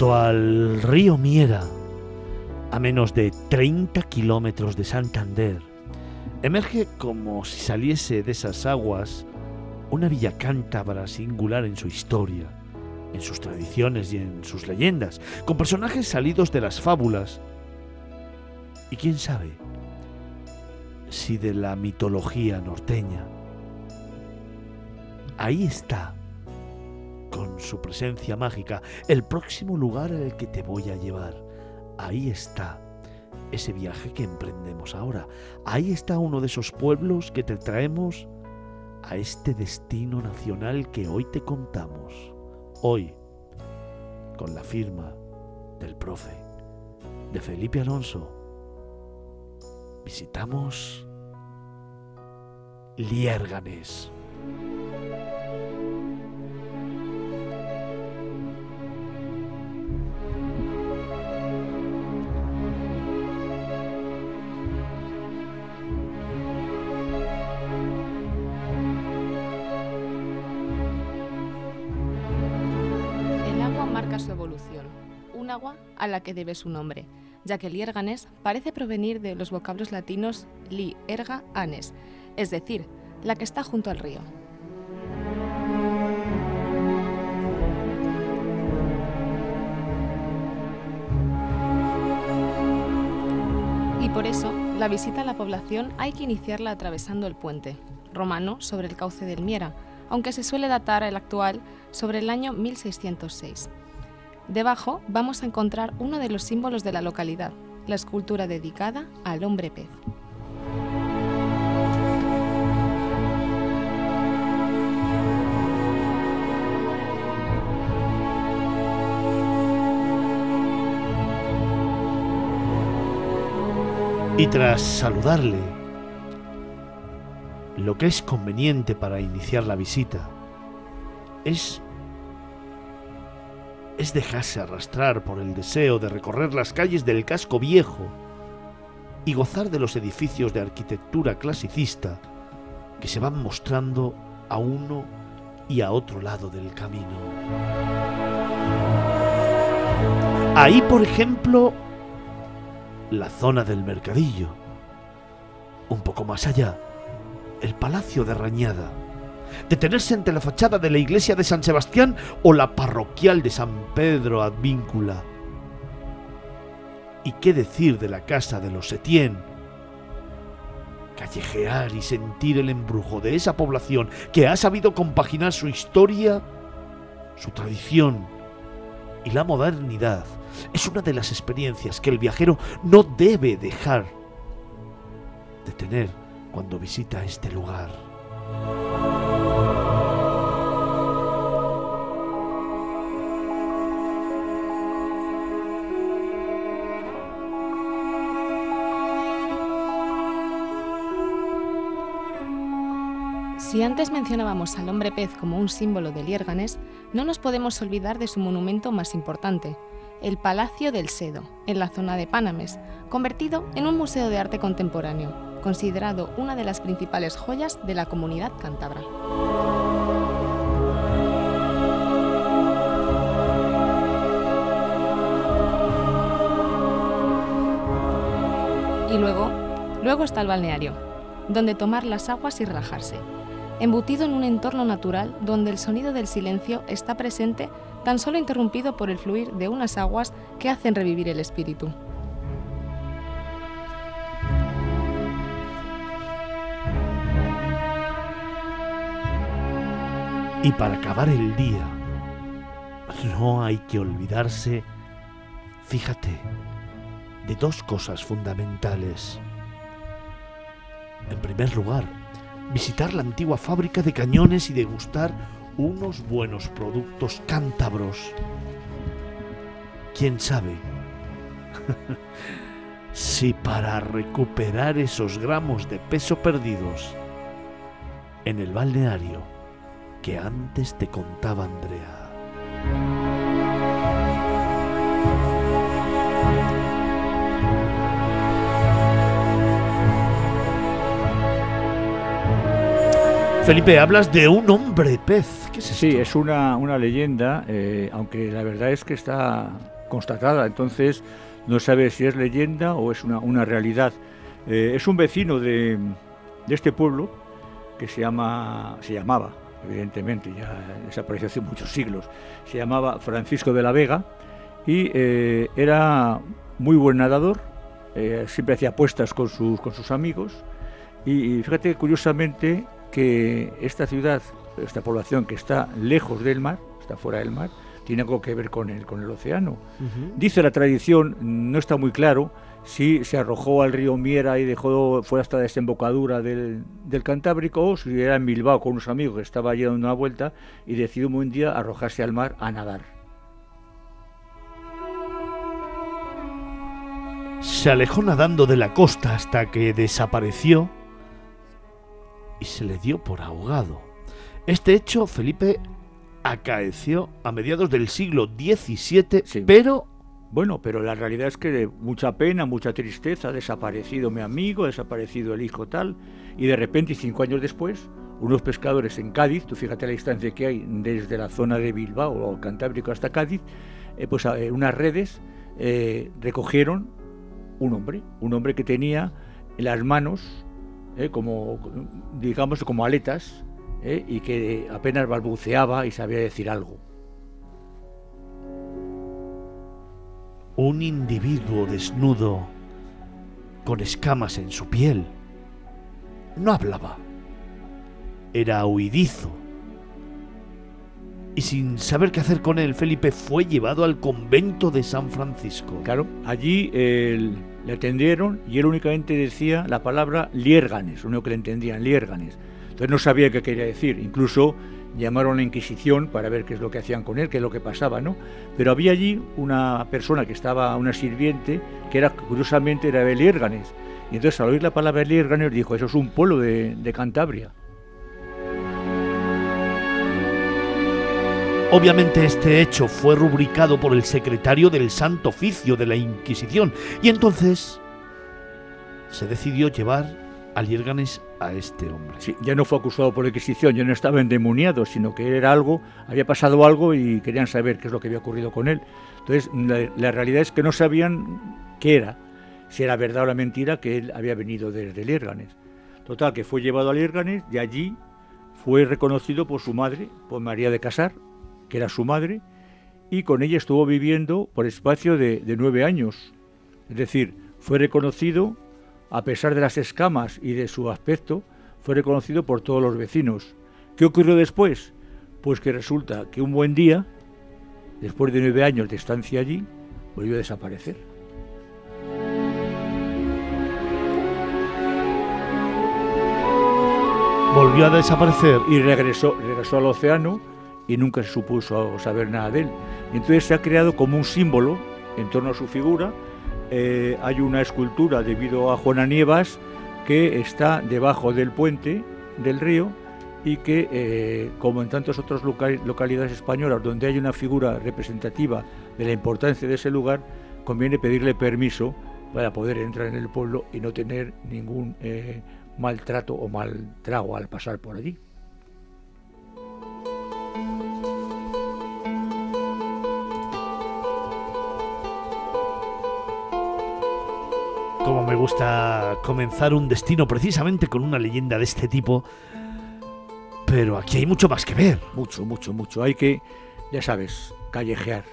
Al río Miera, a menos de 30 kilómetros de Santander, emerge como si saliese de esas aguas una villa cántabra singular en su historia, en sus tradiciones y en sus leyendas, con personajes salidos de las fábulas. Y quién sabe si de la mitología norteña. Ahí está con su presencia mágica, el próximo lugar al que te voy a llevar. Ahí está ese viaje que emprendemos ahora. Ahí está uno de esos pueblos que te traemos a este destino nacional que hoy te contamos. Hoy, con la firma del profe, de Felipe Alonso, visitamos Liérganes. A la que debe su nombre, ya que Liérganes parece provenir de los vocablos latinos li, erga, anes, es decir, la que está junto al río. Y por eso, la visita a la población hay que iniciarla atravesando el puente, romano sobre el cauce del Miera, aunque se suele datar el actual sobre el año 1606. Debajo vamos a encontrar uno de los símbolos de la localidad, la escultura dedicada al hombre pez. Y tras saludarle, lo que es conveniente para iniciar la visita es es dejarse arrastrar por el deseo de recorrer las calles del casco viejo y gozar de los edificios de arquitectura clasicista que se van mostrando a uno y a otro lado del camino. Ahí, por ejemplo, la zona del mercadillo. Un poco más allá, el Palacio de Rañada. Detenerse ante la fachada de la iglesia de San Sebastián o la parroquial de San Pedro Advíncula. ¿Y qué decir de la casa de los Setién? Callejear y sentir el embrujo de esa población que ha sabido compaginar su historia, su tradición y la modernidad es una de las experiencias que el viajero no debe dejar de tener cuando visita este lugar. Si antes mencionábamos al hombre pez como un símbolo de Liérganes, no nos podemos olvidar de su monumento más importante, el Palacio del Sedo, en la zona de Pánames, convertido en un museo de arte contemporáneo, considerado una de las principales joyas de la comunidad cántabra. Y luego, luego está el balneario, donde tomar las aguas y relajarse, embutido en un entorno natural donde el sonido del silencio está presente tan solo interrumpido por el fluir de unas aguas que hacen revivir el espíritu. Y para acabar el día, no hay que olvidarse, fíjate, de dos cosas fundamentales. En primer lugar, visitar la antigua fábrica de cañones y degustar unos buenos productos cántabros. ¿Quién sabe? si para recuperar esos gramos de peso perdidos en el balneario que antes te contaba Andrea. Felipe, hablas de un hombre pez. ¿Qué es Sí, esto? es una, una leyenda, eh, aunque la verdad es que está constatada, entonces no sabe si es leyenda o es una, una realidad. Eh, es un vecino de, de este pueblo que se, llama, se llamaba, evidentemente, ya desapareció hace muchos siglos, se llamaba Francisco de la Vega y eh, era muy buen nadador, eh, siempre hacía apuestas con sus, con sus amigos y, y fíjate curiosamente que esta ciudad, esta población que está lejos del mar, está fuera del mar, tiene algo que ver con el, con el océano. Dice la tradición, no está muy claro, si se arrojó al río Miera y dejó, fue hasta la desembocadura del, del Cantábrico, o si era en Bilbao con unos amigos que estaba allí dando una vuelta y decidió un buen día arrojarse al mar a nadar. Se alejó nadando de la costa hasta que desapareció y se le dio por ahogado. Este hecho, Felipe, acaeció a mediados del siglo XVII, Sí. pero Bueno, pero la realidad es que de mucha pena, mucha tristeza, ha desaparecido mi amigo, ha desaparecido el hijo tal, y de repente, cinco años después, unos pescadores en Cádiz, tú fíjate la distancia que hay desde la zona de Bilbao o Cantábrico hasta Cádiz, eh, pues eh, unas redes eh, recogieron un hombre, un hombre que tenía en las manos eh, como, digamos, como aletas, eh, y que apenas balbuceaba y sabía decir algo. un individuo desnudo, con escamas en su piel, no hablaba. Era huidizo. Y sin saber qué hacer con él, Felipe fue llevado al convento de San Francisco. Claro, allí eh, le atendieron y él únicamente decía la palabra liérganes, único que le entendían, liérganes. Entonces no sabía qué quería decir. Incluso llamaron a la Inquisición para ver qué es lo que hacían con él, qué es lo que pasaba, ¿no? Pero había allí una persona que estaba, una sirviente, que era curiosamente era de Liérganes. Y entonces al oír la palabra Liérganes dijo, eso es un pueblo de Cantabria. Obviamente este hecho fue rubricado por el secretario del Santo Oficio de la Inquisición y entonces se decidió llevar a Liérganes a este hombre. Sí, ya no fue acusado por la Inquisición, ya no estaba endemoniado, sino que era algo, había pasado algo y querían saber qué es lo que había ocurrido con él. Entonces, la, realidad es que no sabían qué era, si era verdad o la mentira que él había venido desde Liérganes. Total, que fue llevado a Liérganes y allí fue reconocido por su madre, por María de Casar, que era su madre, y con ella estuvo viviendo por espacio de, de nueve años. Es decir, fue reconocido, a pesar de las escamas y de su aspecto, fue reconocido por todos los vecinos. ¿Qué ocurrió después? Pues que resulta que un buen día, después de nueve años de estancia allí, volvió a desaparecer. Volvió a desaparecer. Y regresó, regresó al océano y nunca se supuso saber nada de él. Entonces se ha creado como un símbolo en torno a su figura. Eh, hay una escultura debido a Juana Nievas que está debajo del puente del río y que, eh, como en tantas otras loca- localidades españolas donde hay una figura representativa de la importancia de ese lugar, conviene pedirle permiso para poder entrar en el pueblo y no tener ningún eh, maltrato o mal trago al pasar por allí. Gusta comenzar un destino precisamente con una leyenda de este tipo. Pero aquí hay mucho más que ver. Mucho, mucho, mucho. Hay que, ya sabes, callejear,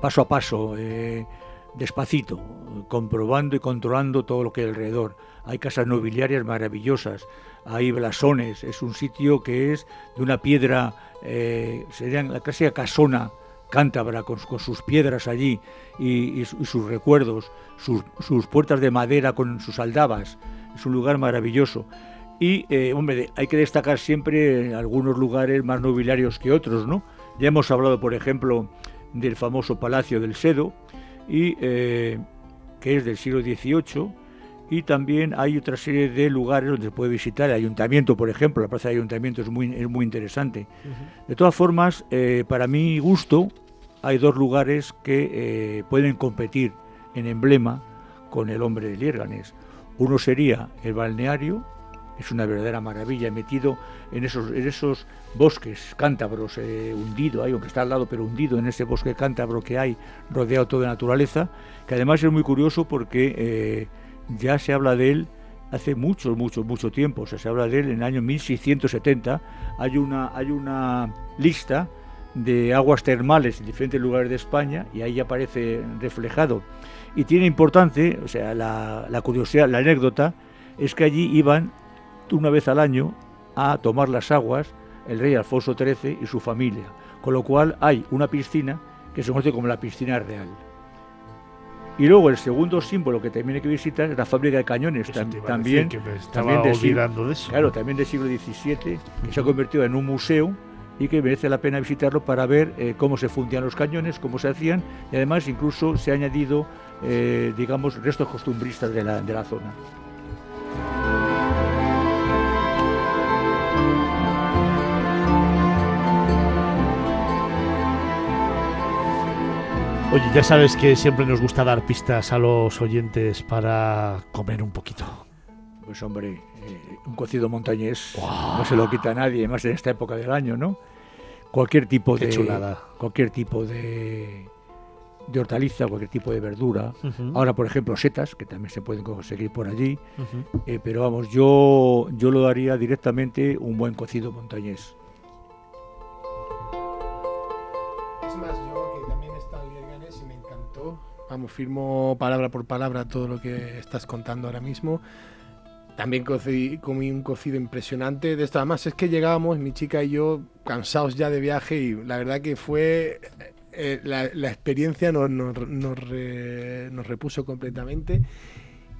paso a paso, eh, despacito, comprobando y controlando todo lo que hay alrededor. Hay casas nobiliarias maravillosas, hay blasones, es un sitio que es de una piedra, eh, serían la clásica casona cántabra con, sus piedras allí y, y su- y sus recuerdos, sus, puertas de madera con sus aldabas. Es un lugar maravilloso. Y, eh, hombre, hay que destacar siempre algunos lugares más nobiliarios que otros, ¿no? Ya hemos hablado, por ejemplo, del famoso Palacio del Sedo, y, eh, que es del siglo XVIII, y también hay otra serie de lugares donde se puede visitar. El ayuntamiento, por ejemplo, la plaza del ayuntamiento es muy, es muy interesante. De todas formas, eh, para mi gusto, hay dos lugares que eh, pueden competir en emblema con el hombre de Liérganes. Uno sería el balneario, es una verdadera maravilla, metido en esos, en esos bosques cántabros, eh, hundido, ahí, aunque está al lado, pero hundido en ese bosque cántabro que hay, rodeado todo de naturaleza, que además es muy curioso porque eh, ya se habla de él hace mucho, mucho, mucho tiempo, o sea, se habla de él en el año 1670, hay una, hay una lista de aguas termales en diferentes lugares de España y ahí aparece reflejado. Y tiene importante, o sea, la, la curiosidad, la anécdota, es que allí iban una vez al año a tomar las aguas el rey Alfonso XIII y su familia, con lo cual hay una piscina que se conoce como la piscina real. Y luego el segundo símbolo que también hay que visitar es la fábrica de cañones, tam- también, decir, también siglo- de eso. Claro, también del siglo XVII, que se ha convertido en un museo y que merece la pena visitarlo para ver eh, cómo se fundían los cañones, cómo se hacían, y además incluso se ha añadido, eh, digamos, restos costumbristas de la, de la zona. Oye, ya sabes que siempre nos gusta dar pistas a los oyentes para comer un poquito. Pues hombre, eh, un cocido montañés no se lo quita a nadie, más en esta época del año, ¿no? Cualquier tipo Qué de chulada. cualquier tipo de de hortaliza, cualquier tipo de verdura. Ahora, por ejemplo, setas, que también se pueden conseguir por allí. Eh, pero vamos, yo, yo lo daría directamente un buen cocido montañés. Vamos, firmo palabra por palabra todo lo que estás contando ahora mismo. También cocí- comí un cocido impresionante. De esto, además, es que llegábamos, mi chica y yo, cansados ya de viaje, y la verdad que fue. eh, la, la experiencia nos, nos, nos re- nos repuso completamente.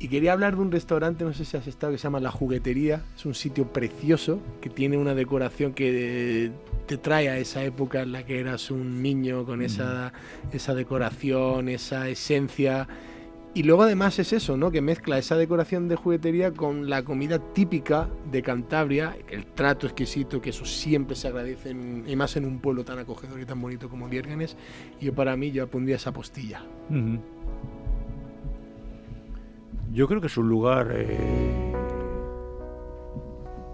Y quería hablar de un restaurante, no sé si has estado, que se llama La Juguetería. Es un sitio precioso que tiene una decoración que te trae a esa época en la que eras un niño con esa, esa decoración, esa esencia. Y luego además es eso, ¿no? Que mezcla esa decoración de juguetería con la comida típica de Cantabria, el trato exquisito, que eso siempre se agradece, en- y más en un pueblo tan acogedor y tan bonito como Liérgenes. Y yo para mí yo pondría esa postilla. Yo creo que es un lugar. eh,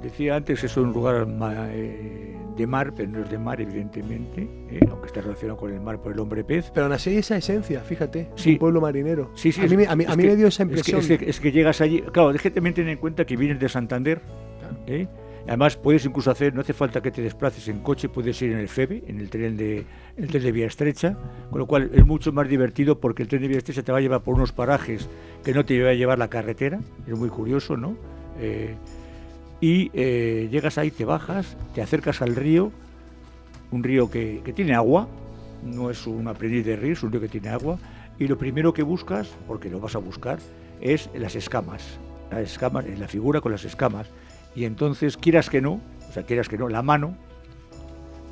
decía antes, es un lugar eh, de mar, pero no es de mar, evidentemente, eh, aunque está relacionado con el mar por el hombre pez. Pero aún así esa esencia, fíjate, Sí. un pueblo marinero. Sí, sí, a es- mí, me- a mí, a es mí que- me dio esa es que- impresión. Es que, es que llegas allí. Claro, déjate también tener en cuenta que vienes de Santander. ¿eh? Además, puedes incluso hacer, no hace falta que te desplaces en coche, puedes ir en el FEBE, en el tren de, el tren de vía estrecha, con lo cual es mucho más divertido porque el tren de vía estrecha te va a llevar por unos parajes que no te va a llevar la carretera, es muy curioso, ¿no? Eh, y eh, llegas ahí, te bajas, te acercas al río, un río que, que tiene agua, no es un aprendiz de río, es un río que tiene agua, y lo primero que buscas, porque lo vas a buscar, es las escamas, las escamas, la figura con las escamas, y entonces quieras que no, o sea, quieras que no, la mano,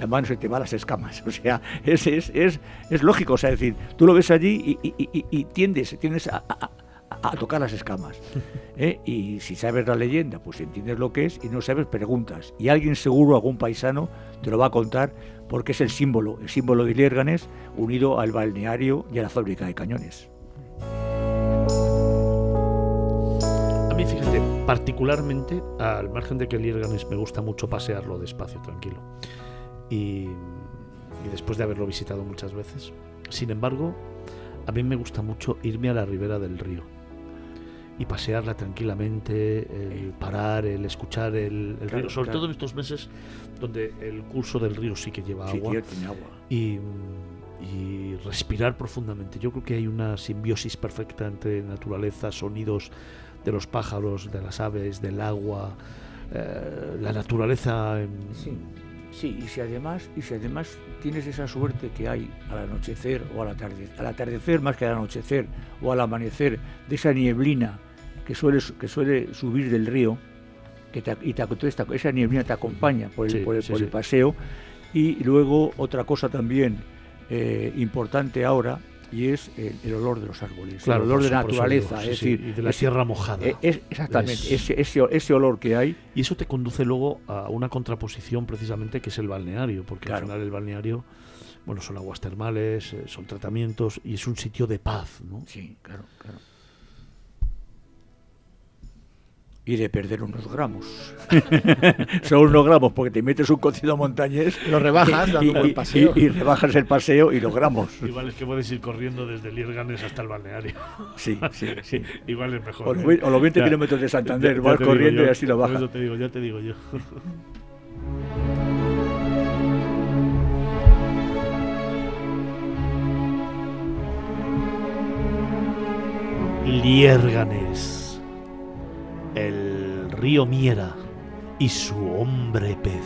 la mano se te va a las escamas, o sea, es, es, es, es lógico, o sea, es decir, tú lo ves allí y, y- y- y tiendes, tiendes a, a- a- tocar las escamas. ¿eh? Y si sabes la leyenda, pues entiendes lo que es, y no sabes, preguntas. Y alguien seguro, algún paisano, te lo va a contar porque es el símbolo, el símbolo de Liérganes unido al balneario y a la fábrica de cañones. A mí, fíjate, particularmente, al margen de que Lierganes me gusta mucho pasearlo despacio, tranquilo. Y, y después de haberlo visitado muchas veces. Sin embargo, a mí me gusta mucho irme a la ribera del río. Y pasearla tranquilamente, el parar, el escuchar el, el Claro, río. Sobre claro. todo en estos meses donde el curso del río sí que lleva Sí, agua tío, tiene agua. y, y respirar profundamente. Yo creo que hay una simbiosis perfecta entre naturaleza, sonidos de los pájaros, de las aves, del agua, eh, la naturaleza. en- Sí, sí, y si además, y si además tienes esa suerte que hay al anochecer o al atardecer, al atardecer más que al anochecer o al amanecer, de esa nieblina que suele, que suele subir del río, que te, y te- esa nieblina te acompaña por el, Sí, por el- sí, por el paseo. Y luego otra cosa también eh, importante ahora, y es el, el olor de los árboles, Claro, el olor de eso naturaleza, sí, es sí, decir, y de la es- tierra mojada. eh, es- exactamente, Es- ese, ese, ese olor que hay. Y eso te conduce luego a una contraposición precisamente que es el balneario, porque Claro. al final el balneario, bueno, son aguas termales, eh, son tratamientos y es un sitio de paz, ¿no? Sí, claro, claro. Y de perder unos gramos. Son unos gramos porque te metes un cocido montañés. Lo rebajas dando un buen paseo. Y, y rebajas el paseo y los gramos. Igual es que puedes ir corriendo desde Lierganes hasta el balneario. Sí, sí, sí. Igual es mejor. O los ¿eh? ve- o los 20 Ya. kilómetros de Santander, Ya- vas corriendo yo, y así lo bajas. Eso te digo, ya te digo yo. Liérganes, el río Miera y su hombre pez.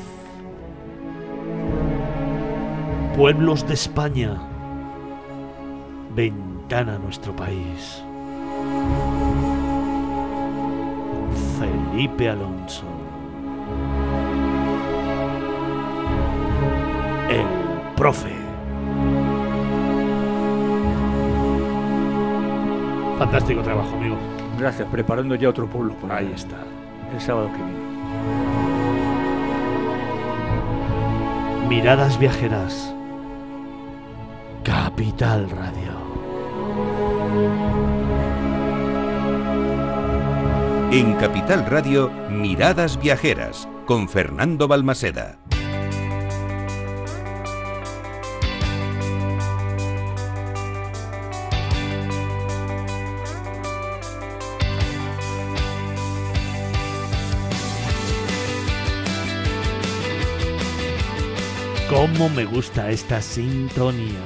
Pueblos de España, ventana a nuestro país. Felipe Alonso. El profe. Fantástico trabajo, amigo. Gracias, preparando ya otro pueblo. para Ahí está. El sábado que viene. Miradas viajeras. Capital Radio. En Capital Radio, Miradas Viajeras, con Fernando Balmaseda. Cómo me gusta esta sintonía.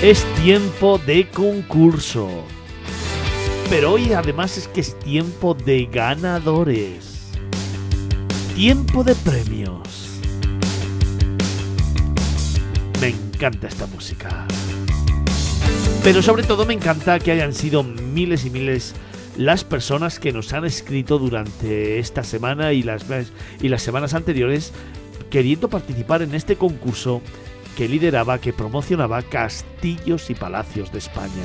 Es tiempo de concurso. Pero hoy además es que es tiempo de ganadores. Tiempo de premios. Me encanta esta música. Pero sobre todo me encanta que hayan sido miles y miles las personas que nos han escrito durante esta semana y las, y las semanas anteriores queriendo participar en este concurso que lideraba, que promocionaba castillos y palacios de España.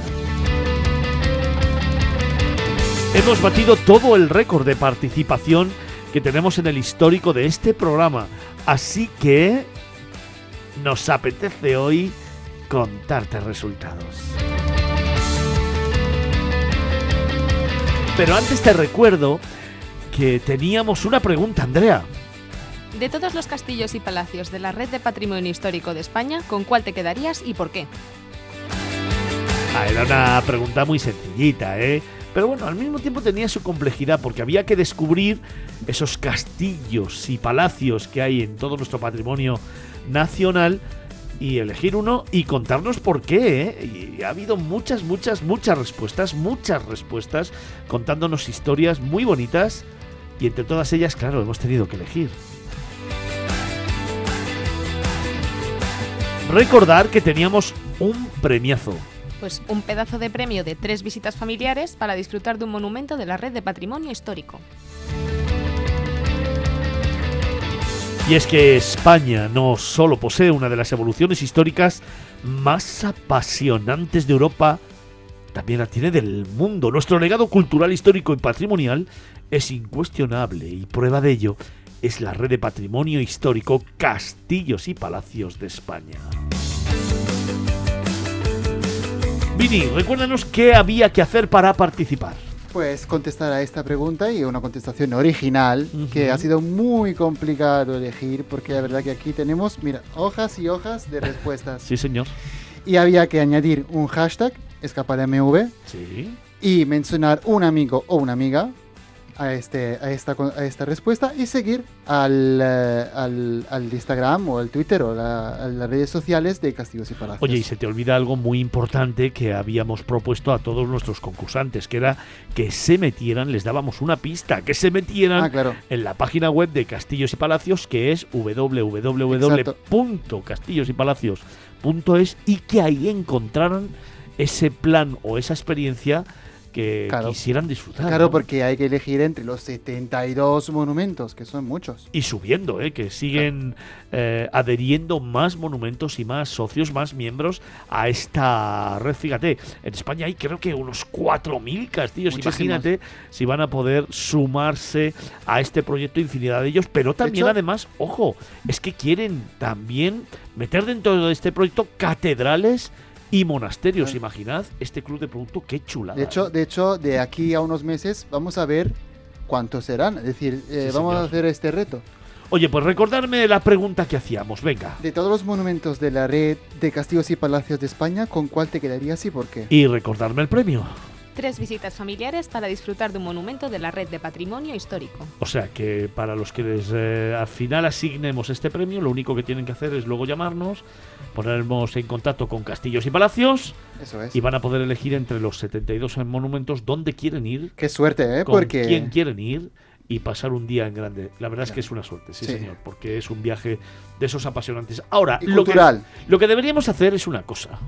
Hemos batido todo el récord de participación que tenemos en el histórico de este programa, así que nos apetece hoy contarte resultados. Pero antes te recuerdo que teníamos una pregunta, Andrea. De todos los castillos y palacios de la Red de Patrimonio Histórico de España, ¿con cuál te quedarías y por qué? Ah, era una pregunta muy sencillita, ¿eh? Pero bueno, al mismo tiempo tenía su complejidad porque había que descubrir esos castillos y palacios que hay en todo nuestro patrimonio nacional y elegir uno y contarnos por qué. ¿eh? Y ha habido muchas, muchas, muchas respuestas, muchas respuestas contándonos historias muy bonitas y entre todas ellas, claro, hemos tenido que elegir. Recordar que teníamos un premiazo. Pues un pedazo de premio de tres visitas familiares para disfrutar de un monumento de la Red de Patrimonio Histórico. Y es que España no solo posee una de las evoluciones históricas más apasionantes de Europa, también la tiene del mundo. Nuestro legado cultural, histórico y patrimonial es incuestionable y prueba de ello es la red de patrimonio histórico Castillos y Palacios de España. Vini, recuérdanos qué había que hacer para participar. Pues contestar a esta pregunta y una contestación original que ha sido muy complicado elegir porque la verdad que aquí tenemos, mira, hojas y hojas de respuestas. Sí, señor. Y había que añadir un hashtag, escapadmv, Sí. y mencionar un amigo o una amiga a, este, a, esta, a esta respuesta y seguir al, eh, al, al Instagram o al Twitter o la- a las redes sociales de Castillos y Palacios. Oye, y se te olvida algo muy importante que habíamos propuesto a todos nuestros concursantes, que era que se metieran, les dábamos una pista, que se metieran Ah, claro. en la página web de Castillos y Palacios, que es www.castillosypalacios.es y que ahí encontraran ese plan o esa experiencia que Claro. quisieran disfrutar. Claro, ¿no? porque hay que elegir entre los 72 monumentos, que son muchos. y subiendo, ¿eh? que siguen eh, adheriendo más monumentos y más socios, más miembros a esta red. Fíjate, en España hay creo que unos 4.000 castillos. Imagínate si van a poder sumarse a este proyecto infinidad de ellos, pero también hecho- además, ojo, es que quieren también meter dentro de este proyecto catedrales y monasterios. Imaginad este club de producto, qué chulada. De hecho, ¿eh? de hecho, de aquí a unos meses vamos a ver cuántos serán. Es decir, eh, Sí, vamos señor. a hacer este reto. Oye, pues recordarme la pregunta que hacíamos, venga. De todos los monumentos de la red de castillos y palacios de España, ¿con cuál te quedarías y por qué? Y recordarme el premio. Tres visitas familiares para disfrutar de un monumento de la Red de Patrimonio Histórico. O sea que para los que les, eh, al final asignemos este premio, lo único que tienen que hacer es luego llamarnos, ponernos en contacto con Castillos y Palacios Eso es. y van a poder elegir entre los 72 monumentos dónde quieren ir, Qué suerte, ¿eh? con Porque quién quieren ir y pasar un día en grande. La verdad es que es una suerte, sí, Sí. señor, porque es un viaje de esos apasionantes. Ahora, Y lo que, cultural. lo que deberíamos hacer es una cosa.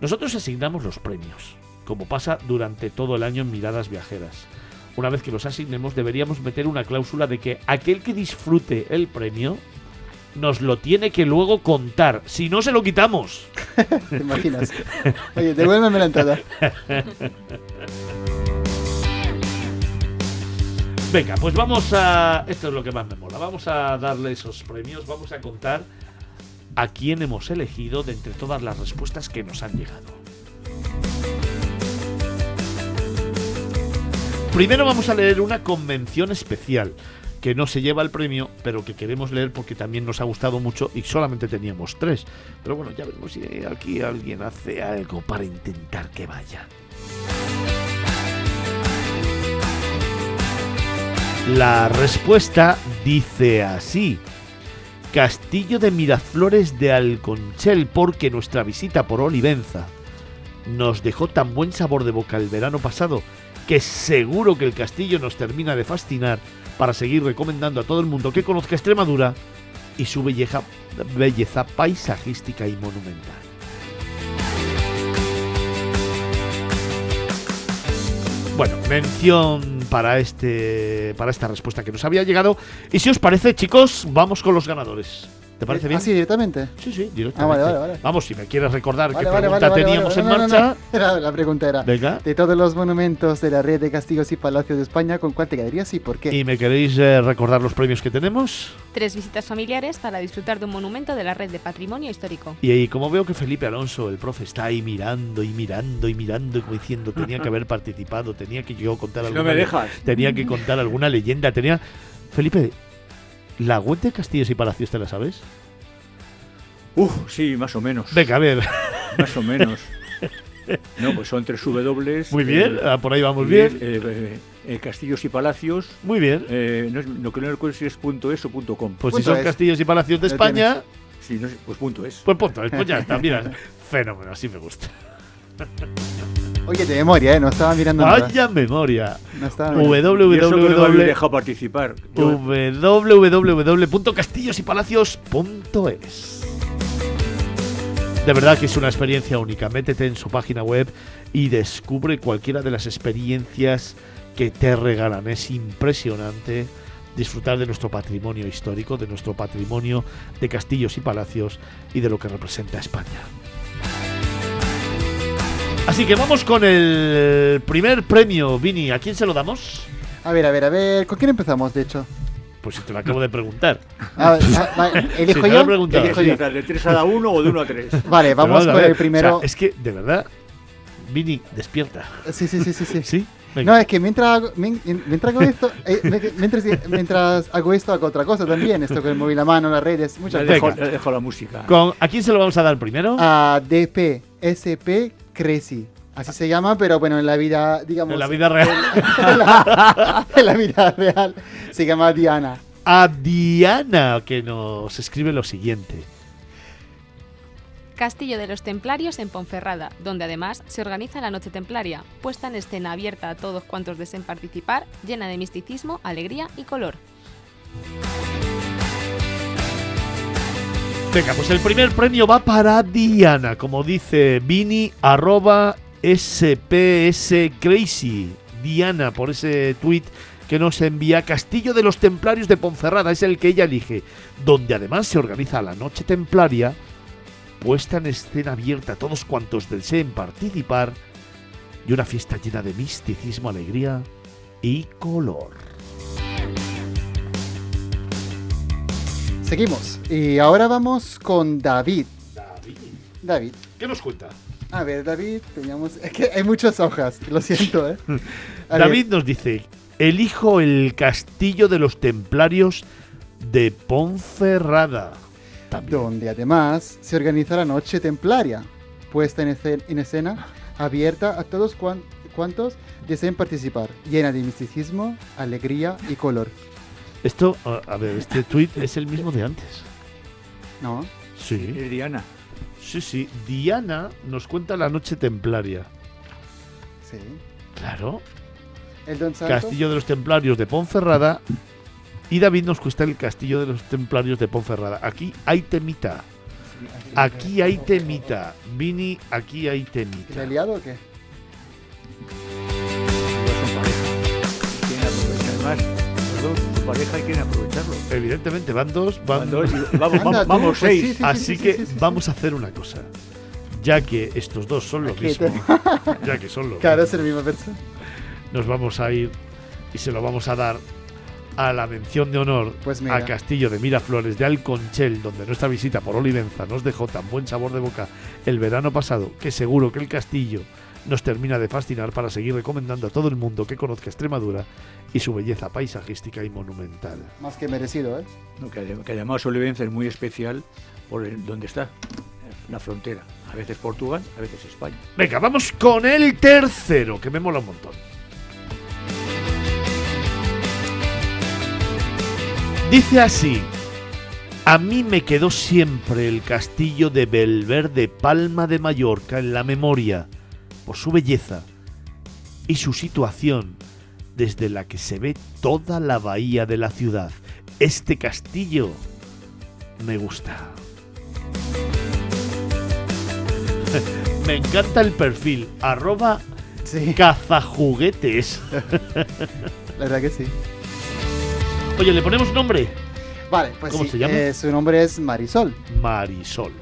Nosotros asignamos los premios, como pasa durante todo el año en Miradas Viajeras. Una vez que los asignemos, deberíamos meter una cláusula de que aquel que disfrute el premio nos lo tiene que luego contar. Si no, se lo quitamos. ¿Te imaginas? Oye, devuélveme la entrada. Venga, pues vamos a... Esto es lo que más me mola. Vamos a darle esos premios. Vamos a contar a quién hemos elegido de entre todas las respuestas que nos han llegado. Primero vamos a leer una convención especial que no se lleva el premio, pero que queremos leer porque también nos ha gustado mucho y solamente teníamos tres. Pero bueno, ya veremos si aquí alguien hace algo para intentar que vaya. La respuesta dice así. Castillo de Miraflores de Alconchel, porque nuestra visita por Olivenza nos dejó tan buen sabor de boca el verano pasado que seguro que el castillo nos termina de fascinar para seguir recomendando a todo el mundo que conozca Extremadura y su belleza, belleza paisajística y monumental. Bueno, mención para este para esta respuesta que nos había llegado. Y si os parece, chicos, vamos con los ganadores. ¿Te parece bien? ¿Así directamente? Sí, sí, Ah, directamente. vale, vale, vale. Vamos, si me quieres recordar Vale, qué vale, pregunta vale, teníamos vale. en No, no, no, marcha. no. Era- la pregunta era, Venga. de todos los monumentos de la red de castillos y palacios de España, ¿con cuál te quedarías y por qué? ¿Y me queréis eh, recordar los premios que tenemos? Tres visitas familiares para disfrutar de un monumento de la red de patrimonio histórico. Y ahí, como veo que Felipe Alonso, el profe, está ahí mirando y mirando y mirando y como diciendo, tenía que haber participado, tenía que yo contar Si alguna no me dejas. tenía que contar alguna leyenda, tenía... Felipe, ¿la web de Castillos y Palacios te la sabes? Uf, sí, más o menos. Venga, a ver. Más o menos. No, pues son tres W. Muy bien, ah, por ahí vamos bien. eh, eh, eh, castillos y palacios. Muy bien. Eh, no es- lo que no recuerdo si es punto .es o punto .com. Pues si son es. Castillos y Palacios de España, Sí, no sé, pues punto .es. pues punto, pues ya está, mira. Fenómeno, así me gusta. Oye, de memoria, ¿eh? No estaba mirando nada. Vaya memoria. No estaba que no me www. participar. Www.castillosypalacios.es De verdad que es una experiencia única. Métete en su página web y descubre cualquiera de las experiencias que te regalan. Es impresionante disfrutar de nuestro patrimonio histórico, de nuestro patrimonio de castillos y palacios y de lo que representa España. Así que vamos con el primer premio, Vini. ¿A quién se lo damos? A ver, a ver, a ver. ¿Con quién empezamos, de hecho? Pues si te lo acabo de preguntar. A ver, a- va, ¿Elijo Sí, yo? preguntado. Elijo Sí, yo. ¿De 3 a 1 o de 1 a 3? Vale, vamos con el primero. o sea, es que, de verdad, Vini, despierta. Sí, sí, sí, sí, sí. No, es que mientras hago, mien- mientras hago esto, eh, mientras, mientras hago esto hago otra cosa también, esto con el móvil a mano, las redes, muchas cosas. dejo, dejo la música. Con- ¿A quién se lo vamos a dar primero? A DP SP Crazy. Así se llama, pero bueno, en la vida, digamos. en la vida real. en, la, en la vida real se llama Diana. A Diana, que nos escribe lo siguiente. Castillo de los Templarios en Ponferrada, donde además se organiza la Noche Templaria, puesta en escena abierta a todos cuantos deseen participar, llena de misticismo, alegría y color. Venga, pues el primer premio va para Diana, como dice Vini, arroba SPS Crazy. Diana, por ese tweet que nos envía Castillo de los Templarios de Ponferrada, es el que ella elige, donde además se organiza la Noche Templaria, puesta en escena abierta a todos cuantos deseen participar, y una fiesta llena de misticismo, alegría y color. Seguimos. Y ahora vamos con David. David. ¿Qué nos cuenta? A ver, David, teníamos. Es que hay muchas hojas, lo siento, ¿eh? A ver, David nos dice, elijo el castillo de los templarios de Ponferrada. También. donde además se organiza la noche templaria, puesta en, escen- en escena, abierta a todos cuan- cuantos deseen participar, llena de misticismo, alegría y color. Esto, a, ver, este tweet es el mismo de antes. ¿No? Sí, Es Diana. sí, sí. Diana nos cuenta la noche templaria. Sí. Claro. El Don Santo. Castillo de los templarios de Ponferrada. Y David nos cuesta el castillo de los templarios de Ponferrada. Aquí hay temita. Aquí hay temita. Vini, aquí hay ¿Le he temita. liado o qué? Pareja y quieren aprovecharlo. Evidentemente, van dos, van, Van dos y- vamos, Anda, vamos, tú, pues seis. sí, sí, Así sí, que vamos a hacer una cosa. Ya que estos dos son lo mismo, ya que son lo Claro, es mismo, la misma persona. nos vamos a ir y se lo vamos a dar a la mención de honor Pues a Castillo de Miraflores de Alconchel, donde nuestra visita por Olivenza nos dejó tan buen sabor de boca el verano pasado, que seguro que el castillo nos termina de fascinar para seguir recomendando a todo el mundo que conozca Extremadura y su belleza paisajística y monumental. Más que merecido, ¿eh? No, que, que además Olivenza es muy especial por el, donde está, la frontera. A veces Portugal, a veces España. Venga, vamos con el tercero, que me mola un montón. Dice así, a mí me quedó siempre el castillo de Belverde Palma de Mallorca en la memoria, por su belleza y su situación, desde la que se ve toda la bahía de la ciudad. Este castillo me gusta. me encanta el perfil, arroba Sí, cazajuguetes. la verdad que sí. Oye, ¿le ponemos nombre? Vale, pues ¿Cómo sí, se llama? eh, su nombre es Marisol. Marisol.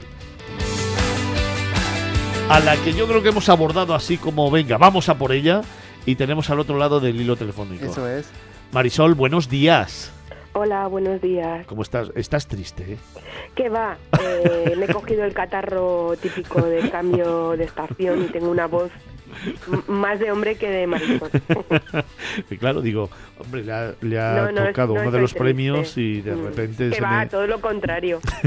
A la que yo creo que hemos abordado así como, venga, vamos a por ella. Y tenemos al otro lado del hilo telefónico. Eso es. Marisol, buenos días. Hola, buenos días. ¿Cómo estás? Estás triste, ¿eh? ¿Qué va? Eh, me he cogido el catarro típico del cambio de estación y tengo una voz más de hombre que de marisol. Y claro, digo, hombre, le ha, le ha No, no, tocado no uno de los triste. premios y de Mm. repente Que se va, me... todo lo contrario.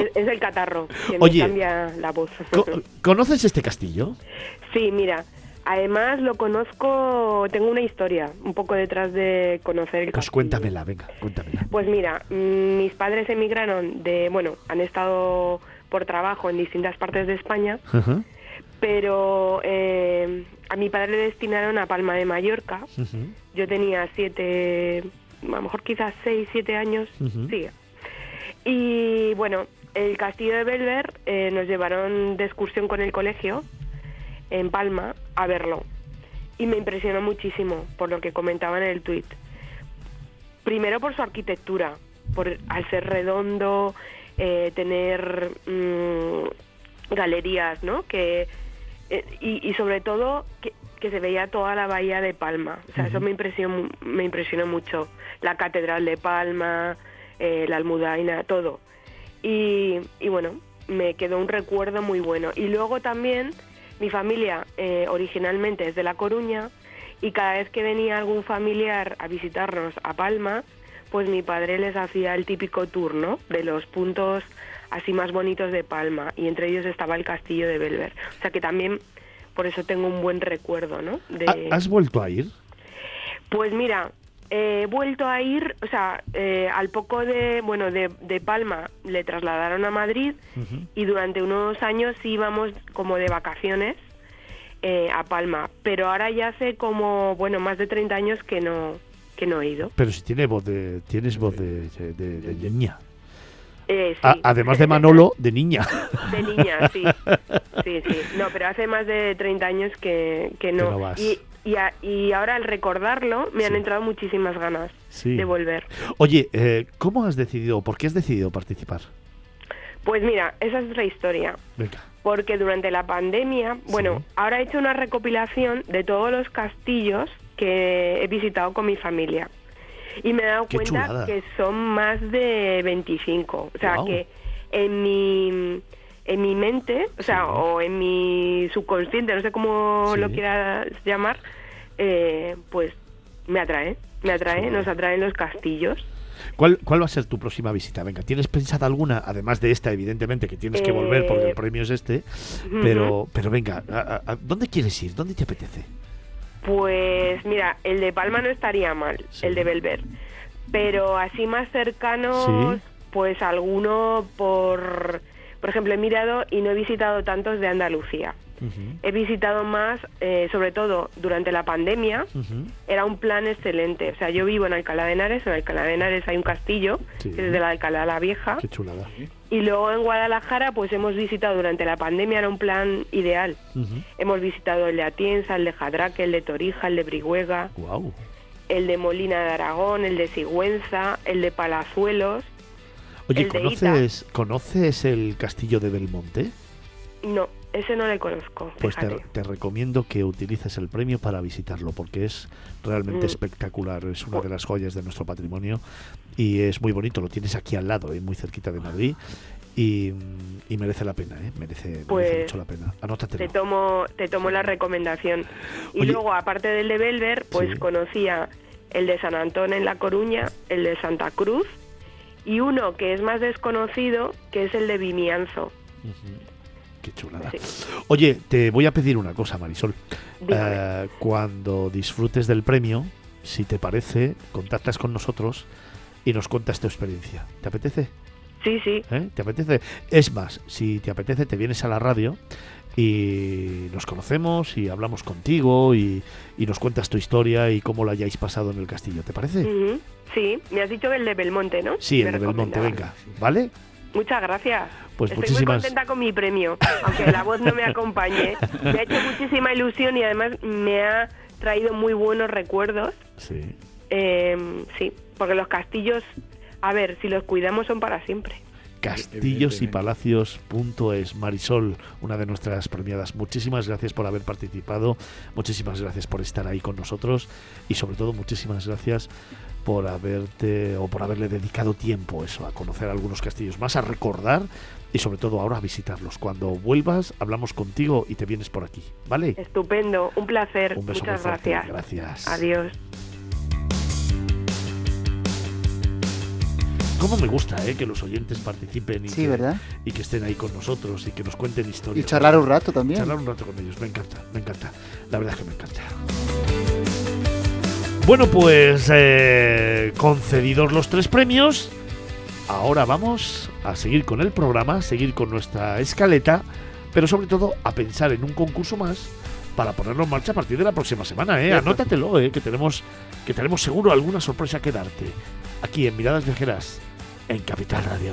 es, es el catarro que Oye, me cambia la voz. Co- ¿Conoces este castillo? Sí, mira, además lo conozco, tengo una historia un poco detrás de conocer el Pues castillo. cuéntamela, venga, cuéntamela. Pues mira, mm, mis padres emigraron de, bueno, han estado por trabajo en distintas partes de España, Ajá, pero eh, a mi padre le destinaron a Palma de Mallorca. Yo tenía siete, a lo mejor quizás seis, siete años, sí. Y bueno, el castillo de Belver eh, nos llevaron de excursión con el colegio en Palma a verlo. Y me impresionó muchísimo por lo que comentaba en el tuit. Primero por su arquitectura, por al ser redondo, eh, tener mm, galerías, ¿no? Que eh, y, y sobre todo que, que se veía toda la bahía de Palma. O sea, eso me impresionó, me impresionó mucho. La catedral de Palma, eh, la Almudaina, todo. Y, y bueno, me quedó un recuerdo muy bueno. Y luego también, mi familia eh, originalmente es de La Coruña y cada vez que venía algún familiar a visitarnos a Palma, pues mi padre les hacía el típico tour, ¿no? De los puntos así más bonitos de Palma y entre ellos estaba el castillo de Belver. O sea que también por eso tengo un buen recuerdo, ¿no? De... ¿Ha- ¿Has vuelto a ir? Pues mira, he vuelto a ir, o sea, eh, al poco de, bueno, de, de Palma le trasladaron a Madrid y durante unos años íbamos como de vacaciones eh, a Palma, pero ahora ya hace como, bueno, más de 30 años que no, que no he ido. Pero si tiene voz de, tienes voz de, de- de- de niña. Eh, sí. A- además de Manolo, de niña. De niña, sí. Sí, sí. No, pero hace más de 30 años que, que no. no vas. Y, y, a- y ahora al recordarlo me han entrado muchísimas ganas Sí. de volver. Oye, eh, ¿cómo has decidido, por qué has decidido participar? Pues mira, esa es otra historia. Venga. Porque durante la pandemia, bueno, ahora he hecho una recopilación de todos los castillos que he visitado con mi familia. Y me he dado Qué cuenta chulada. que son más de 25. O sea, que en mi, en mi mente, o sea, o en mi subconsciente, no sé cómo Sí. lo quieras llamar, eh, pues me atrae. Me atrae, nos atraen los castillos. ¿Cuál, ¿Cuál va a ser tu próxima visita? Venga, ¿tienes pensada alguna? Además de esta, evidentemente, que tienes que volver porque el Eh, premio es este. Pero, pero venga, a- a- a- ¿dónde quieres ir? ¿Dónde te apetece? Pues mira, el de Palma no estaría mal, el de Belver. Pero así más cercanos, Sí. pues alguno por... Por ejemplo, he mirado y no he visitado tantos de Andalucía. He visitado más, eh, sobre todo durante la pandemia, era un plan excelente. O sea, yo vivo en Alcalá de Henares, en Alcalá de Henares hay un castillo, Sí. que es de la Alcalá la Vieja. Qué chulada. Y luego en Guadalajara, pues hemos visitado durante la pandemia, era un plan ideal. Hemos visitado el de Atienza, el de Jadraque, el de Torija, el de Brihuega, Wow. el de Molina de Aragón, el de Sigüenza, el de Palazuelos. Oye, ¿conoces, ¿conoces el castillo de Belmonte? No, ese no le conozco. Pues te, recomiendo que utilices el premio para visitarlo porque es realmente Mm. espectacular, es una de las joyas de nuestro patrimonio y es muy bonito, lo tienes aquí al lado, eh, muy cerquita de Madrid y, y merece la pena, eh, merece, merece Pues, mucho la pena. Anótatelo. Te tomo, te tomo la recomendación. Y Oye. luego, aparte del de Belver, pues Sí. conocía el de San Antón en La Coruña, el de Santa Cruz y uno que es más desconocido, que es el de Vimianzo. Qué chulada. Sí. Oye, te voy a pedir una cosa, Marisol. Eh, cuando disfrutes del premio, si te parece, contactas con nosotros y nos cuentas tu experiencia. ¿Te apetece? Sí, sí. ¿Eh? ¿Te apetece? Es más, si te apetece, te vienes a la radio y nos conocemos y hablamos contigo y, y nos cuentas tu historia y cómo lo hayáis pasado en el castillo. ¿Te parece? Sí, me has dicho el de Belmonte, ¿no? Sí, Me el de Belmonte, venga. ¿Vale? Muchas gracias. Pues Estoy muchísimas- muy contenta con mi premio, aunque la voz no me acompañe. Me ha hecho muchísima ilusión y además me ha traído muy buenos recuerdos. Sí. Eh, sí, porque los castillos a ver, si los cuidamos son para siempre. Castillos y Palacios.es. Marisol, una de nuestras premiadas. Muchísimas gracias por haber participado, muchísimas gracias por estar ahí con nosotros y sobre todo muchísimas gracias por haberte o por haberle dedicado tiempo eso a conocer algunos castillos más, a recordar y sobre todo ahora a visitarlos. Cuando vuelvas hablamos contigo y te vienes por aquí, ¿vale? Estupendo, un placer. Un beso Muchas gracias. Gracias. Adiós. Cómo me gusta eh, que los oyentes participen y, Sí, que, ¿verdad? y que estén ahí con nosotros y que nos cuenten historias. Y charlar un rato también. Charlar un rato con ellos, me encanta, me encanta. La verdad es que me encanta. Bueno, pues eh, concedidos los tres premios, ahora vamos a seguir con el programa, seguir con nuestra escaleta, pero sobre todo a pensar en un concurso más para ponerlo en marcha a partir de la próxima semana, ¿eh? Anótatelo, ¿eh? Que tenemos, que tenemos seguro alguna sorpresa que darte. Aquí en Miradas Viajeras, en Capital Radio.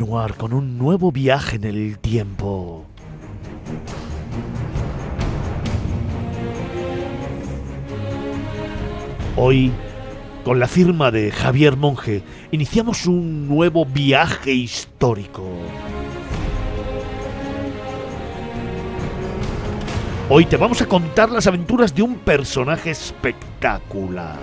Continuar con un nuevo viaje en el tiempo. Hoy, con la firma de Javier Monge, iniciamos un nuevo viaje histórico. Hoy te vamos a contar las aventuras de un personaje espectacular.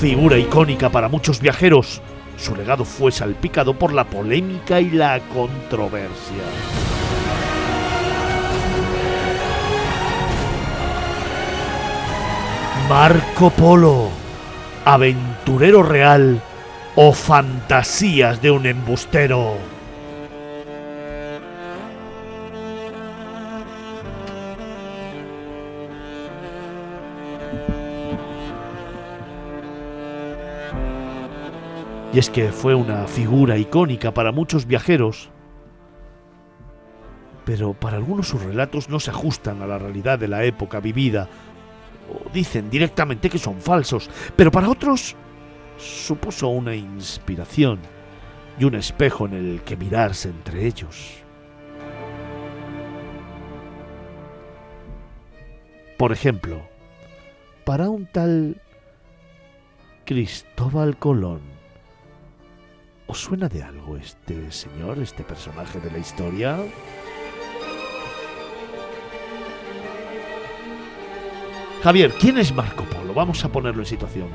Figura icónica para muchos viajeros, su legado fue salpicado por la polémica y la controversia. Marco Polo, aventurero real o fantasías de un embustero. Y es que fue una figura icónica para muchos viajeros, pero para algunos sus relatos no se ajustan a la realidad de la época vivida, o dicen directamente que son falsos, pero para otros supuso una inspiración y un espejo en el que mirarse entre ellos. Por ejemplo, para un tal Cristóbal Colón, ¿Os suena de algo este señor, este personaje de la historia? Javier, ¿quién es Marco Polo? Vamos a ponerlo en situación.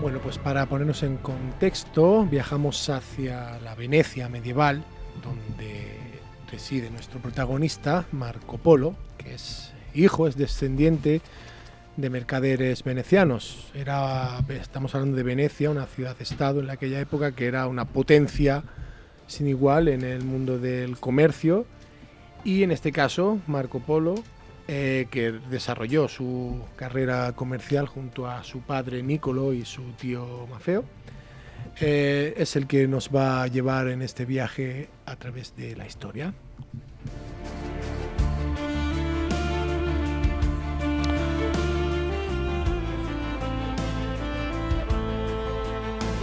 Bueno, pues para ponernos en contexto, viajamos hacia la Venecia medieval, donde reside nuestro protagonista, Marco Polo, que es hijo, es descendiente de mercaderes venecianos. Era, estamos hablando de Venecia, una ciudad-estado en aquella época que era una potencia sin igual en el mundo del comercio. Y en este caso, Marco Polo, eh, que desarrolló su carrera comercial junto a su padre Nicolo y su tío Mafeo, eh, es el que nos va a llevar en este viaje a través de la historia.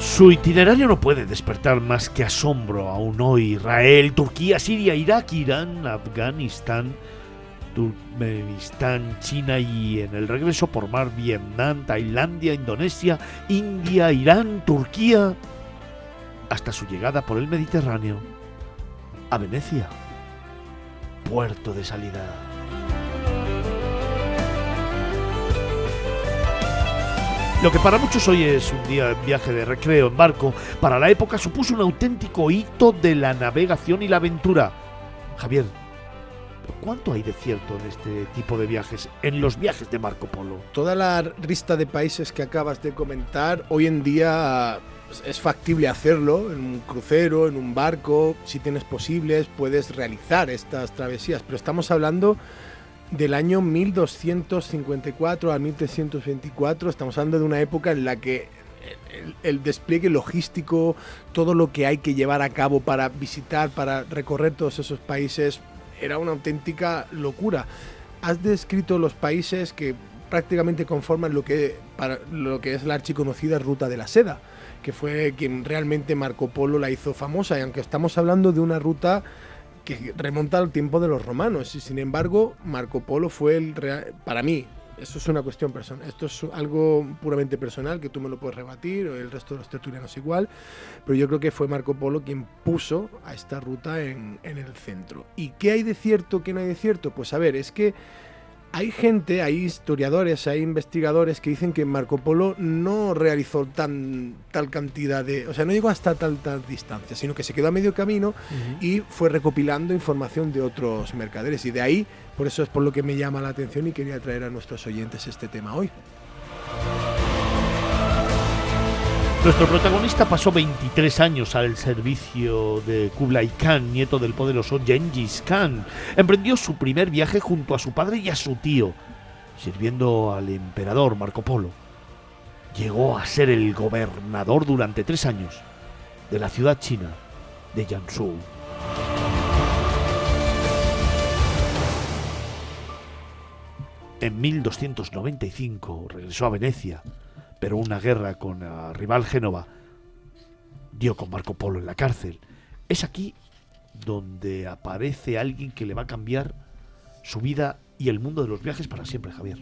Su itinerario no puede despertar más que asombro aún hoy. Israel, Turquía, Siria, Irak, Irán, Afganistán, Turkmenistán, China y en el regreso por mar Vietnam, Tailandia, Indonesia, India, Irán, Turquía, hasta su llegada por el Mediterráneo a Venecia, puerto de salida. Lo que para muchos hoy es un día en viaje de recreo en barco, para la época supuso un auténtico hito de la navegación y la aventura. Javier, ¿cuánto hay de cierto en este tipo de viajes, en los viajes de Marco Polo? Toda la lista de países que acabas de comentar, hoy en día pues, es factible hacerlo en un crucero, en un barco, si tienes posibles, puedes realizar estas travesías, pero estamos hablando del año 1254 a 1324, estamos hablando de una época en la que el, el, despliegue logístico, todo lo que hay que llevar a cabo para visitar, para recorrer todos esos países, era una auténtica locura. Has descrito los países que prácticamente conforman lo que, para, lo que es la archiconocida Ruta de la Seda, que fue quien realmente Marco Polo la hizo famosa, y aunque estamos hablando de una ruta que remonta al tiempo de los romanos, y sin embargo Marco Polo fue el real, para mí, eso es una cuestión personal. Esto es algo puramente personal que tú me lo puedes rebatir, o el resto de los tertulianos igual. Pero yo creo que fue Marco Polo quien puso a esta ruta en, en, el centro. ¿Y qué hay de cierto, qué no hay de cierto? Pues a ver, es que hay gente, hay historiadores, hay investigadores que dicen que Marco Polo no realizó tan, tal cantidad de. O sea, no llegó hasta tal, tal distancia, sino que se quedó a medio camino uh -huh. y fue recopilando información de otros mercaderes. Y de ahí, por eso es por lo que me llama la atención y quería traer a nuestros oyentes este tema hoy. Nuestro protagonista pasó 23 años al servicio de Kublai Khan, nieto del poderoso Genghis Khan. Emprendió su primer viaje junto a su padre y a su tío, sirviendo al emperador Marco Polo. Llegó a ser el gobernador durante tres años de la ciudad china de Jiangsu. En 1295 regresó a Venecia pero una guerra con la rival Génova dio con Marco Polo en la cárcel. Es aquí donde aparece alguien que le va a cambiar su vida y el mundo de los viajes para siempre, Javier.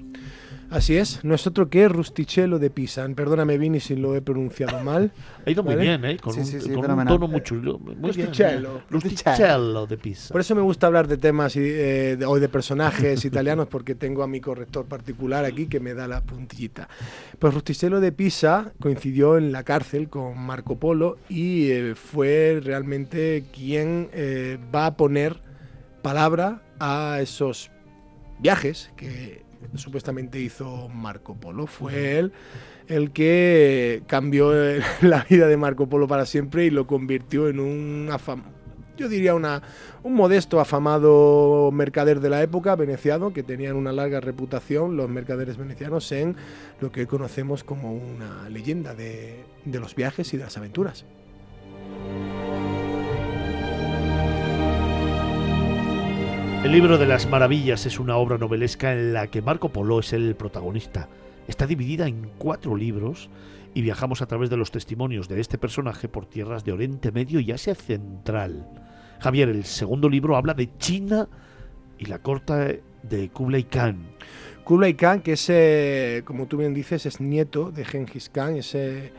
Así es, no es otro que Rustichello de Pisa. Perdóname, Vini, si lo he pronunciado mal. Ha ido muy ¿vale? bien, ¿eh? Con, sí, un, sí, sí, con un, tono muy chulo. Muy Rustichello. Bien, Rustichello de Pisa. Por eso me gusta hablar de temas eh, de, hoy de personajes italianos, porque tengo a mi corrector particular aquí que me da la puntillita. Pues Rustichello de Pisa coincidió en la cárcel con Marco Polo y eh, fue realmente quien eh, va a poner palabra a esos viajes que supuestamente hizo Marco Polo. Fue él el que cambió la vida de Marco Polo para siempre y lo convirtió en un yo diría una, un modesto afamado mercader de la época veneciano que tenían una larga reputación los mercaderes venecianos en lo que hoy conocemos como una leyenda de, de los viajes y de las aventuras. El libro de las maravillas es una obra novelesca en la que Marco Polo es el protagonista. Está dividida en cuatro libros y viajamos a través de los testimonios de este personaje por tierras de Oriente Medio y Asia Central. Javier, el segundo libro habla de China y la corte de Kublai Khan. Kublai Khan, que es, eh, como tú bien dices, es nieto de Genghis Khan, ese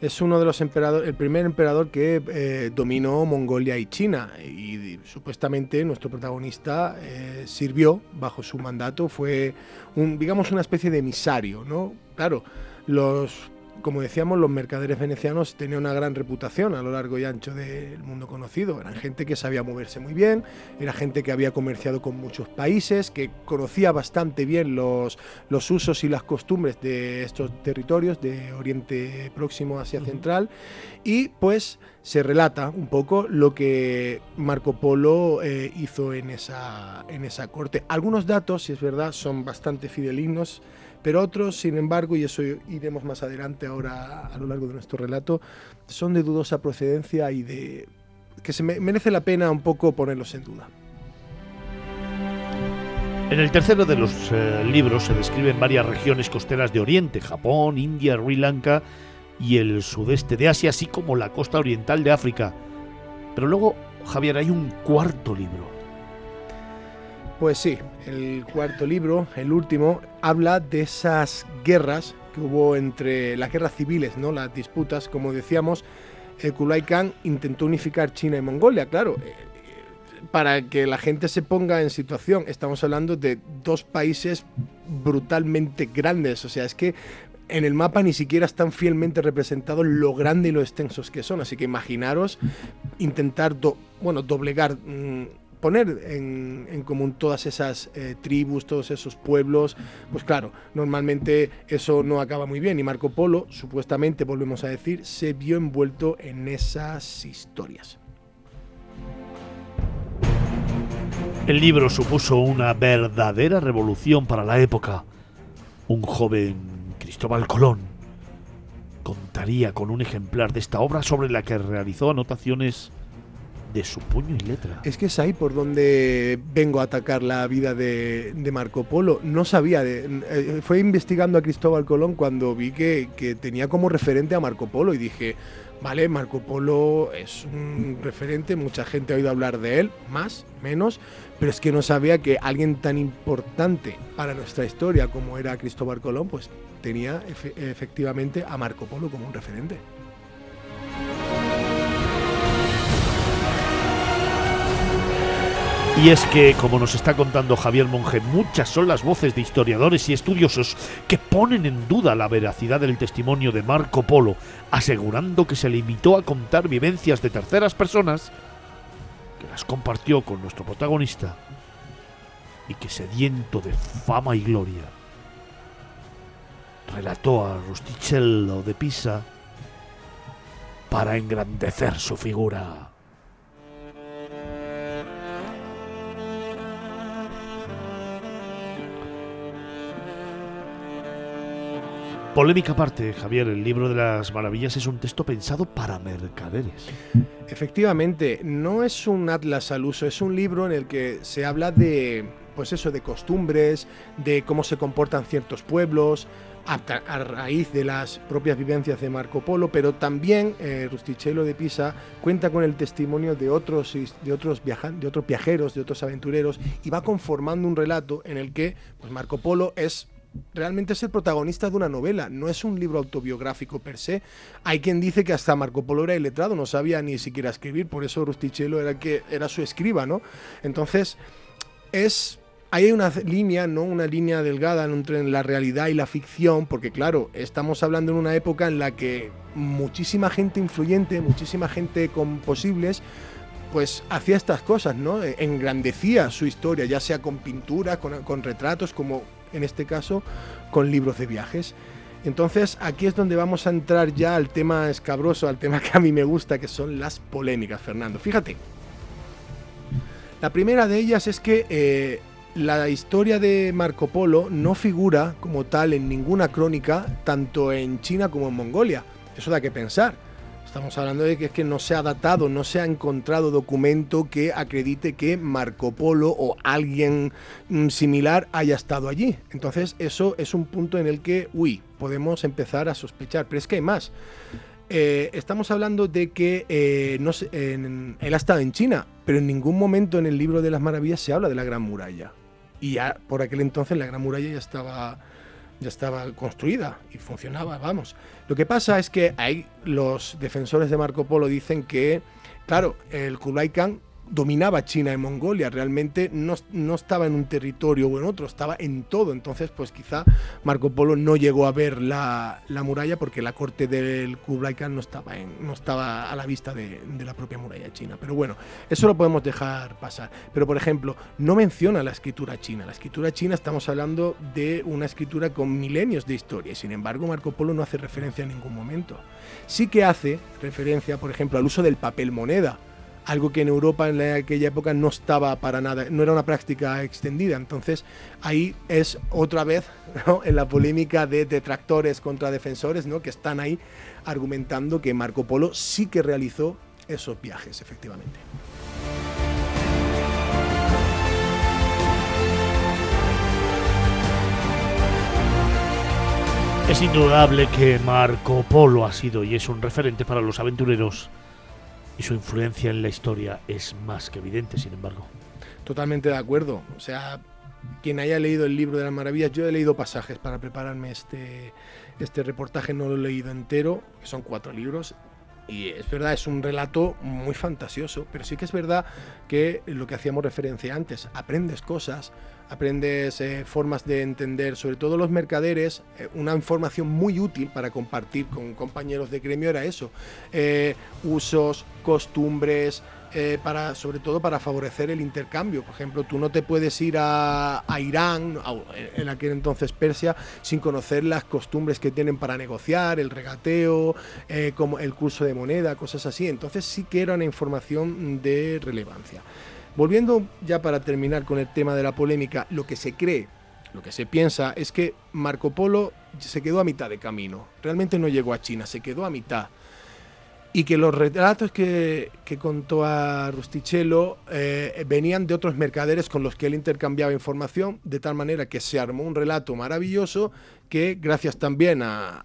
es uno de los emperadores, el primer emperador que eh, dominó Mongolia y China. Y, supuestamente nuestro protagonista eh, sirvió bajo su mandato, fue un, digamos, una especie de emisario, ¿no? Claro, los como decíamos, los mercaderes venecianos tenían una gran reputación a lo largo y ancho del mundo conocido. Eran gente que sabía moverse muy bien, era gente que había comerciado con muchos países, que conocía bastante bien los, los usos y las costumbres de estos territorios de Oriente Próximo, Asia Central, y pues se relata un poco lo que Marco Polo eh, hizo en esa, en esa corte. Algunos datos, si es verdad, son bastante fidelignos pero otros, sin embargo, y eso iremos más adelante ahora a lo largo de nuestro relato, son de dudosa procedencia y de que se me merece la pena un poco ponerlos en duda. En el tercero de los eh, libros se describen varias regiones costeras de Oriente, Japón, India, Sri Lanka y el sudeste de Asia, así como la costa oriental de África. Pero luego, Javier, hay un cuarto libro. Pues sí, el cuarto libro, el último, habla de esas guerras que hubo entre las guerras civiles, ¿no? Las disputas, como decíamos, el Kublai Khan intentó unificar China y Mongolia, claro. Eh, para que la gente se ponga en situación, estamos hablando de dos países brutalmente grandes, o sea, es que en el mapa ni siquiera están fielmente representados lo grande y lo extensos que son. Así que imaginaros intentar bueno, doblegar, mm, poner en, común todas esas eh, tribus, todos esos pueblos. Pues claro, normalmente eso no acaba muy bien. Y Marco Polo, supuestamente, volvemos a decir, se vio envuelto en esas historias. El libro supuso una verdadera revolución para la época. Un joven Cristóbal Colón contaría con un ejemplar de esta obra sobre la que realizó anotaciones de su puño y letra. Es que es ahí por donde vengo a atacar la vida de, Marco Polo. No sabía, de, eh, fue investigando a Cristóbal Colón cuando vi que, que tenía como referente a Marco Polo y dije, vale, Marco Polo es un referente, mucha gente ha oído hablar de él, más, menos, pero es que no sabía que alguien tan importante para nuestra historia como era Cristóbal Colón, pues tenía efe- efectivamente a Marco Polo como un referente. Y es que, como nos está contando Javier Monge, muchas son las voces de historiadores y estudiosos que ponen en duda la veracidad del testimonio de Marco Polo, asegurando que se limitó a contar vivencias de terceras personas, que las compartió con nuestro protagonista, y que sediento de fama y gloria, relató a Rustichello de Pisa para engrandecer su figura. Polémica aparte, Javier, el libro de las maravillas es un texto pensado para mercaderes. Efectivamente, no es un atlas al uso, es un libro en el que se habla de, pues eso, de costumbres, de cómo se comportan ciertos pueblos, a, raíz de las propias vivencias de Marco Polo, pero también eh, Rustichello de Pisa cuenta con el testimonio de otros, de, otros viajan- de otros viajeros, de otros aventureros, y va conformando un relato en el que pues, Marco Polo es realmente es el protagonista de una novela, no es un libro autobiográfico per se. Hay quien dice que hasta Marco Polo era iletrado, no sabía ni siquiera escribir, por eso Rustichello era que era su escriba, ¿no? Entonces, es hay una línea, ¿no? Una línea delgada entre la realidad y la ficción, porque claro, estamos hablando en una época en la que muchísima gente influyente, muchísima gente con posibles pues hacía estas cosas, ¿no? Eh, Engrandecía su historia, ya sea con pinturas, con retratos, como en este caso con libros de viajes. Entonces aquí es donde vamos a entrar ya al tema escabroso, al tema que a mí me gusta, que son las polémicas, Fernando. Fíjate, la primera de ellas es que eh, la historia de Marco Polo no figura como tal en ninguna crónica, tanto en China como en Mongolia. Eso da que pensar. Estamos hablando de que es que no se ha datado, no se ha encontrado documento que acredite que Marco Polo o alguien mm, similar haya estado allí. Entonces eso es un punto en el que, uy, podemos empezar a sospechar. Pero es que hay más. Eh, estamos hablando de que eh, no sé, él ha estado en China, pero en ningún momento en el libro de las maravillas se habla de la Gran Muralla. Y ya por aquel entonces la Gran Muralla ya estaba, ya estaba construida y funcionaba, vamos. Lo que pasa es que hay los defensores de Marco Polo dicen que, claro, el Kublai Khan dominaba China y Mongolia, realmente no, no estaba en un territorio o en otro, estaba en todo. Entonces, pues quizá Marco Polo no llegó a ver la, la muralla porque la corte del Kublai Khan no estaba, en, no estaba a la vista de, de la propia muralla china. Pero bueno, eso lo podemos dejar pasar. Pero por ejemplo, no menciona la escritura china. La escritura china estamos hablando de una escritura con milenios de historia. Sin embargo, Marco Polo no hace referencia en ningún momento. Sí que hace referencia, por ejemplo, al uso del papel moneda algo que en Europa en la- aquella época no estaba para nada, no era una práctica extendida. Entonces ahí es otra vez en la polémica de detractores contra defensores, ¿no? que están ahí argumentando que Marco Polo sí que realizó esos viajes, efectivamente. Es indudable que Marco Polo ha sido y es un referente para los aventureros y su influencia en la historia es más que evidente, sin embargo. Totalmente de acuerdo. O sea, quien haya leído el libro de las maravillas, yo he leído pasajes para prepararme este, este reportaje, no lo he leído entero, que son cuatro libros. Y es verdad, es un relato muy fantasioso, pero sí que es verdad que lo que hacíamos referencia antes, aprendes cosas, aprendes eh, formas de entender, sobre todo los mercaderes, eh, una información muy útil para compartir con compañeros de gremio era eso, eh, usos, costumbres, eh, para, sobre todo para favorecer el intercambio. Por ejemplo, tú no te puedes ir a, Irán, en aquel entonces Persia, sin conocer las costumbres que tienen para negociar, el regateo, eh, como el curso de moneda, cosas así. Entonces sí que era una información de relevancia. Volviendo ya para terminar con el tema de la polémica, lo que se cree, lo que se piensa es que Marco Polo se quedó a mitad de camino. Realmente no llegó a China, se quedó a mitad y que los relatos que, que contó a Rustichello eh, venían de otros mercaderes con los que él intercambiaba información, de tal manera que se armó un relato maravilloso que, gracias también a-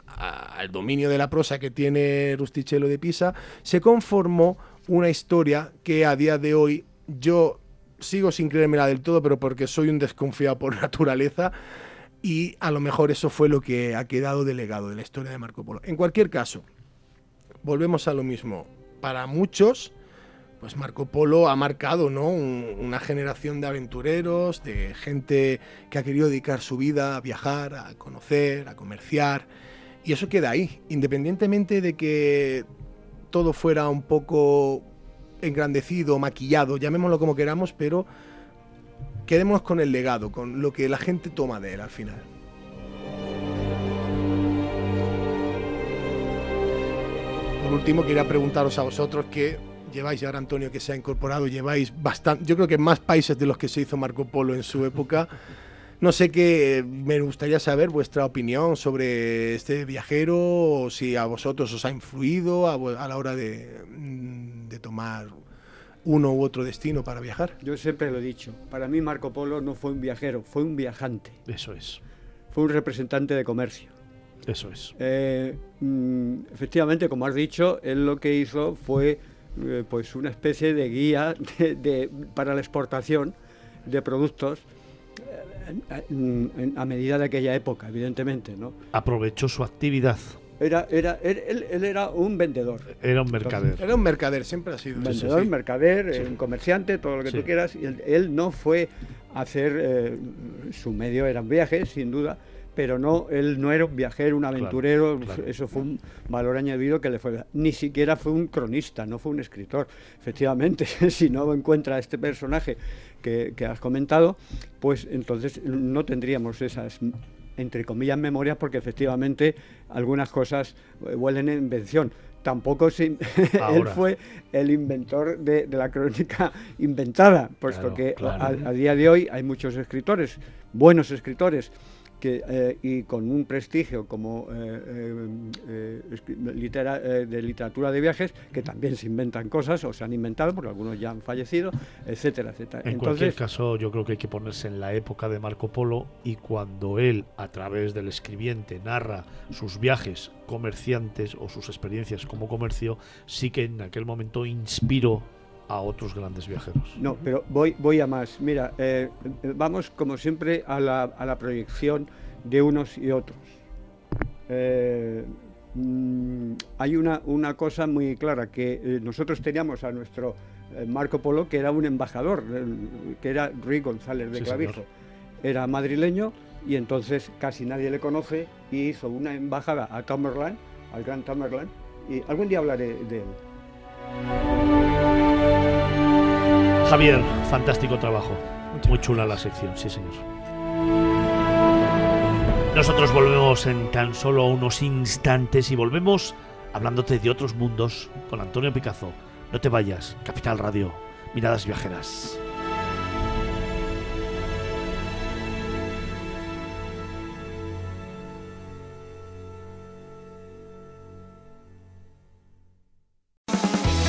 al dominio de la prosa que tiene Rustichello de Pisa, se conformó una historia que a día de hoy yo sigo sin creérmela del todo, pero porque soy un desconfiado por naturaleza, y a lo mejor eso fue lo que ha quedado delegado de la historia de Marco Polo. En cualquier caso, volvemos a lo mismo. Para muchos, pues Marco Polo ha marcado ¿no? Un- una generación de aventureros, de gente que ha querido dedicar su vida a viajar, a conocer, a comerciar. Y eso queda ahí, independientemente de que todo fuera un poco engrandecido, maquillado, llamémoslo como queramos, pero quedémonos con el legado, con lo que la gente toma de él al final. Por último, quería preguntaros a vosotros que lleváis, ahora Antonio que se ha incorporado, lleváis bastante, yo creo que más países de los que se hizo Marco Polo en su época. No sé qué, me gustaría saber vuestra opinión sobre este viajero, o si a vosotros os ha influido a, a la hora de, mm, de tomar uno u otro destino para viajar. Yo siempre lo he dicho, para mí Marco Polo no fue un viajero, fue un viajante. Eso es, Fue un representante de comercio. Eso es. Eh, mm, efectivamente, como has dicho, él lo que hizo fue eh, pues una especie de guía de- de- para la exportación de productos eh, en- en- a medida de aquella época, evidentemente, ¿no? Aprovechó su actividad. Era, era, él, él- él era un vendedor. Era un mercader. Era un mercader, siempre ha sido Un vendedor, sí. mercader, eh, un comerciante, todo lo que Sí. tú quieras. Y él, él no fue a hacer, eh, su medio eran viajes, sin duda, pero no, él no era un viajero, un aventurero, claro. eso fue un valor añadido que le fue. Ni siquiera fue un cronista, no fue un escritor. Efectivamente, si no encuentra este personaje que, que has comentado, pues entonces no tendríamos esas entre comillas memorias porque efectivamente algunas cosas eh, huelen a invención. Tampoco se él fue el inventor de, de la crónica inventada, puesto Claro, que claro. a, a día de hoy hay muchos escritores, buenos escritores, que, eh, y con un prestigio como eh, eh, eh, litera- de literatura de viajes, que también se inventan cosas o se han inventado, porque algunos ya han fallecido, etcétera, etcétera. En cualquier caso, yo creo que hay que ponerse en la época de Marco Polo y cuando él, a través del escribiente, narra sus viajes comerciantes o sus experiencias como comercio, sí que en aquel momento inspiró a otros grandes viajeros. No, pero voy, voy a más. Mira, eh, vamos como siempre a la, a la proyección de unos y otros. Eh, mm, hay una, una cosa muy clara, que eh, nosotros teníamos a nuestro Marco Polo, que era un embajador, que era Ruy González de Sí, Clavijo. señor. Era madrileño y entonces casi nadie le conoce y hizo una embajada a Tamerlán, al Gran Tamerlán, y algún día hablaré de él. Javier, fantástico trabajo. Muy chula la sección, sí señor. Nosotros volvemos en tan solo unos instantes y volvemos hablándote de otros mundos con Antonio Picazo. No te vayas, Capital Radio, miradas viajeras.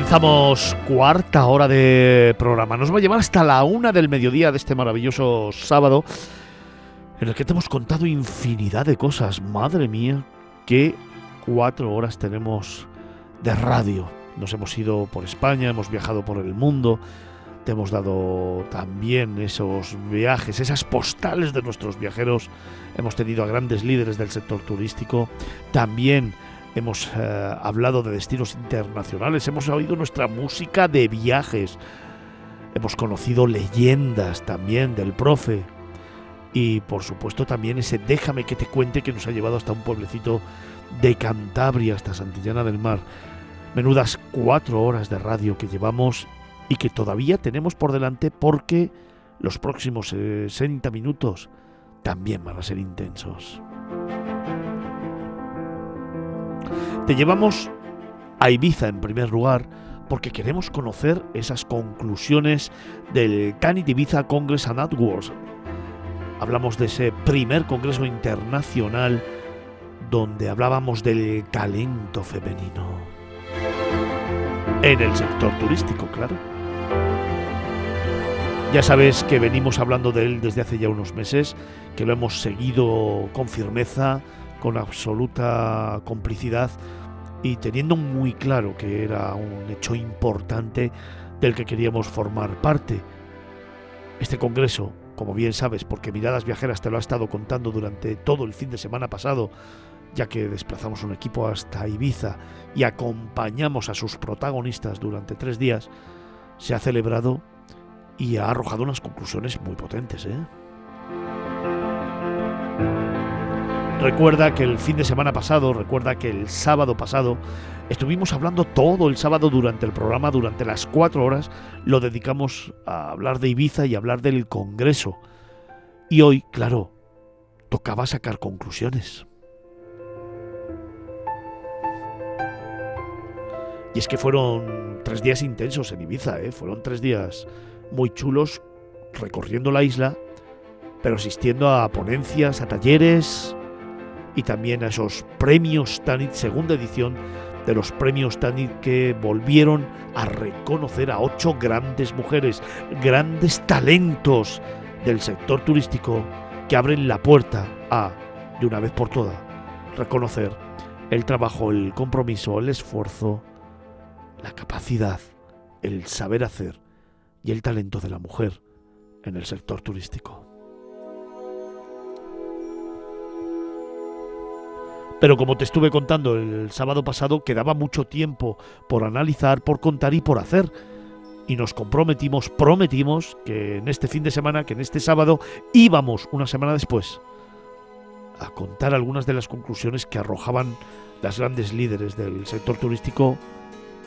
Comenzamos cuarta hora de programa. Nos va a llevar hasta la una del mediodía de este maravilloso sábado en el que te hemos contado infinidad de cosas. Madre mía, qué cuatro horas tenemos de radio. Nos hemos ido por España, hemos viajado por el mundo, te hemos dado también esos viajes, esas postales de nuestros viajeros. Hemos tenido a grandes líderes del sector turístico. También hemos eh, hablado de destinos internacionales. Hemos oído nuestra música de viajes. Hemos conocido leyendas también del profe. Y por supuesto también ese déjame que te cuente que nos ha llevado hasta un pueblecito de Cantabria, hasta Santillana del Mar. Menudas cuatro horas de radio que llevamos y que todavía tenemos por delante porque los próximos 60 minutos también van a ser intensos. Te llevamos a Ibiza en primer lugar porque queremos conocer esas conclusiones del Tanit Ibiza Congress and Awards. Hablamos de ese primer congreso internacional donde hablábamos del talento femenino. En el sector turístico, claro. Ya sabes que venimos hablando de él desde hace ya unos meses, que lo hemos seguido con firmeza, con absoluta complicidad y teniendo muy claro que era un hecho importante del que queríamos formar parte. Este congreso, como bien sabes, porque Miradas Viajeras te lo ha estado contando durante todo el fin de semana pasado, ya que desplazamos un equipo hasta Ibiza y acompañamos a sus protagonistas durante tres días, se ha celebrado y ha arrojado unas conclusiones muy potentes. ¿eh? Recuerda que el fin de semana pasado, recuerda que el sábado pasado, estuvimos hablando todo el sábado durante el programa, durante las cuatro horas, lo dedicamos a hablar de Ibiza y hablar del Congreso. Y hoy, claro, tocaba sacar conclusiones. Y es que fueron tres días intensos en Ibiza, ¿eh? fueron tres días muy chulos recorriendo la isla, pero asistiendo a ponencias, a talleres y también a esos premios Tanit, segunda edición de los premios Tanit que volvieron a reconocer a ocho grandes mujeres, grandes talentos del sector turístico que abren la puerta a, de una vez por todas, reconocer el trabajo, el compromiso, el esfuerzo, la capacidad, el saber hacer y el talento de la mujer en el sector turístico. Pero como te estuve contando el sábado pasado, quedaba mucho tiempo por analizar, por contar y por hacer. Y nos comprometimos, prometimos que en este fin de semana, que en este sábado, íbamos una semana después a contar algunas de las conclusiones que arrojaban las grandes líderes del sector turístico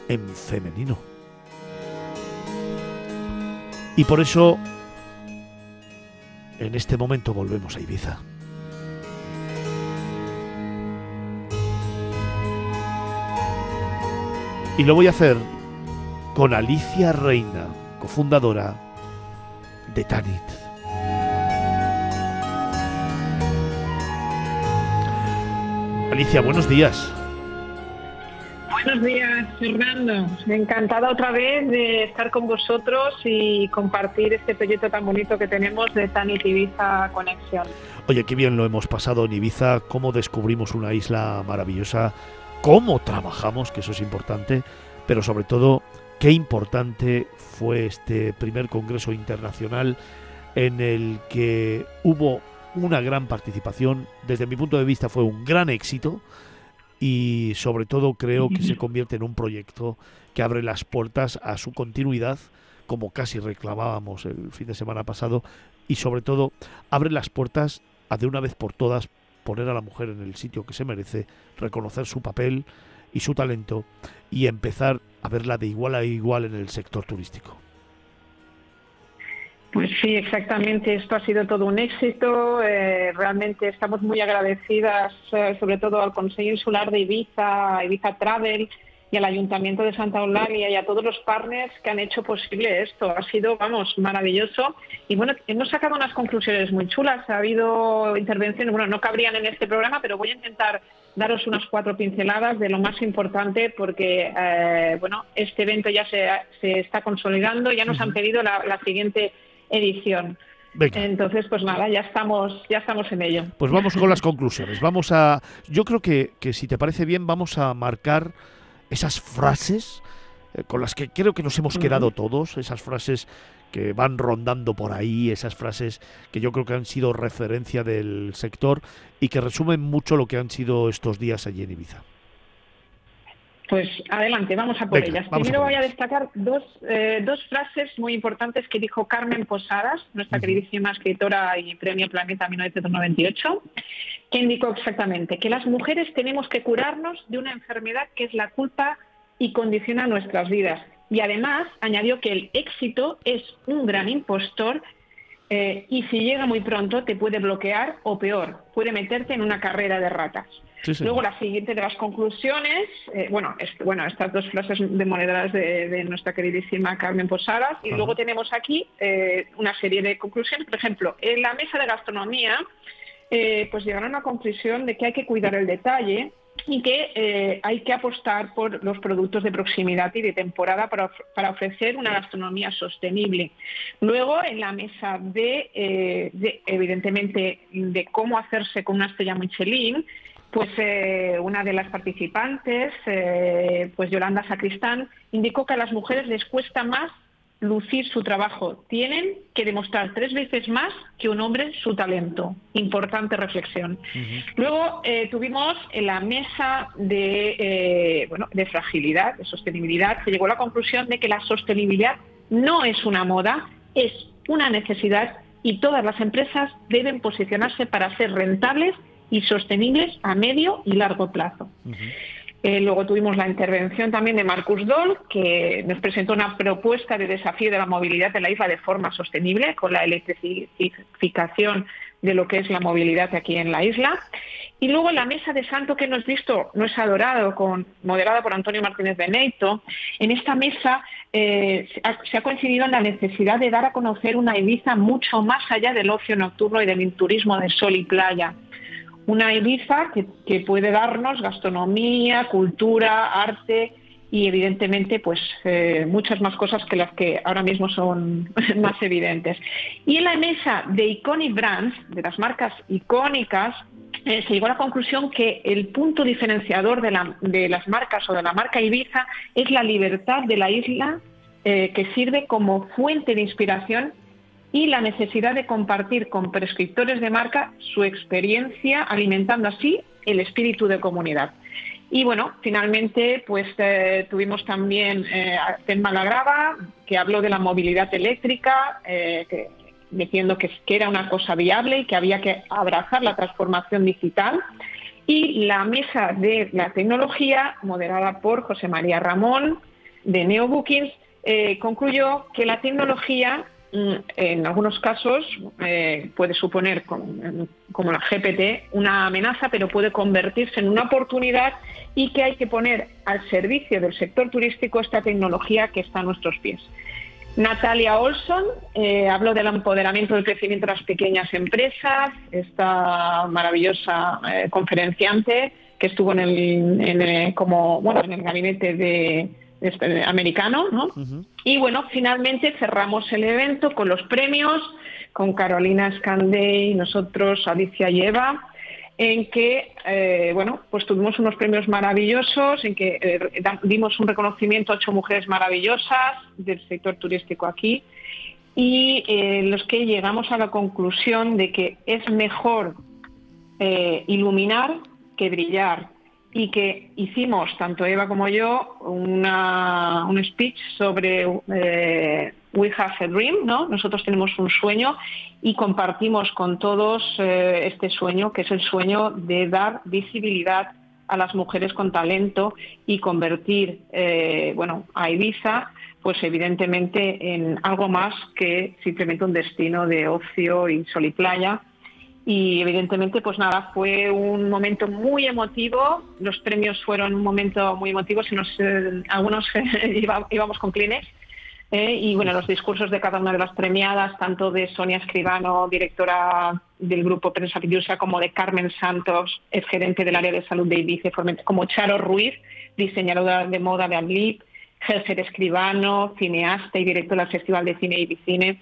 en femenino. Y por eso, en este momento volvemos a Ibiza. Y lo voy a hacer con Alicia Reina, cofundadora de Tanit. Alicia, buenos días. Buenos días, Fernando. Encantada otra vez de estar con vosotros y compartir este proyecto tan bonito que tenemos de Tanit Ibiza Conexión. Oye, qué bien lo hemos pasado en Ibiza, cómo descubrimos una isla maravillosa, cómo trabajamos, que eso es importante, pero sobre todo, qué importante fue este primer Congreso Internacional en el que hubo una gran participación. Desde mi punto de vista fue un gran éxito y sobre todo creo que se convierte en un proyecto que abre las puertas a su continuidad, como casi reclamábamos el fin de semana pasado, y sobre todo abre las puertas a de una vez por todas poner a la mujer en el sitio que se merece, reconocer su papel y su talento y empezar a verla de igual a igual en el sector turístico. Pues sí, exactamente. Esto ha sido todo un éxito. Eh, realmente estamos muy agradecidas, eh, sobre todo al Consejo Insular de Ibiza, Ibiza Travel y al Ayuntamiento de Santa Eulalia y a todos los partners que han hecho posible esto. Ha sido, vamos, maravilloso. Y bueno, hemos sacado unas conclusiones muy chulas. Ha habido intervenciones, bueno, no cabrían en este programa, pero voy a intentar daros unas cuatro pinceladas de lo más importante porque, eh, bueno, este evento ya se, se está consolidando, ya nos han pedido la, la siguiente edición. Venga. Entonces, pues nada, ya estamos, ya estamos en ello. Pues vamos con las conclusiones. Vamos a. Yo creo que, que si te parece bien, vamos a marcar esas frases eh, con las que creo que nos hemos quedado todos, esas frases que van rondando por ahí, esas frases que yo creo que han sido referencia del sector y que resumen mucho lo que han sido estos días allí en Ibiza. Pues adelante, vamos a por Venga, ellas. Primero por voy a destacar dos, eh, dos frases muy importantes que dijo Carmen Posadas, nuestra queridísima escritora y premio Planeta 1998, que indicó exactamente que las mujeres tenemos que curarnos de una enfermedad que es la culpa y condiciona nuestras vidas. Y además añadió que el éxito es un gran impostor eh, y si llega muy pronto te puede bloquear o peor, puede meterte en una carrera de ratas. Sí. Luego la siguiente de las conclusiones, eh, bueno, es- bueno, estas dos frases de, de nuestra queridísima Carmen Posadas, y Ajá. luego tenemos aquí eh, una serie de conclusiones. Por ejemplo, en la mesa de gastronomía, eh, pues llegaron a la conclusión de que hay que cuidar el detalle y que eh, hay que apostar por los productos de proximidad y de temporada para, para ofrecer una gastronomía sostenible. Luego, en la mesa de, eh, de, evidentemente, de cómo hacerse con una estrella Michelin, pues eh, una de las participantes, eh, pues Yolanda Sacristán, indicó que a las mujeres les cuesta más lucir su trabajo. Tienen que demostrar tres veces más que un hombre su talento. Importante reflexión. Luego eh, tuvimos en la mesa de, eh, bueno, de fragilidad, de sostenibilidad, se llegó a la conclusión de que la sostenibilidad no es una moda, es una necesidad y todas las empresas deben posicionarse para ser rentables y sostenibles a medio y largo plazo. Eh, luego tuvimos la intervención también de Marcus Doll, que nos presentó una propuesta de desafío de la movilidad de la isla de forma sostenible, con la electrificación de lo que es la movilidad aquí en la isla. Y luego la mesa de santo que hemos visto, no es adorado, con, moderada por Antonio Martínez Beneito, en esta mesa eh, se, ha, se ha coincidido en la necesidad de dar a conocer una Ibiza mucho más allá del ocio nocturno y del turismo de sol y playa una Ibiza que, puede darnos gastronomía, cultura, arte y evidentemente pues eh, muchas más cosas que las que ahora mismo son más evidentes. Y en la mesa de Iconic Brands, de las marcas icónicas, eh, se llegó a la conclusión que el punto diferenciador de, la- de las marcas o de la marca Ibiza es la libertad de la isla eh, que sirve como fuente de inspiración y la necesidad de compartir con prescriptores de marca su experiencia, alimentando así el espíritu de comunidad. Y bueno, finalmente, pues eh, tuvimos también eh, a Telma Lagrava, que habló de la movilidad eléctrica, eh, diciendo que, que era una cosa viable y que había que abrazar la transformación digital. Y la mesa de la tecnología, moderada por José María Ramón, de NeoBookings, eh, concluyó que la tecnología en algunos casos eh, puede suponer, como, la GPT, una amenaza, pero puede convertirse en una oportunidad y que hay que poner al servicio del sector turístico esta tecnología que está a nuestros pies. Natalia Olson eh, habló del empoderamiento del crecimiento de las pequeñas empresas, esta maravillosa eh, conferenciante que estuvo en el- como, bueno, en el gabinete de, este, americano, ¿no? Y bueno, finalmente cerramos el evento con los premios, con Carolina Scandey, nosotros, Alicia y Eva, en que, eh, bueno, pues tuvimos unos premios maravillosos, en que eh, dimos un reconocimiento a ocho mujeres maravillosas del sector turístico aquí. Y eh, en los que llegamos a la conclusión de que es mejor eh, iluminar que brillar y que hicimos, tanto Eva como yo, una, un speech sobre eh, We Have a Dream, ¿no? Nosotros tenemos un sueño y compartimos con todos eh, este sueño, que es el sueño de dar visibilidad a las mujeres con talento y convertir, eh, bueno, a Ibiza, pues evidentemente en algo más que simplemente un destino de ocio y sol y playa, y evidentemente pues nada fue un momento muy emotivo. Los premios fueron un momento muy emotivo si nos eh, algunos íbamos con Kleenex Eh, y bueno, los discursos de cada una de las premiadas, tanto de Sonia Escribano, directora del grupo Prensa Pidiusa, como de Carmen Santos, es gerente del área de salud de Ibiza, como Charo Ruiz, diseñadora de moda de Adlib, Gelser Escribano, cineasta y directora del Festival de Cine Ibicine,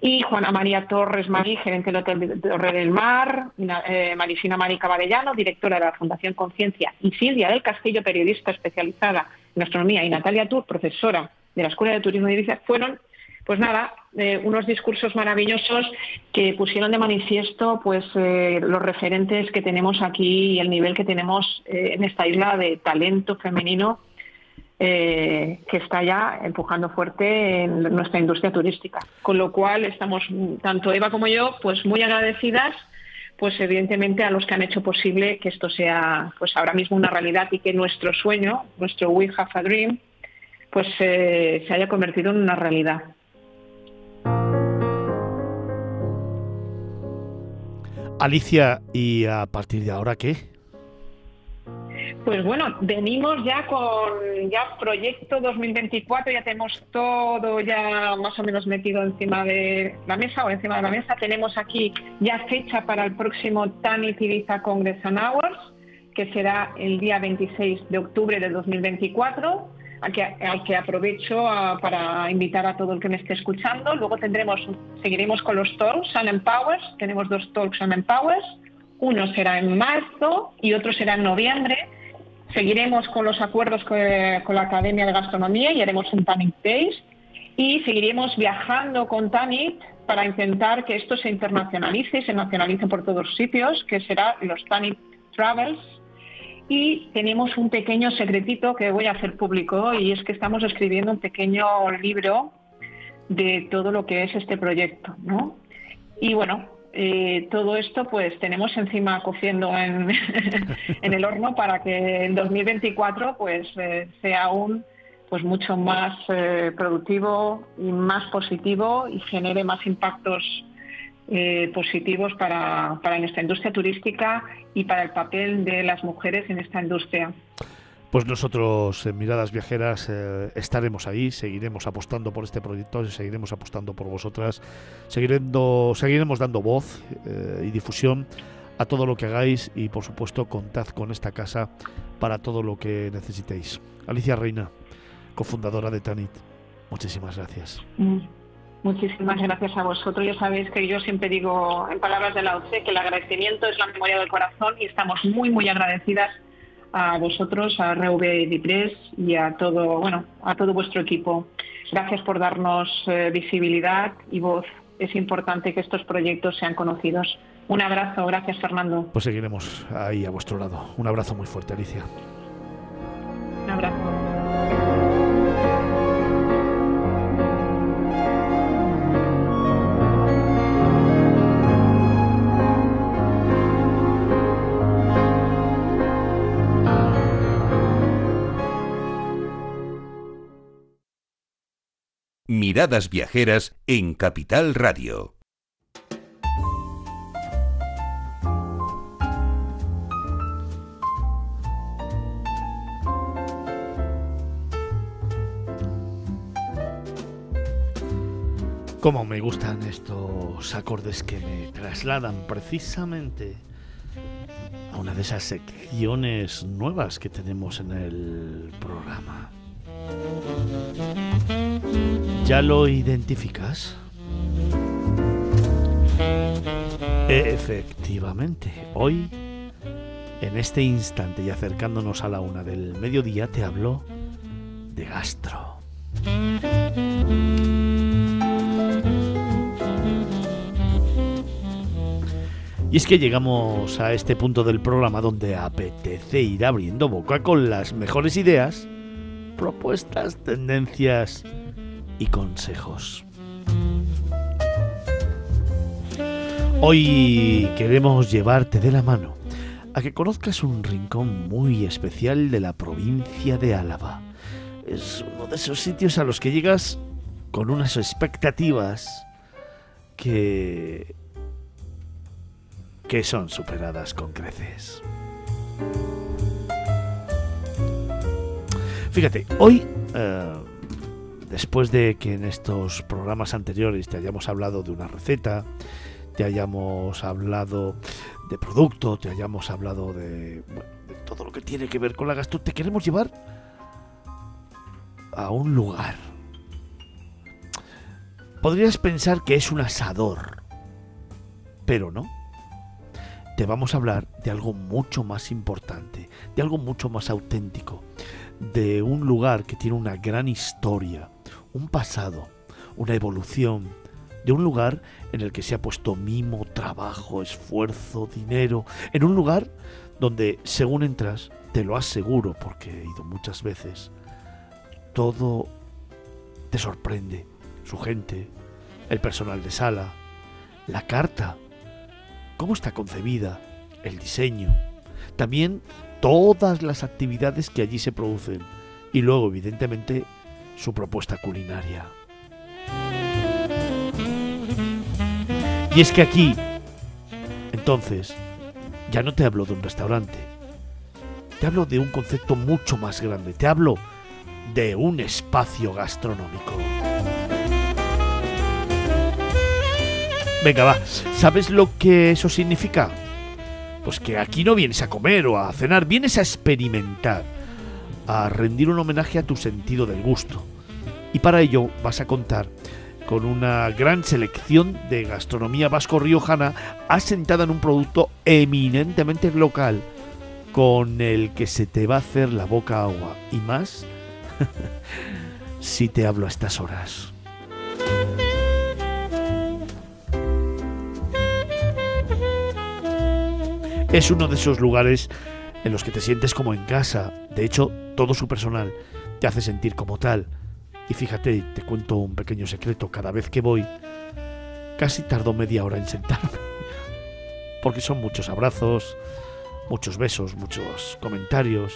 y Juana María Torres Marí, gerente del Hotel Torre del Mar, eh, Marisina Mari Caballano, directora de la Fundación Conciencia, y Silvia del Castillo, periodista especializada en astronomía, y Natalia Tur, profesora de la Escuela de Turismo de Ibiza, fueron, pues nada, eh, unos discursos maravillosos que pusieron de manifiesto pues eh, los referentes que tenemos aquí y el nivel que tenemos eh, en esta isla de talento femenino eh, que está ya empujando fuerte en nuestra industria turística. Con lo cual estamos, tanto Eva como yo, pues muy agradecidas, pues evidentemente a los que han hecho posible que esto sea pues ahora mismo una realidad y que nuestro sueño, nuestro We Have a Dream, pues eh, se haya convertido en una realidad. Alicia, ¿y a partir de ahora qué? Pues bueno, venimos ya con ya proyecto 2024, ya tenemos todo ya más o menos metido encima de la mesa o encima de la mesa. Tenemos aquí ya fecha para el próximo TANIT Ibiza Congress and Hours, que será el día 26 de octubre de 2024, al que, que aprovecho para invitar a todo el que me esté escuchando. Luego tendremos, seguiremos con los talks Sun Empowers, tenemos dos talks Sun Empowers, uno será en marzo y otro será en noviembre. Seguiremos con los acuerdos con la Academia de Gastronomía y haremos un Tanit Days. Y seguiremos viajando con Tanit para intentar que esto se internacionalice y se nacionalice por todos sitios, que será los Tanit Travels. Y tenemos un pequeño secretito que voy a hacer público y es que estamos escribiendo un pequeño libro de todo lo que es este proyecto, ¿no? Y bueno, eh, todo esto pues tenemos encima cociendo en, en el horno para que en 2024 pues eh, sea aún pues mucho más eh, productivo y más positivo y genere más impactos eh, positivos para, para nuestra industria turística y para el papel de las mujeres en esta industria. Pues nosotros en Miradas Viajeras eh, estaremos ahí, seguiremos apostando por este proyecto, seguiremos apostando por vosotras, seguiremos, seguiremos dando voz eh, y difusión a todo lo que hagáis y por supuesto contad con esta casa para todo lo que necesitéis. Alicia Reina, cofundadora de Tanit, muchísimas gracias. Mm. Muchísimas gracias a vosotros. Ya sabéis que yo siempre digo en palabras de la OCE que el agradecimiento es la memoria del corazón y estamos muy, muy agradecidas a vosotros, a RV Dipres y a todo, bueno, a todo vuestro equipo. Gracias por darnos eh, visibilidad y voz. Es importante que estos proyectos sean conocidos. Un abrazo, gracias Fernando. Pues seguiremos ahí a vuestro lado. Un abrazo muy fuerte, Alicia. Un abrazo. Miradas Viajeras en Capital Radio. Cómo me gustan estos acordes que me trasladan precisamente a una de esas secciones nuevas que tenemos en el programa. ¿Ya lo identificas? Efectivamente, hoy, en este instante y acercándonos a la una del mediodía, te hablo de gastro. Y es que llegamos a este punto del programa donde apetece ir abriendo boca con las mejores ideas, propuestas, tendencias y consejos. Hoy queremos llevarte de la mano a que conozcas un rincón muy especial de la provincia de Álava. Es uno de esos sitios a los que llegas con unas expectativas que que son superadas con creces. Fíjate, hoy eh, después de que en estos programas anteriores te hayamos hablado de una receta, te hayamos hablado de producto, te hayamos hablado de, todo lo que tiene que ver con la gastronomía, te queremos llevar a un lugar. Podrías pensar que es un asador, pero no. Te vamos a hablar de algo mucho más importante, de algo mucho más auténtico, de un lugar que tiene una gran historia, un pasado, una evolución, de un lugar en el que se ha puesto mimo, trabajo, esfuerzo, dinero, en un lugar donde según entras, te lo aseguro porque he ido muchas veces, todo te sorprende, su gente, el personal de sala, la carta, cómo está concebida, el diseño, también todas las actividades que allí se producen. Y luego evidentemente su propuesta culinaria. Y es que aquí, entonces, ya no te hablo de un restaurante, te hablo de un concepto mucho más grande, te hablo de un espacio gastronómico. Venga, va, ¿sabes lo que eso significa? Pues que aquí no vienes a comer o a cenar, vienes a experimentar, a rendir un homenaje a tu sentido del gusto. Y para ello vas a contar con una gran selección de gastronomía vasco-riojana asentada en un producto eminentemente local con el que se te va a hacer la boca agua. Y más si te hablo a estas horas. Es uno de esos lugares en los que te sientes como en casa. De hecho, todo su personal te hace sentir como tal. Y fíjate, te cuento un pequeño secreto. Cada vez que voy, casi tardo media hora en sentarme. Porque son muchos abrazos, muchos besos, muchos comentarios.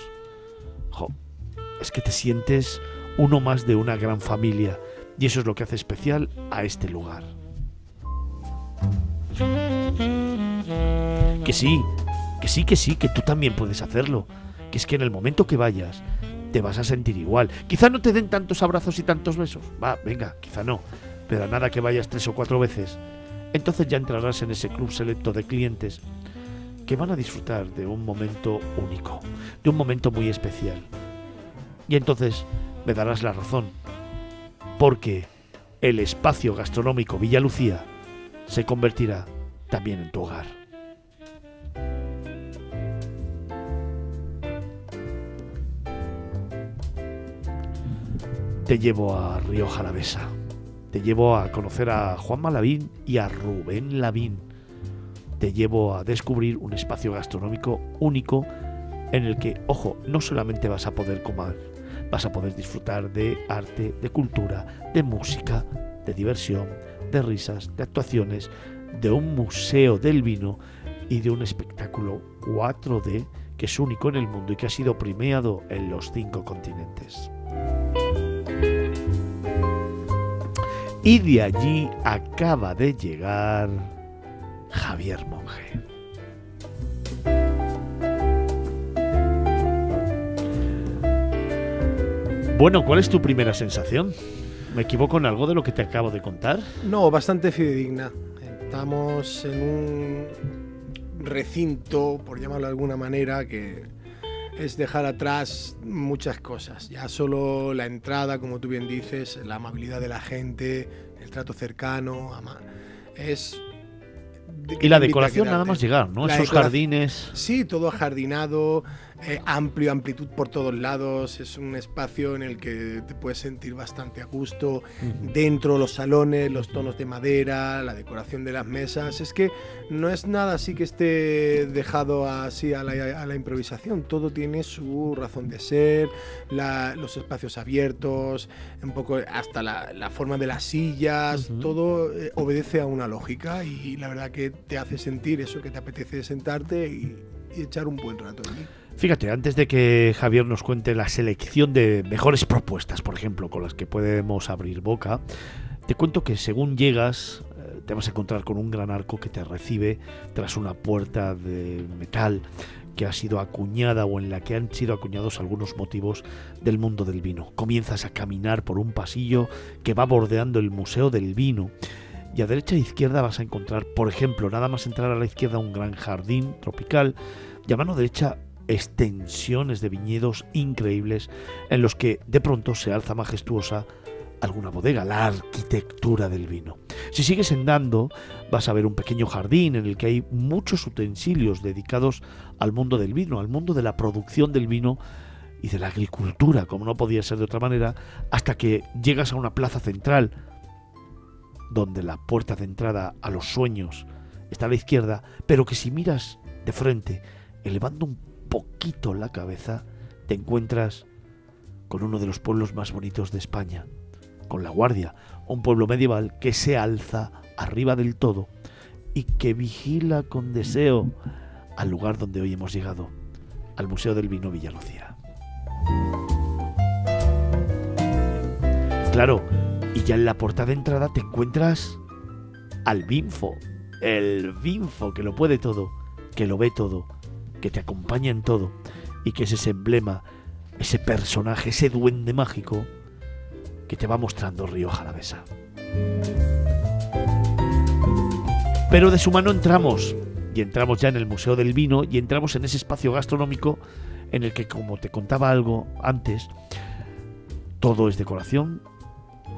Jo, es que te sientes uno más de una gran familia. Y eso es lo que hace especial a este lugar. Que sí, que sí, que sí, que tú también puedes hacerlo. Que es que en el momento que vayas, te vas a sentir igual. Quizá no te den tantos abrazos y tantos besos. Va, venga, quizá no. Pero nada que vayas tres o cuatro veces, entonces ya entrarás en ese club selecto de clientes que van a disfrutar de un momento único, de un momento muy especial. Y entonces me darás la razón, porque el espacio gastronómico Villa Lucía se convertirá también en tu hogar. Te llevo a Río Jalavesa. Te llevo a conocer a Juan Malavín y a Rubén Lavín. Te llevo a descubrir un espacio gastronómico único en el que, ojo, no solamente vas a poder comer, vas a poder disfrutar de arte, de cultura, de música, de diversión, de risas, de actuaciones, de un museo del vino y de un espectáculo 4D que es único en el mundo y que ha sido premiado en los cinco continentes. Y de allí acaba de llegar Javier Monge. Bueno, ¿cuál es tu primera sensación? ¿Me equivoco en algo de lo que te acabo de contar? No, bastante fidedigna. Estamos en un recinto, por llamarlo de alguna manera, que es dejar atrás muchas cosas. Ya solo la entrada, como tú bien dices, la amabilidad de la gente, el trato cercano, ama- es... de Y la decoración nada más llegar, ¿no? La Esos jardines. Sí, todo ajardinado, eh, amplio, amplitud por todos lados. Es un espacio en el que te puedes sentir bastante a gusto. Dentro, los salones, los tonos de madera, la decoración de las mesas. Es que no es nada así que esté dejado así a la, a la improvisación. Todo tiene su razón de ser, la- los espacios abiertos, un poco hasta la, la forma de las sillas. Todo eh, obedece a una lógica y la verdad que te hace sentir eso que te apetece sentarte y, y echar un buen rato allí. Fíjate, antes de que Javier nos cuente la selección de mejores propuestas, por ejemplo, con las que podemos abrir boca, te cuento que según llegas eh, te vas a encontrar con un gran arco que te recibe tras una puerta de metal que ha sido acuñada o en la que han sido acuñados algunos motivos del mundo del vino. Comienzas a caminar por un pasillo que va bordeando el Museo del Vino y a derecha e izquierda vas a encontrar, por ejemplo, nada más entrar a la izquierda un gran jardín tropical y a mano derecha extensiones de viñedos increíbles en los que de pronto se alza majestuosa alguna bodega, la arquitectura del vino. Si sigues andando, vas a ver un pequeño jardín en el que hay muchos utensilios dedicados al mundo del vino, al mundo de la producción del vino y de la agricultura, como no podía ser de otra manera, hasta que llegas a una plaza central, donde la puerta de entrada a los sueños está a la izquierda, pero que si miras de frente, elevando un poquito la cabeza, te encuentras con uno de los pueblos más bonitos de España, con La Guardia, un pueblo medieval que se alza arriba del todo y que vigila con deseo al lugar donde hoy hemos llegado, al Museo del Vino Villalucía. Claro, y ya en la puerta de entrada te encuentras al Binfo, el Binfo que lo puede todo, que lo ve todo, que te acompaña en todo y que es ese emblema, ese personaje, ese duende mágico que te va mostrando Río Jalavesa. Pero de su mano entramos, y entramos ya en el Museo del Vino, y entramos en ese espacio gastronómico en el que, como te contaba algo antes, todo es decoración,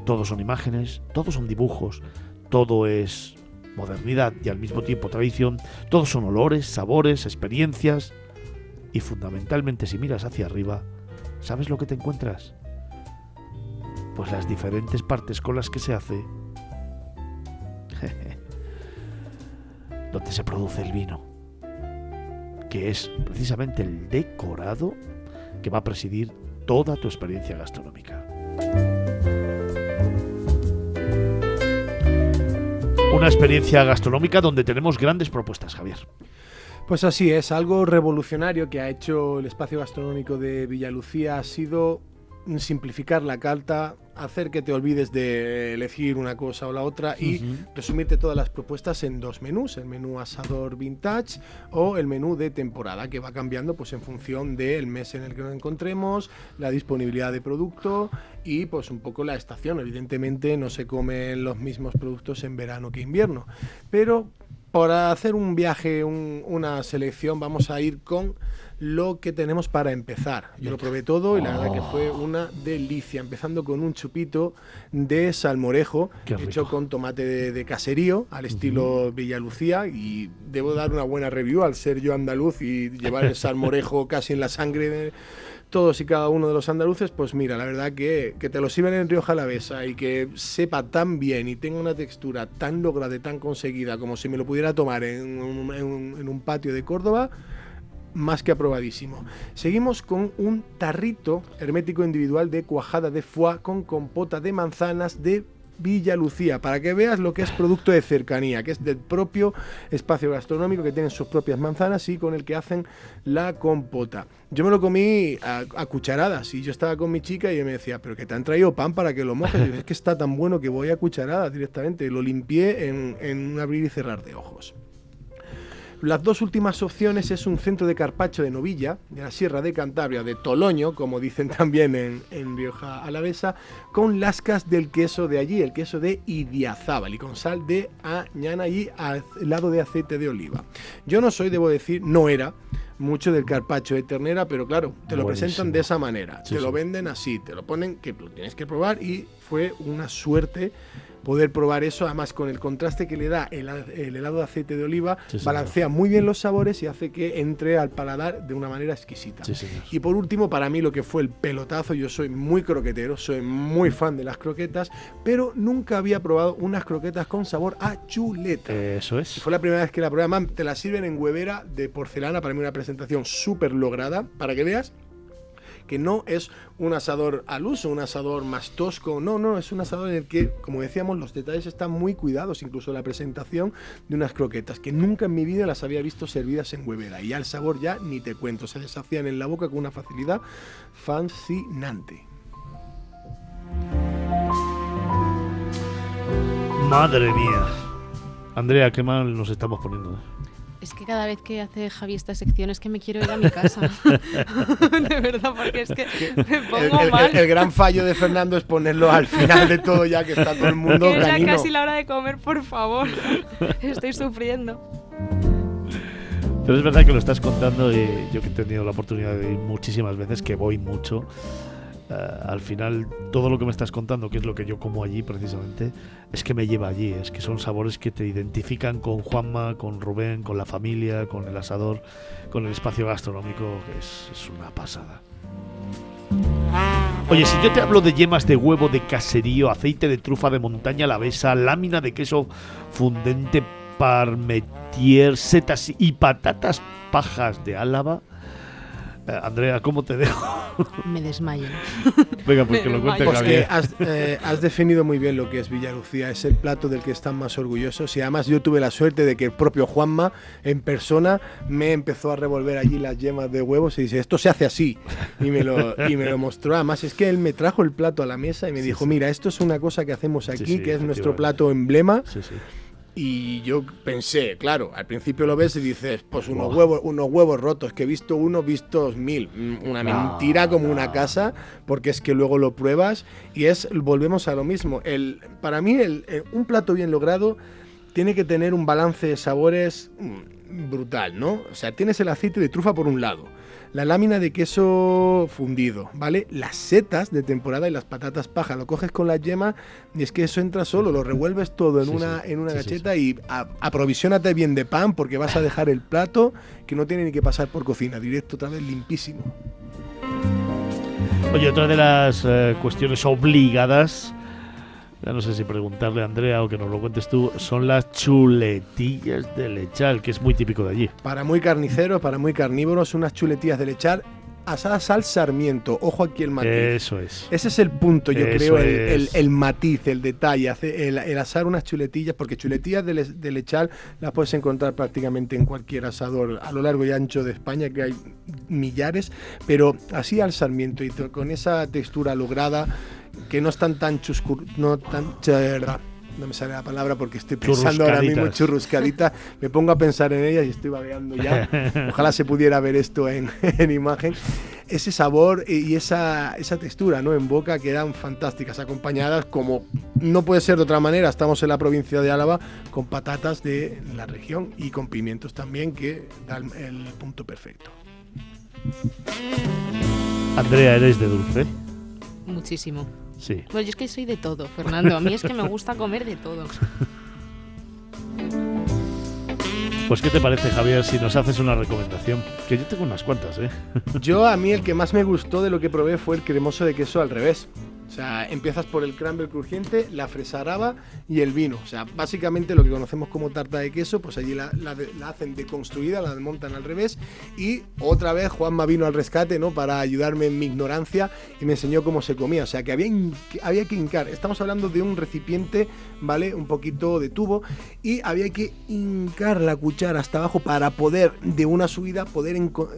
todo son imágenes, todo son dibujos, todo es modernidad y al mismo tiempo tradición, todos son olores, sabores, experiencias, y fundamentalmente si miras hacia arriba, ¿sabes lo que te encuentras? Pues las diferentes partes con las que se hace donde se produce el vino, que es precisamente el decorado que va a presidir toda tu experiencia gastronómica. Una experiencia gastronómica donde tenemos grandes propuestas, Javier. Pues así es, algo revolucionario que ha hecho el espacio gastronómico de Villalucía ha sido simplificar la carta, hacer que te olvides de elegir una cosa o la otra y resumirte todas las propuestas en dos menús, el menú asador vintage o el menú de temporada, que va cambiando pues en función del mes en el que nos encontremos, la disponibilidad de producto y pues un poco la estación. Evidentemente no se comen los mismos productos en verano que invierno, pero para hacer un viaje, un- una selección, vamos a ir con lo que tenemos para empezar. Yo lo probé todo y la verdad que fue una delicia, empezando con un chupito de salmorejo hecho con tomate de, de caserío al estilo Villalucía y debo dar una buena review al ser yo andaluz y llevar el salmorejo casi en la sangre de todos y cada uno de los andaluces, pues mira, la verdad que, que te lo sirven en Rioja Alavesa y que sepa tan bien y tenga una textura tan lograda y tan conseguida como si me lo pudiera tomar en un, en un- en un patio de Córdoba, más que aprobadísimo. Seguimos con un tarrito hermético individual de cuajada de foie con compota de manzanas de Villa Lucía, para que veas lo que es producto de cercanía, que es del propio espacio gastronómico que tienen sus propias manzanas y con el que hacen la compota. Yo me lo comí a, cucharadas y yo estaba con mi chica y me decía, pero que te han traído pan para que lo mojes. Es que está tan bueno que voy a cucharadas directamente. Lo limpié en, en un abrir y cerrar de ojos. Las dos últimas opciones es un centro de carpacho de novilla, de la Sierra de Cantabria, de Toloño, como dicen también en, en Rioja Alavesa, con lascas del queso de allí, el queso de Idiazábal, y con sal de añana y a- helado de aceite de oliva. Yo no soy, debo decir, no era mucho del carpacho de ternera, pero claro, te lo Buenísimo. presentan de esa manera, Sí, te lo sí. venden así, te lo ponen que lo tienes que probar y fue una suerte poder probar eso, además con el contraste que le da el, helado de aceite de oliva, Sí, balancea muy bien los sabores y hace que entre al paladar de una manera exquisita. Sí. Y por último, para mí lo que fue el pelotazo, yo soy muy croquetero, soy muy fan de las croquetas, pero nunca había probado unas croquetas con sabor a chuleta. Eso es. Fue la primera vez que la probé, además te la sirven en huevera de porcelana, para mí una presentación súper lograda, para que veas que no es un asador al uso, un asador más tosco, no, no, es un asador en el que, como decíamos, los detalles están muy cuidados, incluso la presentación de unas croquetas, que nunca en mi vida las había visto servidas en huevera, y ya el sabor ya ni te cuento, se deshacían en la boca con una facilidad fascinante. Madre mía. Andrea, qué mal nos estamos poniendo. ¿eh? Es que cada vez que hace Javi esta sección es que me quiero ir a mi casa. de verdad, porque es que me El, pongo el- mal. el gran fallo de Fernando es ponerlo al final de todo ya que está todo el mundo que es ya casi la hora de comer, por favor. Estoy sufriendo. Pero es verdad que lo estás contando y yo que he tenido la oportunidad de ir muchísimas veces, que voy mucho, eh, al final todo lo que me estás contando, que es lo que yo como allí precisamente, es que me lleva allí, es que son sabores que te identifican con Juanma, con Rubén, con la familia, con el asador, con el espacio gastronómico, es, una pasada. Oye, si yo te hablo de yemas de huevo de caserío, aceite de trufa de montaña alavesa, lámina de queso fundente parmentier, setas y patatas pajas de Álava, Andrea, ¿cómo te dejo? Me desmayo. Venga, pues que lo cuente Pues que Javier. has, eh, has definido muy bien lo que es Villalucía, es el plato del que están más orgullosos y además yo tuve la suerte de que el propio Juanma en persona me empezó a revolver allí las yemas de huevos y dice, esto se hace así y me lo, y me lo mostró. Además es que él me trajo el plato a la mesa y me dijo, mira, esto es una cosa que hacemos aquí, sí, que es nuestro plato emblema. Sí, sí. Y yo pensé, claro, al principio lo ves y dices, pues unos huevos, unos huevos rotos, que he visto uno, vistos mil. Mm, Una No, mentira como una casa, porque es que luego lo pruebas y es, volvemos a lo mismo. El, para mí, el, eh, un plato bien logrado tiene que tener un balance de sabores mm, brutal, ¿no? O sea, tienes el aceite de trufa por un lado, la lámina de queso fundido, ¿vale? Las setas de temporada y las patatas paja, lo coges con la yema y es que eso entra solo, lo revuelves todo en Sí, una, sí. en una Sí, sí, gacheta y a- aprovisionate bien de pan porque vas a dejar el plato que no tiene ni que pasar por cocina, directo otra vez limpísimo. Oye, otra de las eh, cuestiones obligadas, ya no sé si preguntarle a Andrea o que nos lo cuentes tú, son las chuletillas de lechal, que es muy típico de allí. Para muy carniceros, para muy carnívoros, unas chuletillas de lechar asadas al sarmiento. Ojo aquí el matiz. Eso es. Ese es el punto, yo Eso creo, el, el- matiz, el detalle, hace- el, el asar unas chuletillas, porque chuletillas de, le- de lechal las puedes encontrar prácticamente en cualquier asador a lo largo y ancho de España, que hay millares, pero así al sarmiento y con esa textura lograda, que no están tan chuscur, no tan. No me sale la palabra porque estoy pensando ahora mismo churruscadita. Me pongo a pensar en ellas y estoy babeando ya. Ojalá se pudiera ver esto en, en imagen. Ese sabor y esa, esa textura ¿no? en boca quedan fantásticas, acompañadas como no puede ser de otra manera. Estamos en la provincia de Álava con patatas de la región y con pimientos también, que dan el punto perfecto. Andrea, ¿eres de dulce? Muchísimo. Sí. Bueno, yo es que soy de todo, Fernando. A mí es que me gusta comer de todo. Pues, ¿qué te parece, Javier, si nos haces una recomendación? Que yo tengo unas cuantas, ¿eh? Yo a mí el que más me gustó de lo que probé fue el cremoso de queso al revés. O sea, empiezas por el crumble crujiente, la fresa araba y el vino. O sea, básicamente lo que conocemos como tarta de queso, pues allí la, la hacen deconstruida, la montan al revés. Y otra vez Juanma vino al rescate, ¿no? Para ayudarme en mi ignorancia y me enseñó cómo se comía. O sea, que había, había que hincar. Estamos hablando de un recipiente, ¿vale? Un poquito de tubo. Y había que hincar la cuchara hasta abajo para poder, de una subida, poder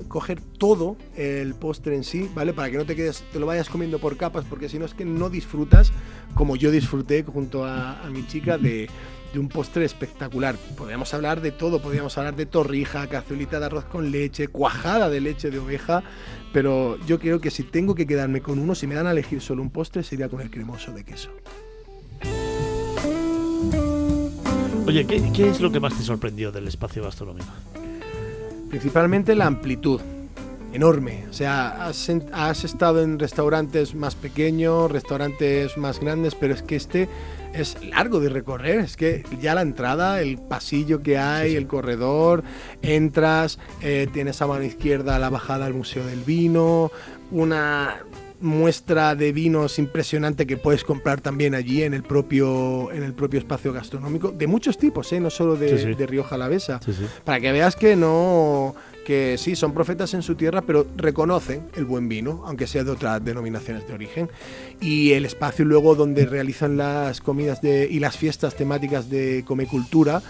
coger todo el postre en sí, ¿vale? Para que no te quedes, te lo vayas comiendo por capas, porque si no es que no disfrutas como yo disfruté junto a, a mi chica de, de un postre espectacular. Podríamos hablar de todo, podríamos hablar de torrija, cazuelita de arroz con leche, cuajada de leche de oveja, pero yo creo que si tengo que quedarme con uno, si me dan a elegir solo un postre, sería con el cremoso de queso. Oye, ¿qué, qué es lo que más te sorprendió del espacio gastronómico? Principalmente la amplitud. Enorme. O sea, has, estado en restaurantes más pequeños, restaurantes más grandes, pero es que este es largo de recorrer. Es que ya la entrada, el pasillo que hay, el corredor, entras, eh, tienes a mano izquierda la bajada al Museo del Vino, una muestra de vinos impresionante que puedes comprar también allí en el propio en el propio espacio gastronómico de muchos tipos ¿eh? no solo de, Sí, sí. de Rioja Alavesa para que veas que no que sí son profetas en su tierra pero reconocen el buen vino aunque sea de otras denominaciones de origen y el espacio luego donde realizan las comidas de, y las fiestas temáticas de comecultura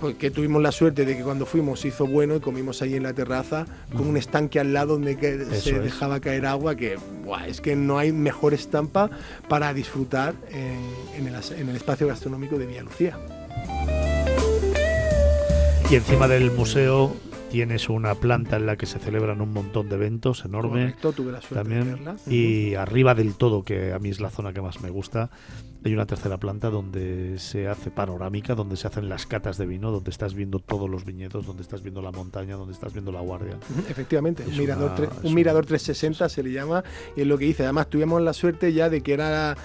porque tuvimos la suerte de que cuando fuimos hizo bueno y comimos ahí en la terraza con un estanque al lado donde Eso se es. dejaba caer agua que buah, es que no hay mejor estampa para disfrutar en, en el, en el espacio gastronómico de Villa Lucía. Y encima del museo tienes una planta en la que se celebran un montón de eventos enorme. Correcto, tuve la suerte de también. verla. Y arriba del todo, que a mí es la zona que más me gusta, hay una tercera planta donde se hace panorámica, donde se hacen las catas de vino, donde estás viendo todos los viñedos, donde estás viendo la montaña, donde estás viendo la guardia. Efectivamente, Es un mirador, una- tre- es un mirador 360 se le llama, y es lo que dice. Además, tuvimos la suerte ya de que era,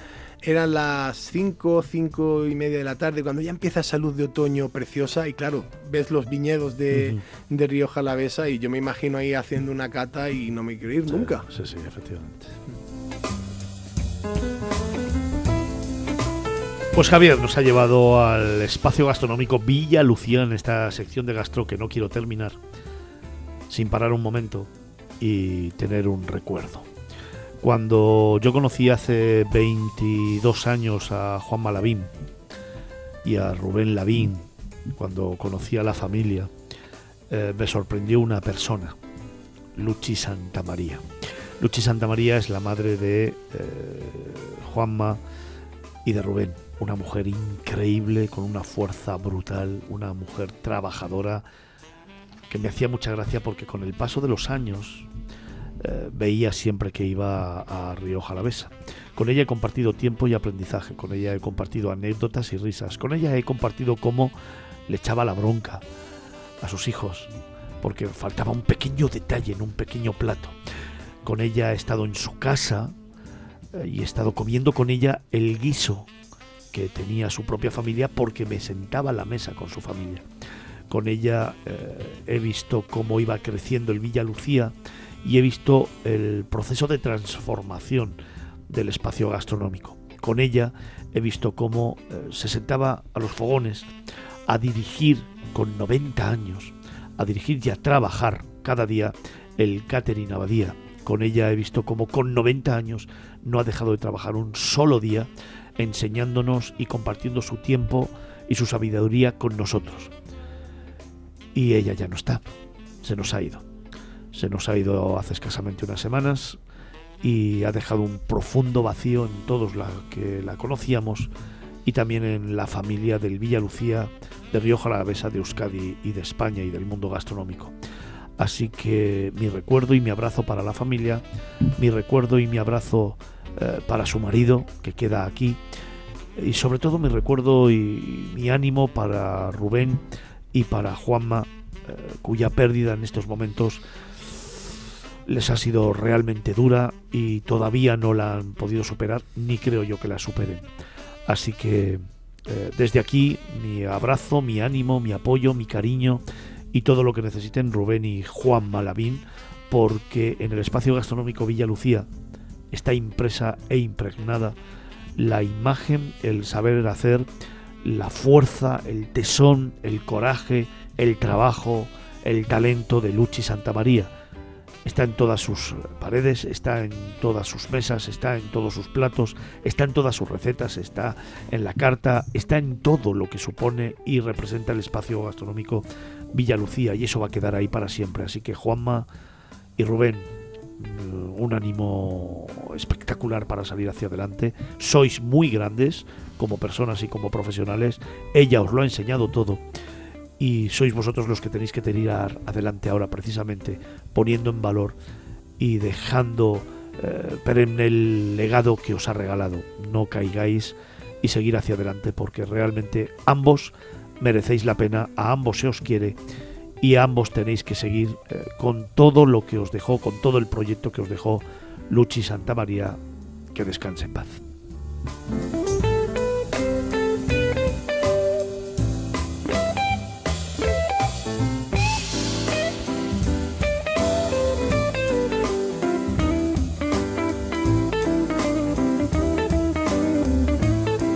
eran las 5, 5 y media de la tarde, cuando ya empieza esa luz de otoño preciosa, y claro, ves los viñedos de, de Río Jalavesa, y yo me imagino ahí haciendo una cata y no me quiero ir nunca. Sí, sí, efectivamente. Pues Javier nos ha llevado al espacio gastronómico Villa Lucía en esta sección de gastro que no quiero terminar sin parar un momento y tener un recuerdo. Cuando yo conocí hace 22 años a Juan Malavín y a Rubén Lavín, cuando conocí a la familia, eh, me sorprendió una persona, Luchi Santamaría. Luchi Santamaría es la madre de eh, Juanma y de Rubén. Una mujer increíble, con una fuerza brutal, una mujer trabajadora, que me hacía mucha gracia porque con el paso de los años eh, veía siempre que iba a, Río Jalavesa. Con ella he compartido tiempo y aprendizaje, con ella he compartido anécdotas y risas, con ella he compartido cómo le echaba la bronca a sus hijos, porque faltaba un pequeño detalle en un pequeño plato. Con ella he estado en su casa eh, y he estado comiendo con ella el guiso que tenía su propia familia porque me sentaba a la mesa con su familia. Con ella eh, he visto cómo iba creciendo el Villa Lucía y he visto el proceso de transformación del espacio gastronómico. Con ella he visto cómo eh, se sentaba a los fogones a dirigir con 90 años, a dirigir y a trabajar cada día el catering Abadía. Con ella he visto cómo con 90 años no ha dejado de trabajar un solo día enseñándonos y compartiendo su tiempo y su sabiduría con nosotros. Y ella ya no está, se nos ha ido. Se nos ha ido hace escasamente unas semanas y ha dejado un profundo vacío en todos los que la conocíamos y también en la familia del Villa Lucía, de Rioja Alavesa, de Euskadi y de España y del mundo gastronómico. Así que mi recuerdo y mi abrazo para la familia, mi recuerdo y mi abrazo eh, para su marido, que queda aquí, y sobre todo mi recuerdo y mi ánimo para Rubén y para Juanma, eh, cuya pérdida en estos momentos les ha sido realmente dura y todavía no la han podido superar, ni creo yo que la superen. Así que eh, desde aquí mi abrazo, mi ánimo, mi apoyo, mi cariño y todo lo que necesiten Rubén y Juan Malavín, porque en el espacio gastronómico Villa Lucía está impresa e impregnada la imagen, el saber hacer, la fuerza, el tesón, el coraje, el trabajo, el talento de Luchi Santa María. Está en todas sus paredes, está en todas sus mesas, está en todos sus platos, está en todas sus recetas, está en la carta, está en todo lo que supone y representa el espacio gastronómico Villa Lucía y eso va a quedar ahí para siempre. Así que Juanma y Rubén, mm, un ánimo espectacular para salir hacia adelante. Sois muy grandes como personas y como profesionales. Ella os lo ha enseñado todo y sois vosotros los que tenéis que tirar adelante ahora precisamente poniendo en valor y dejando eh, perenne el legado que os ha regalado. No caigáis y seguir hacia adelante porque realmente ambos merecéis la pena, a ambos se os quiere y a ambos tenéis que seguir eh, con todo lo que os dejó, con todo el proyecto que os dejó Luchi Santa María. Que descanse en paz.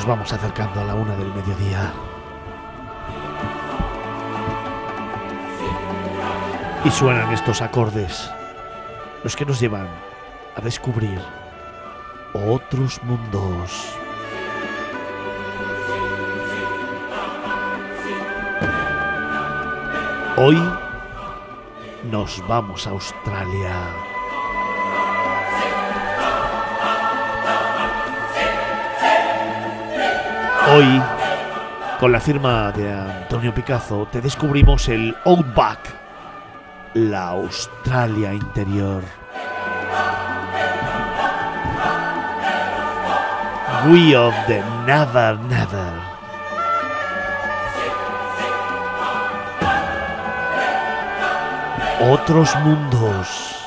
Nos vamos acercando a la una del mediodía. Y suenan estos acordes, los que nos llevan a descubrir otros mundos. Hoy nos vamos a Australia. Hoy, con la firma de Antonio Picazo, te descubrimos el Outback, la Australia interior. We of the Never Never. Otros mundos.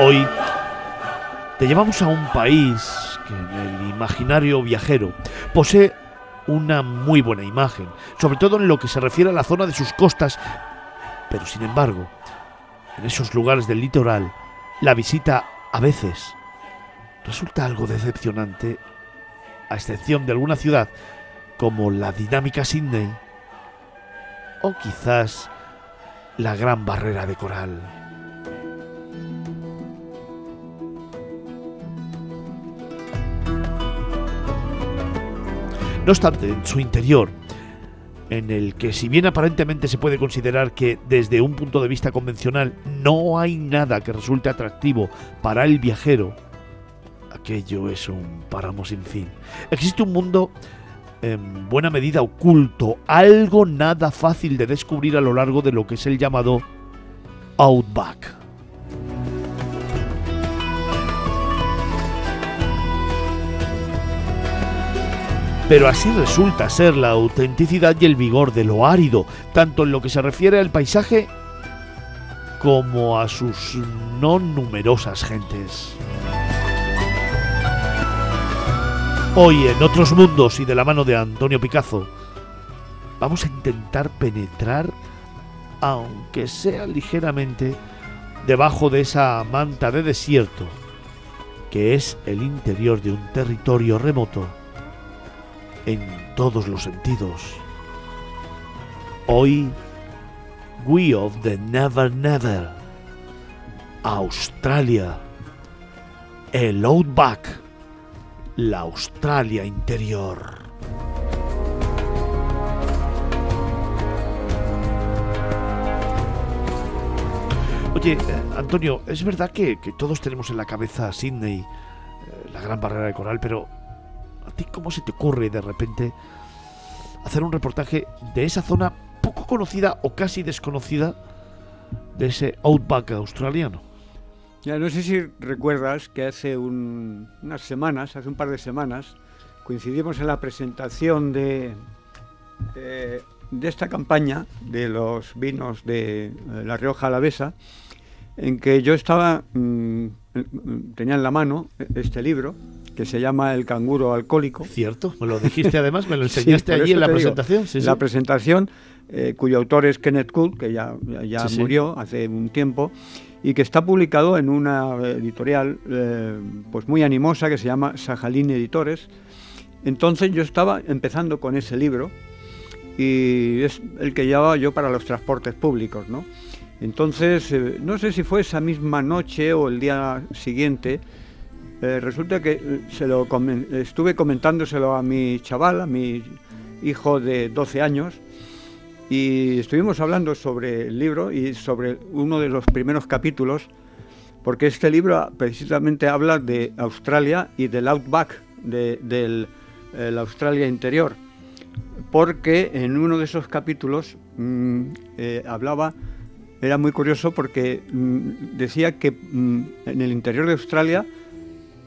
Hoy te llevamos a un país que en el imaginario viajero posee una muy buena imagen, sobre todo en lo que se refiere a la zona de sus costas, pero sin embargo, en esos lugares del litoral, la visita a veces resulta algo decepcionante, a excepción de alguna ciudad como la dinámica Sydney o quizás la gran barrera de coral. No obstante, en su interior, en el que si bien aparentemente se puede considerar que desde un punto de vista convencional no hay nada que resulte atractivo para el viajero, aquello es un páramo sin fin. Existe un mundo en buena medida oculto, algo nada fácil de descubrir a lo largo de lo que es el llamado Outback. Pero así resulta ser la autenticidad y el vigor de lo árido, tanto en lo que se refiere al paisaje como a sus no numerosas gentes. Hoy en otros mundos y de la mano de Antonio Picazo, vamos a intentar penetrar, aunque sea ligeramente, debajo de esa manta de desierto, que es el interior de un territorio remoto en todos los sentidos. Hoy, We of the Never Never, Australia, el Outback, la Australia interior. Oye, eh, Antonio, es verdad que, que todos tenemos en la cabeza Sydney, eh, la gran barrera de coral, pero ¿a cómo se te ocurre de repente hacer un reportaje de esa zona poco conocida o casi desconocida de ese outback australiano? Ya, no sé si recuerdas que hace un- unas semanas, hace un par de semanas, coincidimos en la presentación de, esta campaña de los vinos de La Rioja Alavesa, en que yo estaba, mm, eh, tenía en la mano este libro, que se llama El canguro alcohólico. Cierto, me lo dijiste además, me lo enseñaste allí en la digo, presentación. sí, la sí. presentación, eh, cuyo autor es Kenneth Cook, que ya, ya- murió hace un tiempo, y que está publicado en una editorial eh, pues muy animosa que se llama Sajalín Editores. Entonces yo estaba empezando con ese libro y es el que llevaba yo para los transportes públicos, ¿no? Entonces, eh, no sé si fue esa misma noche o el día siguiente, eh, resulta que eh, se lo estuve comentándoselo a mi chaval, a mi hijo de 12 años, y estuvimos hablando sobre el libro y sobre uno de los primeros capítulos, porque este libro precisamente habla de Australia y del outback, de, del Australia interior, porque en uno de esos capítulos mm, eh, hablaba, era muy curioso porque mm, decía que mm, en el interior de Australia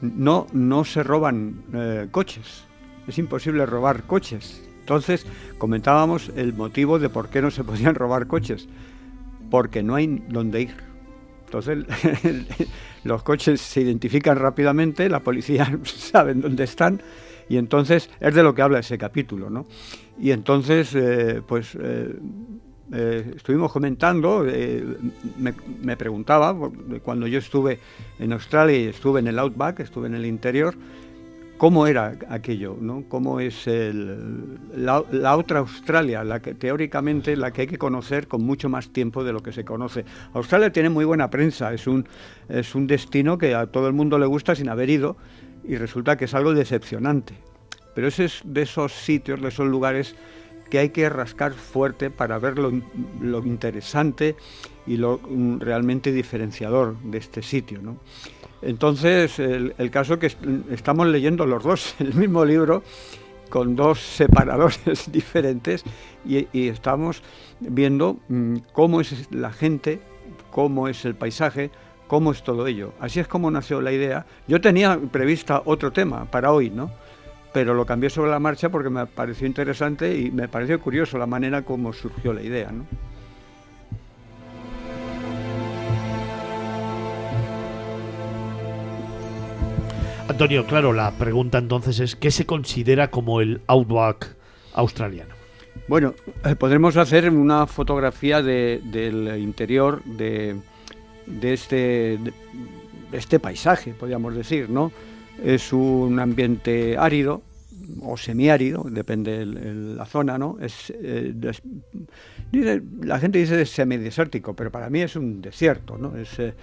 no, no se roban eh, coches, es imposible robar coches. Entonces comentábamos el motivo de por qué no se podían robar coches, porque no hay dónde ir. Entonces los coches se identifican rápidamente, la policía sabe dónde están y entonces es de lo que habla ese capítulo, ¿no? Y entonces, eh, pues eh, eh, estuvimos comentando, eh, me, preguntaba, cuando yo estuve en Australia y estuve en el Outback, estuve en el interior, cómo era aquello, ¿no? cómo es el- la, otra Australia, la que teóricamente la que hay que conocer con mucho más tiempo de lo que se conoce. Australia tiene muy buena prensa, es un, es un destino que a todo el mundo le gusta sin haber ido y resulta que es algo decepcionante. Pero ese es de esos sitios, de esos lugares que hay que rascar fuerte para ver lo, lo interesante y lo mm, realmente diferenciador de este sitio. ¿no? Entonces, el, caso que est- estamos leyendo los dos el mismo libro con dos separadores diferentes y, y estamos viendo mm, cómo es la gente, cómo es el paisaje, cómo es todo ello. Así es como nació la idea. Yo tenía prevista otro tema para hoy, ¿no? Pero lo cambié sobre la marcha porque me pareció interesante y me pareció curioso la manera como surgió la idea, ¿no? Antonio, claro, la pregunta entonces es, ¿qué se considera como el outback australiano? Bueno, eh, podremos hacer una fotografía de- del interior de, de este, de este paisaje, podríamos decir, ¿no? Es un ambiente árido o semiárido, depende el- el- la zona, ¿no? Es, eh, la gente dice semidesértico, pero para mí es un desierto, ¿no? Es, eh,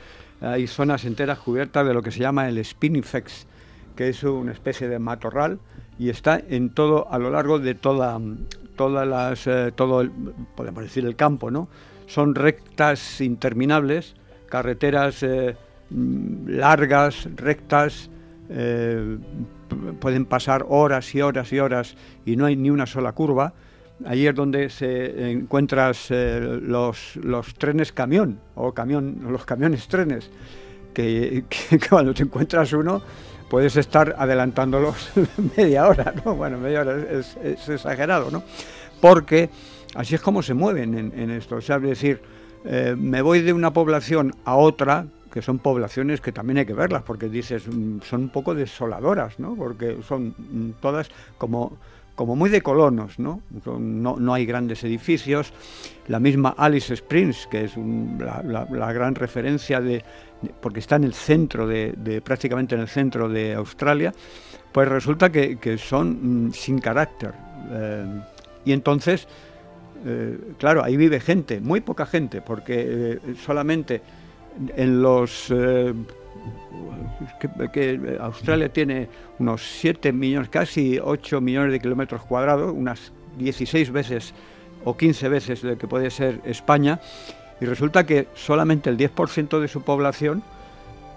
hay zonas enteras cubiertas de lo que se llama el spinifex, que es una especie de matorral y está en todo a lo largo de toda todas las eh, todo el, podemos decir el campo no son rectas interminables carreteras eh, mm, largas rectas eh, pueden pasar horas y horas y horas y no hay ni una sola curva Allí es donde se encuentras eh, los, trenes camión o camión los camiones trenes que, cuando te encuentras uno puedes estar adelantándolos media hora, ¿no? Bueno, media hora es, exagerado, ¿no? Porque así es como se mueven en, en esto. O sea, es decir, eh, me voy de una población a otra, que son poblaciones que también hay que verlas, porque dices, mm, son un poco desoladoras, ¿no? Porque son mm, todas como como muy de colonos, ¿no? No, no hay grandes edificios. La misma Alice Springs, que es un- la, gran referencia de, porque está en el centro de, de- prácticamente en el centro de Australia, pues resulta que, que son mm, sin carácter. Eh, y entonces, eh, claro, ahí vive gente, muy poca gente, porque eh, solamente en los eh, que, Australia tiene unos 7 millones, casi 8 millones de kilómetros cuadrados, unas 16 veces o 15 veces de que puede ser España, y resulta que solamente el 10% de su población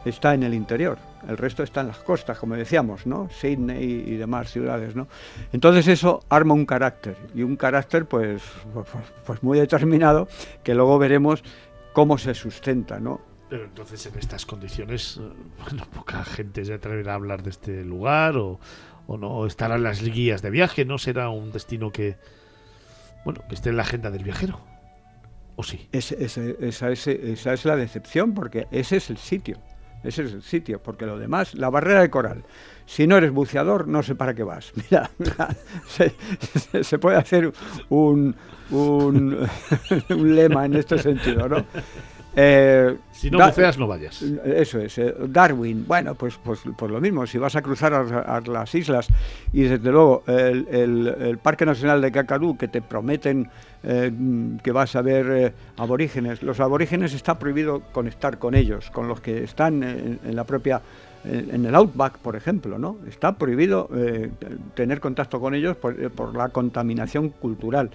está en el interior, el resto está en las costas, como decíamos, ¿no? Sydney y demás ciudades, ¿no? Entonces eso arma un carácter, y un carácter pues, pues, pues muy determinado, que luego veremos cómo se sustenta, ¿no? Pero entonces en estas condiciones, eh, bueno, poca gente se atreverá a hablar de este lugar o, o no estarán las guías de viaje, no será un destino que, bueno, que esté en la agenda del viajero. ¿O sí? Ese- ese- esa, es, esa es la decepción, porque ese es el sitio. Ese es el sitio, porque lo demás, la barrera de coral. Si no eres buceador, no sé para qué vas. Mira, se, puede hacer un, un, un lema en este sentido, ¿no? Eh, Si no buceas, no vayas. Eso es. eh, Darwin, bueno, pues, pues, pues lo mismo. Si vas a cruzar a, a las islas y desde luego el, el- el Parque Nacional de Kakadu, que te prometen eh, que vas a ver eh, aborígenes, los aborígenes está prohibido conectar con ellos, con los que están en, en la propia en el outback, por ejemplo, ¿no? Está prohibido eh, tener contacto con ellos por, eh, la contaminación cultural.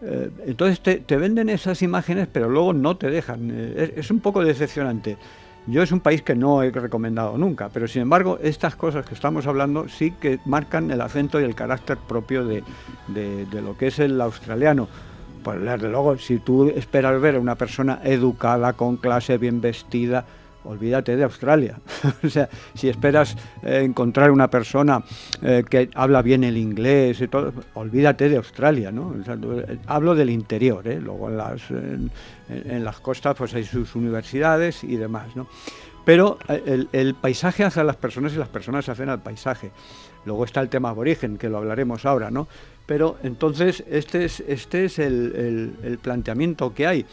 Eh, entonces te, venden esas imágenes, pero luego no te dejan. Eh, es, un poco decepcionante. Yo es un país que no he recomendado nunca, pero sin embargo estas cosas que estamos hablando sí que marcan el acento y el carácter propio de- de lo que es el australiano. Pues desde luego, si tú esperas ver a una persona educada, con clase, bien vestida, olvídate de Australia. o sea, si esperas eh, encontrar una persona eh, que habla bien el inglés y todo, olvídate de Australia, ¿no? Hablo del interior, ¿eh? Luego en las, en las costas pues hay sus universidades y demás, ¿no? Pero eh, el, el paisaje hace a las personas y las personas hacen al paisaje. Luego está el tema aborigen, que lo hablaremos ahora, ¿no? Pero entonces este es, este es el, el- planteamiento que hay.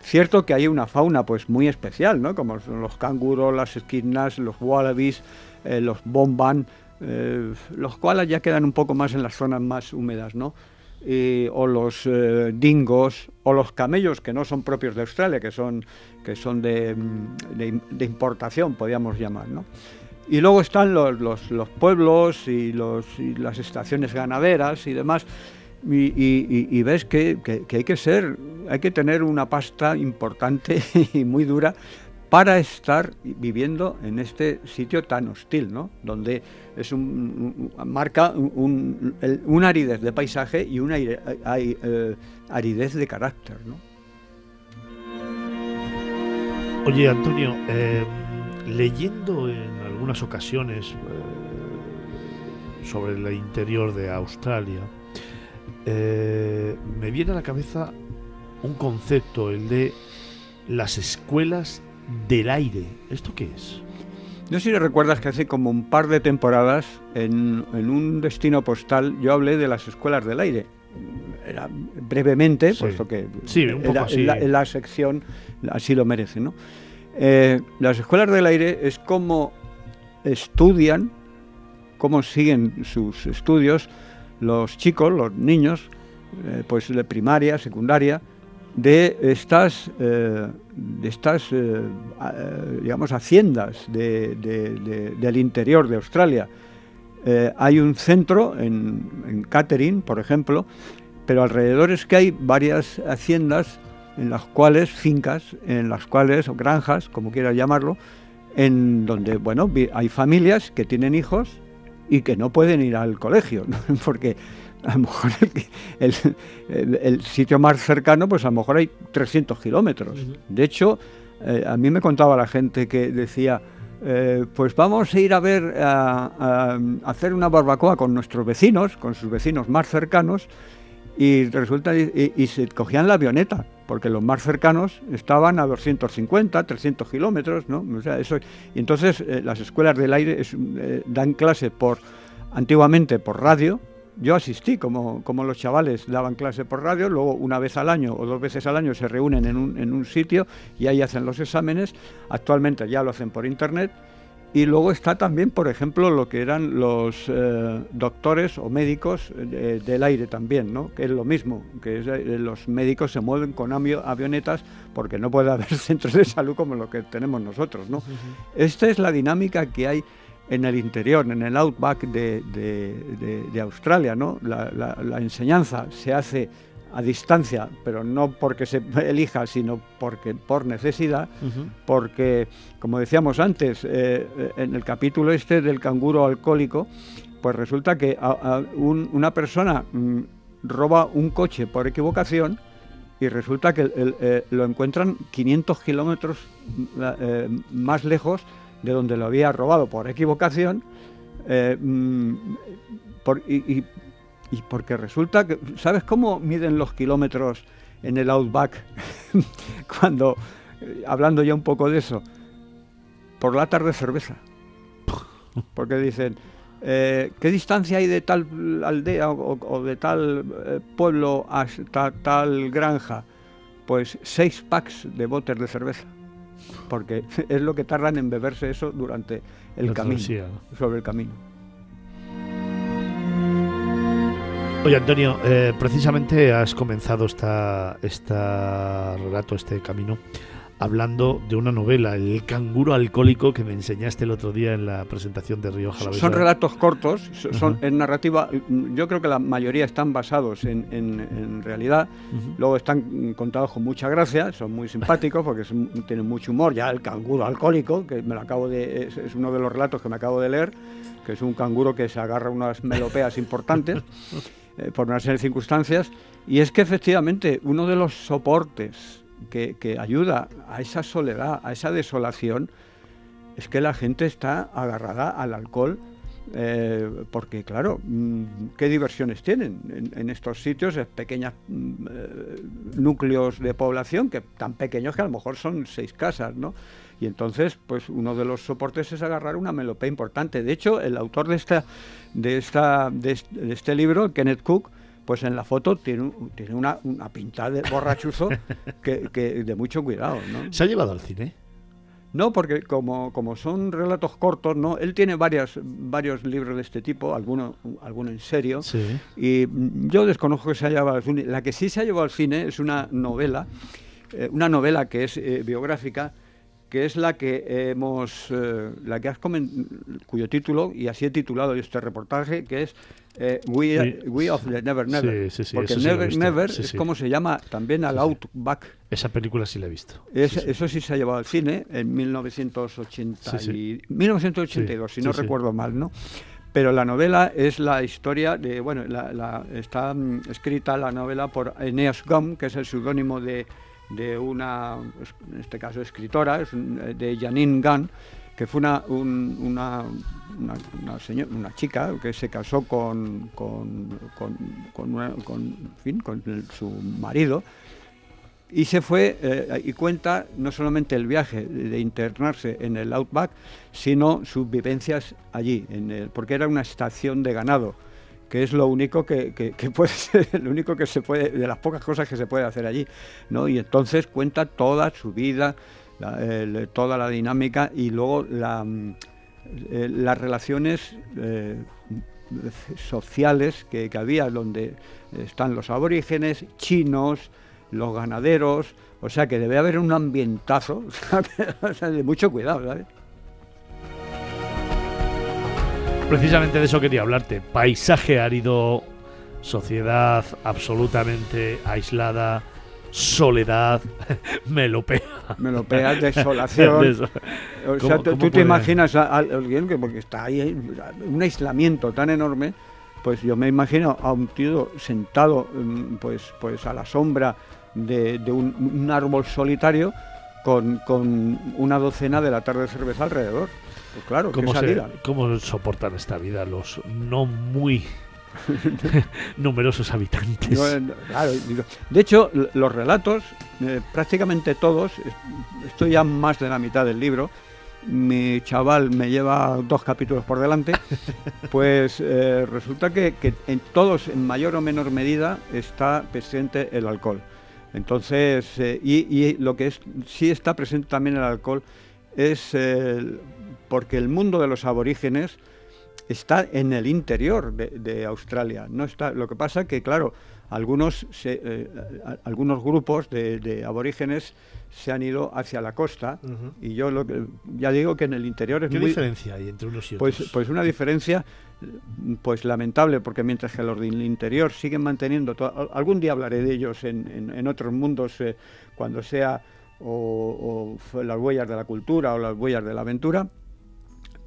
Cierto que hay una fauna pues muy especial, ¿no? Como son los canguros, las esquinas, los wallabies, eh, los bomban, eh, los koalas ya quedan un poco más en las zonas más húmedas, ¿no? O los eh, dingos, o los camellos, que no son propios de Australia, que son, que son de, mm, de de importación, podríamos llamar, ¿no? Y luego están los, los- los pueblos y, los, y las estaciones ganaderas y demás. Y, ves que, que- hay que ser, hay que tener una pasta importante y muy dura para estar viviendo en este sitio tan hostil, ¿no? Donde es un, marca un, un- una aridez de paisaje y una eh, aridez de carácter, ¿no? Oye, Antonio, eh, leyendo en algunas ocasiones eh, sobre el interior de Australia, eh, me viene a la cabeza un concepto, el de las escuelas del aire. ¿Esto qué es? No sé si recuerdas que hace como un par de temporadas en, en un destino postal yo hablé de las escuelas del aire. Era brevemente, Sí. puesto que Sí, un poco así. la, la sección así lo merece. ¿no? Eh, las escuelas del aire es como estudian, cómo siguen sus estudios los chicos, los niños, eh, pues de primaria, secundaria, de estas, eh, de estas eh, digamos, haciendas de- de- de- del interior de Australia. Hay un centro en, en por ejemplo, pero alrededor es que hay varias haciendas en las cuales, fincas, en las cuales, o granjas, como quieras llamarlo, en donde, bueno, hay familias que tienen hijos y que no pueden ir al colegio, ¿no? porque a lo mejor el, sitio más cercano, pues a lo mejor hay 300 kilómetros. De hecho, eh, a mí me contaba la gente que decía, eh, pues vamos a ir a ver, a hacer una barbacoa con nuestros vecinos, con sus vecinos más cercanos, y resulta y, y se cogían la avioneta porque los más cercanos estaban a 250 300 kilómetros no o sea eso y entonces eh, las escuelas del aire eh, dan clase por antiguamente por radio yo asistí como, como los chavales daban clase por radio, luego una vez al año o dos veces al año se reúnen en un, en un sitio y ahí hacen los exámenes. Actualmente ya lo hacen por internet. Y luego está también, por ejemplo, lo que eran los eh, doctores o médicos eh, del aire también, ¿no? que es lo mismo, que es, eh, los médicos se mueven con avio- avionetas porque no puede haber centros de salud como lo que tenemos nosotros. ¿no? Esta es la dinámica que hay en el interior, en el outback de, de- de- de Australia. ¿no? La, la- la enseñanza se hace a distancia, pero no porque se elija, sino porque por necesidad, porque, como decíamos antes, eh, eh, en el capítulo este del canguro alcohólico, pues resulta que a- a un- una persona mm, roba un coche por equivocación y resulta que el- eh, lo encuentran 500 kilómetros mm, eh, más lejos de donde lo había robado por equivocación. mm, por- y, y- y porque resulta que, ¿sabes cómo miden los kilómetros en el Outback? Cuando, eh, hablando ya un poco de eso, por latas de cerveza. Porque dicen, eh, ¿qué distancia hay de tal aldea o, o de tal eh, pueblo hasta tal granja? Pues seis packs de botes de cerveza. Porque es lo que tardan en beberse eso durante el La camino, travesía. sobre el camino. Oye, Antonio, eh, precisamente has comenzado esta, esta relato, este camino, hablando de una novela, El canguro alcohólico, que me enseñaste el otro día en la presentación de Rioja la Son relatos cortos, so- son Ajá. en narrativa. mm, Yo creo que la mayoría están basados en, en- en realidad. Luego están contados con mucha gracia, son muy simpáticos porque son- tienen mucho humor. Ya el canguro alcohólico, que me lo acabo de, es, es uno de los relatos que me acabo de leer, que es un canguro que se agarra unas melopeas importantes eh, por una serie de circunstancias. Y es que efectivamente uno de los soportes que, ayuda a esa soledad, a esa desolación, es que la gente está agarrada al alcohol. eh, porque claro, mm, ¿qué diversiones tienen en, estos sitios? Es pequeños núcleos de población que tan pequeños que a lo mejor son seis casas, ¿no? Y entonces, pues uno de los soportes es agarrar una melopea importante. De hecho, el autor de esta, de esta, de este, de este libro, Kenneth Cook, pues en la foto tiene, tiene una, una pinta de borrachuzo que, que de mucho cuidado, ¿no? ¿Se ha llevado al cine? No, porque como, como son relatos cortos, ¿no? Él tiene varias, varios libros de este tipo, alguno, alguno en serio. Sí. Y yo desconozco que se haya llevado al cine. La que sí se ha llevado al cine es una novela, eh, una novela que es eh, biográfica, que es la que hemos, eh, la que has cuyo título, y así he titulado este reportaje, que es eh, We, We of the Never Never. Sí, sí, sí, porque Never. Never Sí, es como se llama también al Outback. Esa película sí la he visto. Es- Eso sí se ha llevado al cine en 1980 Sí, y- 1982, Sí, si no sí, sí. recuerdo mal, ¿no? Pero la novela es la historia de, bueno, la- la- está mm, escrita la novela por Eneas Gum, que es el seudónimo de, de una, en este caso escritora, eh, de Janine Gunn, que fue una, un- una, una, una chica que se casó con, con, con, con fin, el- su marido y se fue eh, y cuenta no solamente el viaje de internarse en el Outback, sino sus vivencias allí, en el- porque era una estación de ganado, que es lo único que, que- puede ser, lo único que se puede, de las pocas cosas que se puede hacer allí, ¿no? Y entonces cuenta toda su vida, toda la dinámica y luego la, mm, eh, las relaciones eh, sociales que, que había, donde están los aborígenes, chinos, los ganaderos, o sea que debe haber un ambientazo, o sea, de mucho cuidado, ¿sabes? Precisamente de eso quería hablarte. Paisaje árido, sociedad absolutamente aislada, soledad, melopea. Melopea, desolación. Deso- O sea, ¿Cómo- tú, cómo tú te imaginas a, a alguien que porque está ahí un aislamiento tan enorme, pues yo me imagino a un tío sentado mm, pues pues a la sombra de, de un, un árbol solitario con, con una docena de latas de cerveza alrededor. Pues claro, qué ¿Cómo, se- salida. ¿Cómo soportan esta vida los no muy numerosos habitantes? Eh, claro, de hecho, los relatos, eh, prácticamente todos, es- estoy ya más de la mitad del libro, mi chaval me lleva dos capítulos por delante, pues eh, resulta que, que en todos, en mayor o menor medida, está presente el alcohol. Entonces, eh, y, y lo que es, sí está presente también el alcohol es el- porque el mundo de los aborígenes está en el interior de, de Australia. No está, lo que pasa que, claro, algunos, se- eh, a- algunos grupos de, de aborígenes se han ido hacia la costa y yo lo que, ya digo que en el interior es ¿Qué muy... diferencia hay entre unos y otros? Pues, pues una diferencia pues lamentable, porque mientras que los del interior siguen manteniendo, to- al- algún día hablaré de ellos en, en- en otros mundos, eh, cuando sea o, las huellas de la cultura o las huellas de la aventura,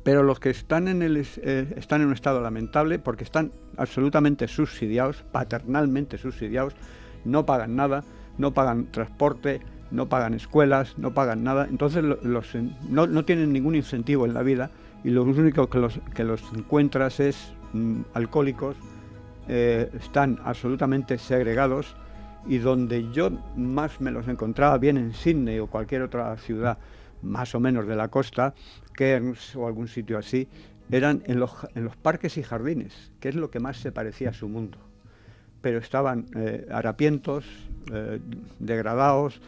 pero los que están en, el, eh, están en un estado lamentable porque están absolutamente subsidiados, paternalmente subsidiados, no pagan nada, no pagan transporte, no pagan escuelas, no pagan nada, entonces lo- los, no, no tienen ningún incentivo en la vida y lo único que los, que los encuentras es mm, alcohólicos, eh, están absolutamente segregados y donde yo más me los encontraba, bien en Sydney o cualquier otra ciudad más o menos de la costa, Cairns o algún sitio así, eran en los, en los parques y jardines, que es lo que más se parecía a su mundo. Pero estaban eh, harapientos, eh, degradados,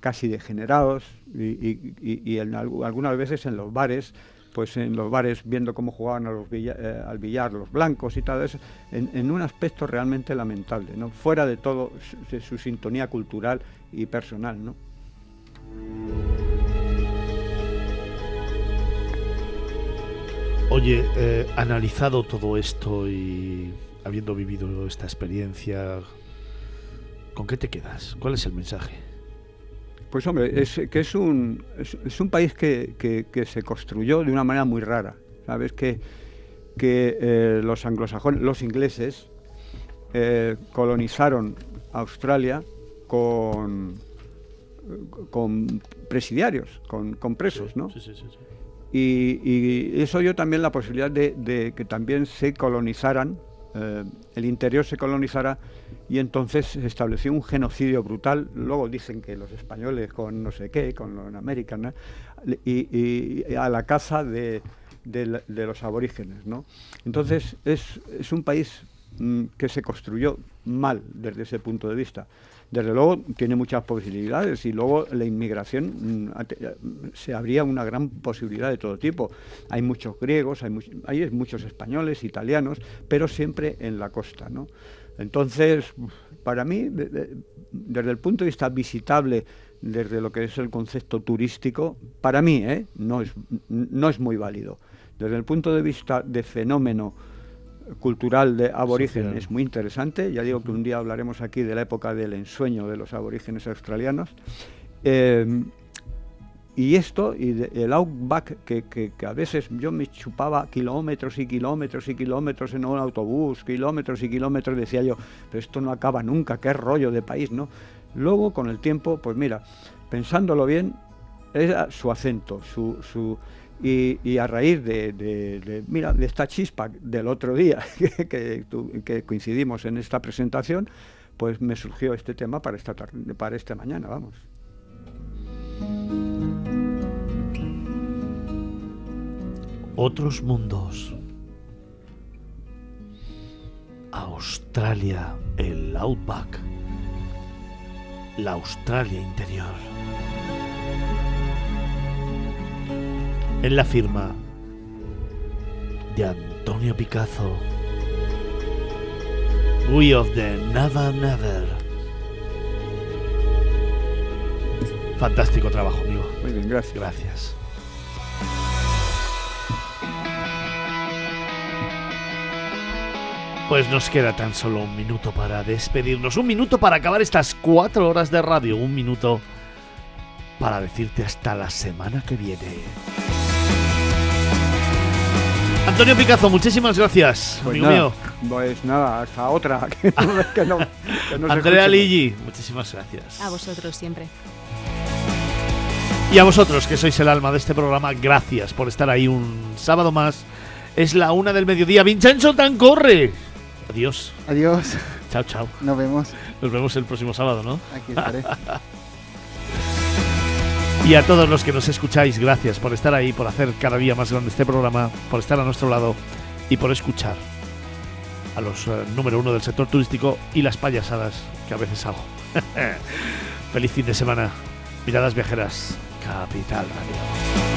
casi degenerados, y, y- y- en algu- algunas veces en los bares, pues en los bares viendo cómo jugaban a los eh, al billar los blancos y todo eso, en, en un aspecto realmente lamentable, ¿no? fuera de todo su, de su sintonía cultural y personal. ¿no? Oye, eh, analizado todo esto y habiendo vivido esta experiencia, ¿con qué te quedas? ¿Cuál es el mensaje? Pues hombre, es que es un, es, es un país que, que- que se construyó de una manera muy rara. Sabes que, que eh, los anglosajones, los ingleses, eh, colonizaron Australia con, con presidiarios, con, con presos, ¿no? Sí, sí, sí, sí. Y, eso dio también la posibilidad de, que también se colonizaran, eh, el interior se colonizara y entonces se estableció un genocidio brutal. Luego dicen que los españoles con no sé qué, con los americanos, y, y a la caza de, de los aborígenes. ¿no? Entonces es, es un país mm, que se construyó mal desde ese punto de vista. Desde luego tiene muchas posibilidades y luego la inmigración mm, eh, se abría una gran posibilidad de todo tipo. Hay muchos griegos, hay, much- hay muchos españoles, italianos, pero siempre en la costa, ¿no? Entonces, para mí, de- de- desde el punto de vista visitable, desde lo que es el concepto turístico, para mí ¿eh? no, es, no es muy válido. Desde el punto de vista de fenómeno cultural de aborigen Social. es muy interesante. Ya digo que un día hablaremos aquí de la época del ensueño de los aborígenes australianos. Eh, y esto, y de- el outback, que, que- que a veces yo me chupaba kilómetros y kilómetros y kilómetros en un autobús, kilómetros y kilómetros, decía yo, pero esto no acaba nunca, qué rollo de país, ¿no? Luego, con el tiempo, pues mira, pensándolo bien, era su acento, su... su y, a raíz de, mira, de esta chispa del otro día que, coincidimos en esta presentación, pues me surgió este tema para esta, para esta mañana, vamos. Otros mundos. Australia, el Outback. La Australia interior. En la firma de Antonio Picazo. We of the Never Never. Fantástico trabajo, amigo. Muy bien, gracias. Gracias. Pues nos queda tan solo un minuto para despedirnos, un minuto para acabar estas cuatro horas de radio, un minuto para decirte hasta la semana que viene. Antonio Picazo, muchísimas gracias, Pues amigo nada, mío. Pues nada, hasta otra. Que no, que no- que no se Andrea. Ligi, muchísimas gracias. A vosotros siempre. Y a vosotros, que sois el alma de este programa, gracias por estar ahí un sábado más. Es la una del mediodía. Vincenzo Tancorre. Adiós. Adiós. Chao, chao. Nos vemos. Nos vemos el próximo sábado, ¿no? Aquí estaré. Y a todos los que nos escucháis, gracias por estar ahí, por hacer cada día más grande este programa, por estar a nuestro lado y por escuchar a los eh, número uno del sector turístico y las payasadas que a veces hago. Feliz fin de semana. Miradas viajeras. Capital Radio.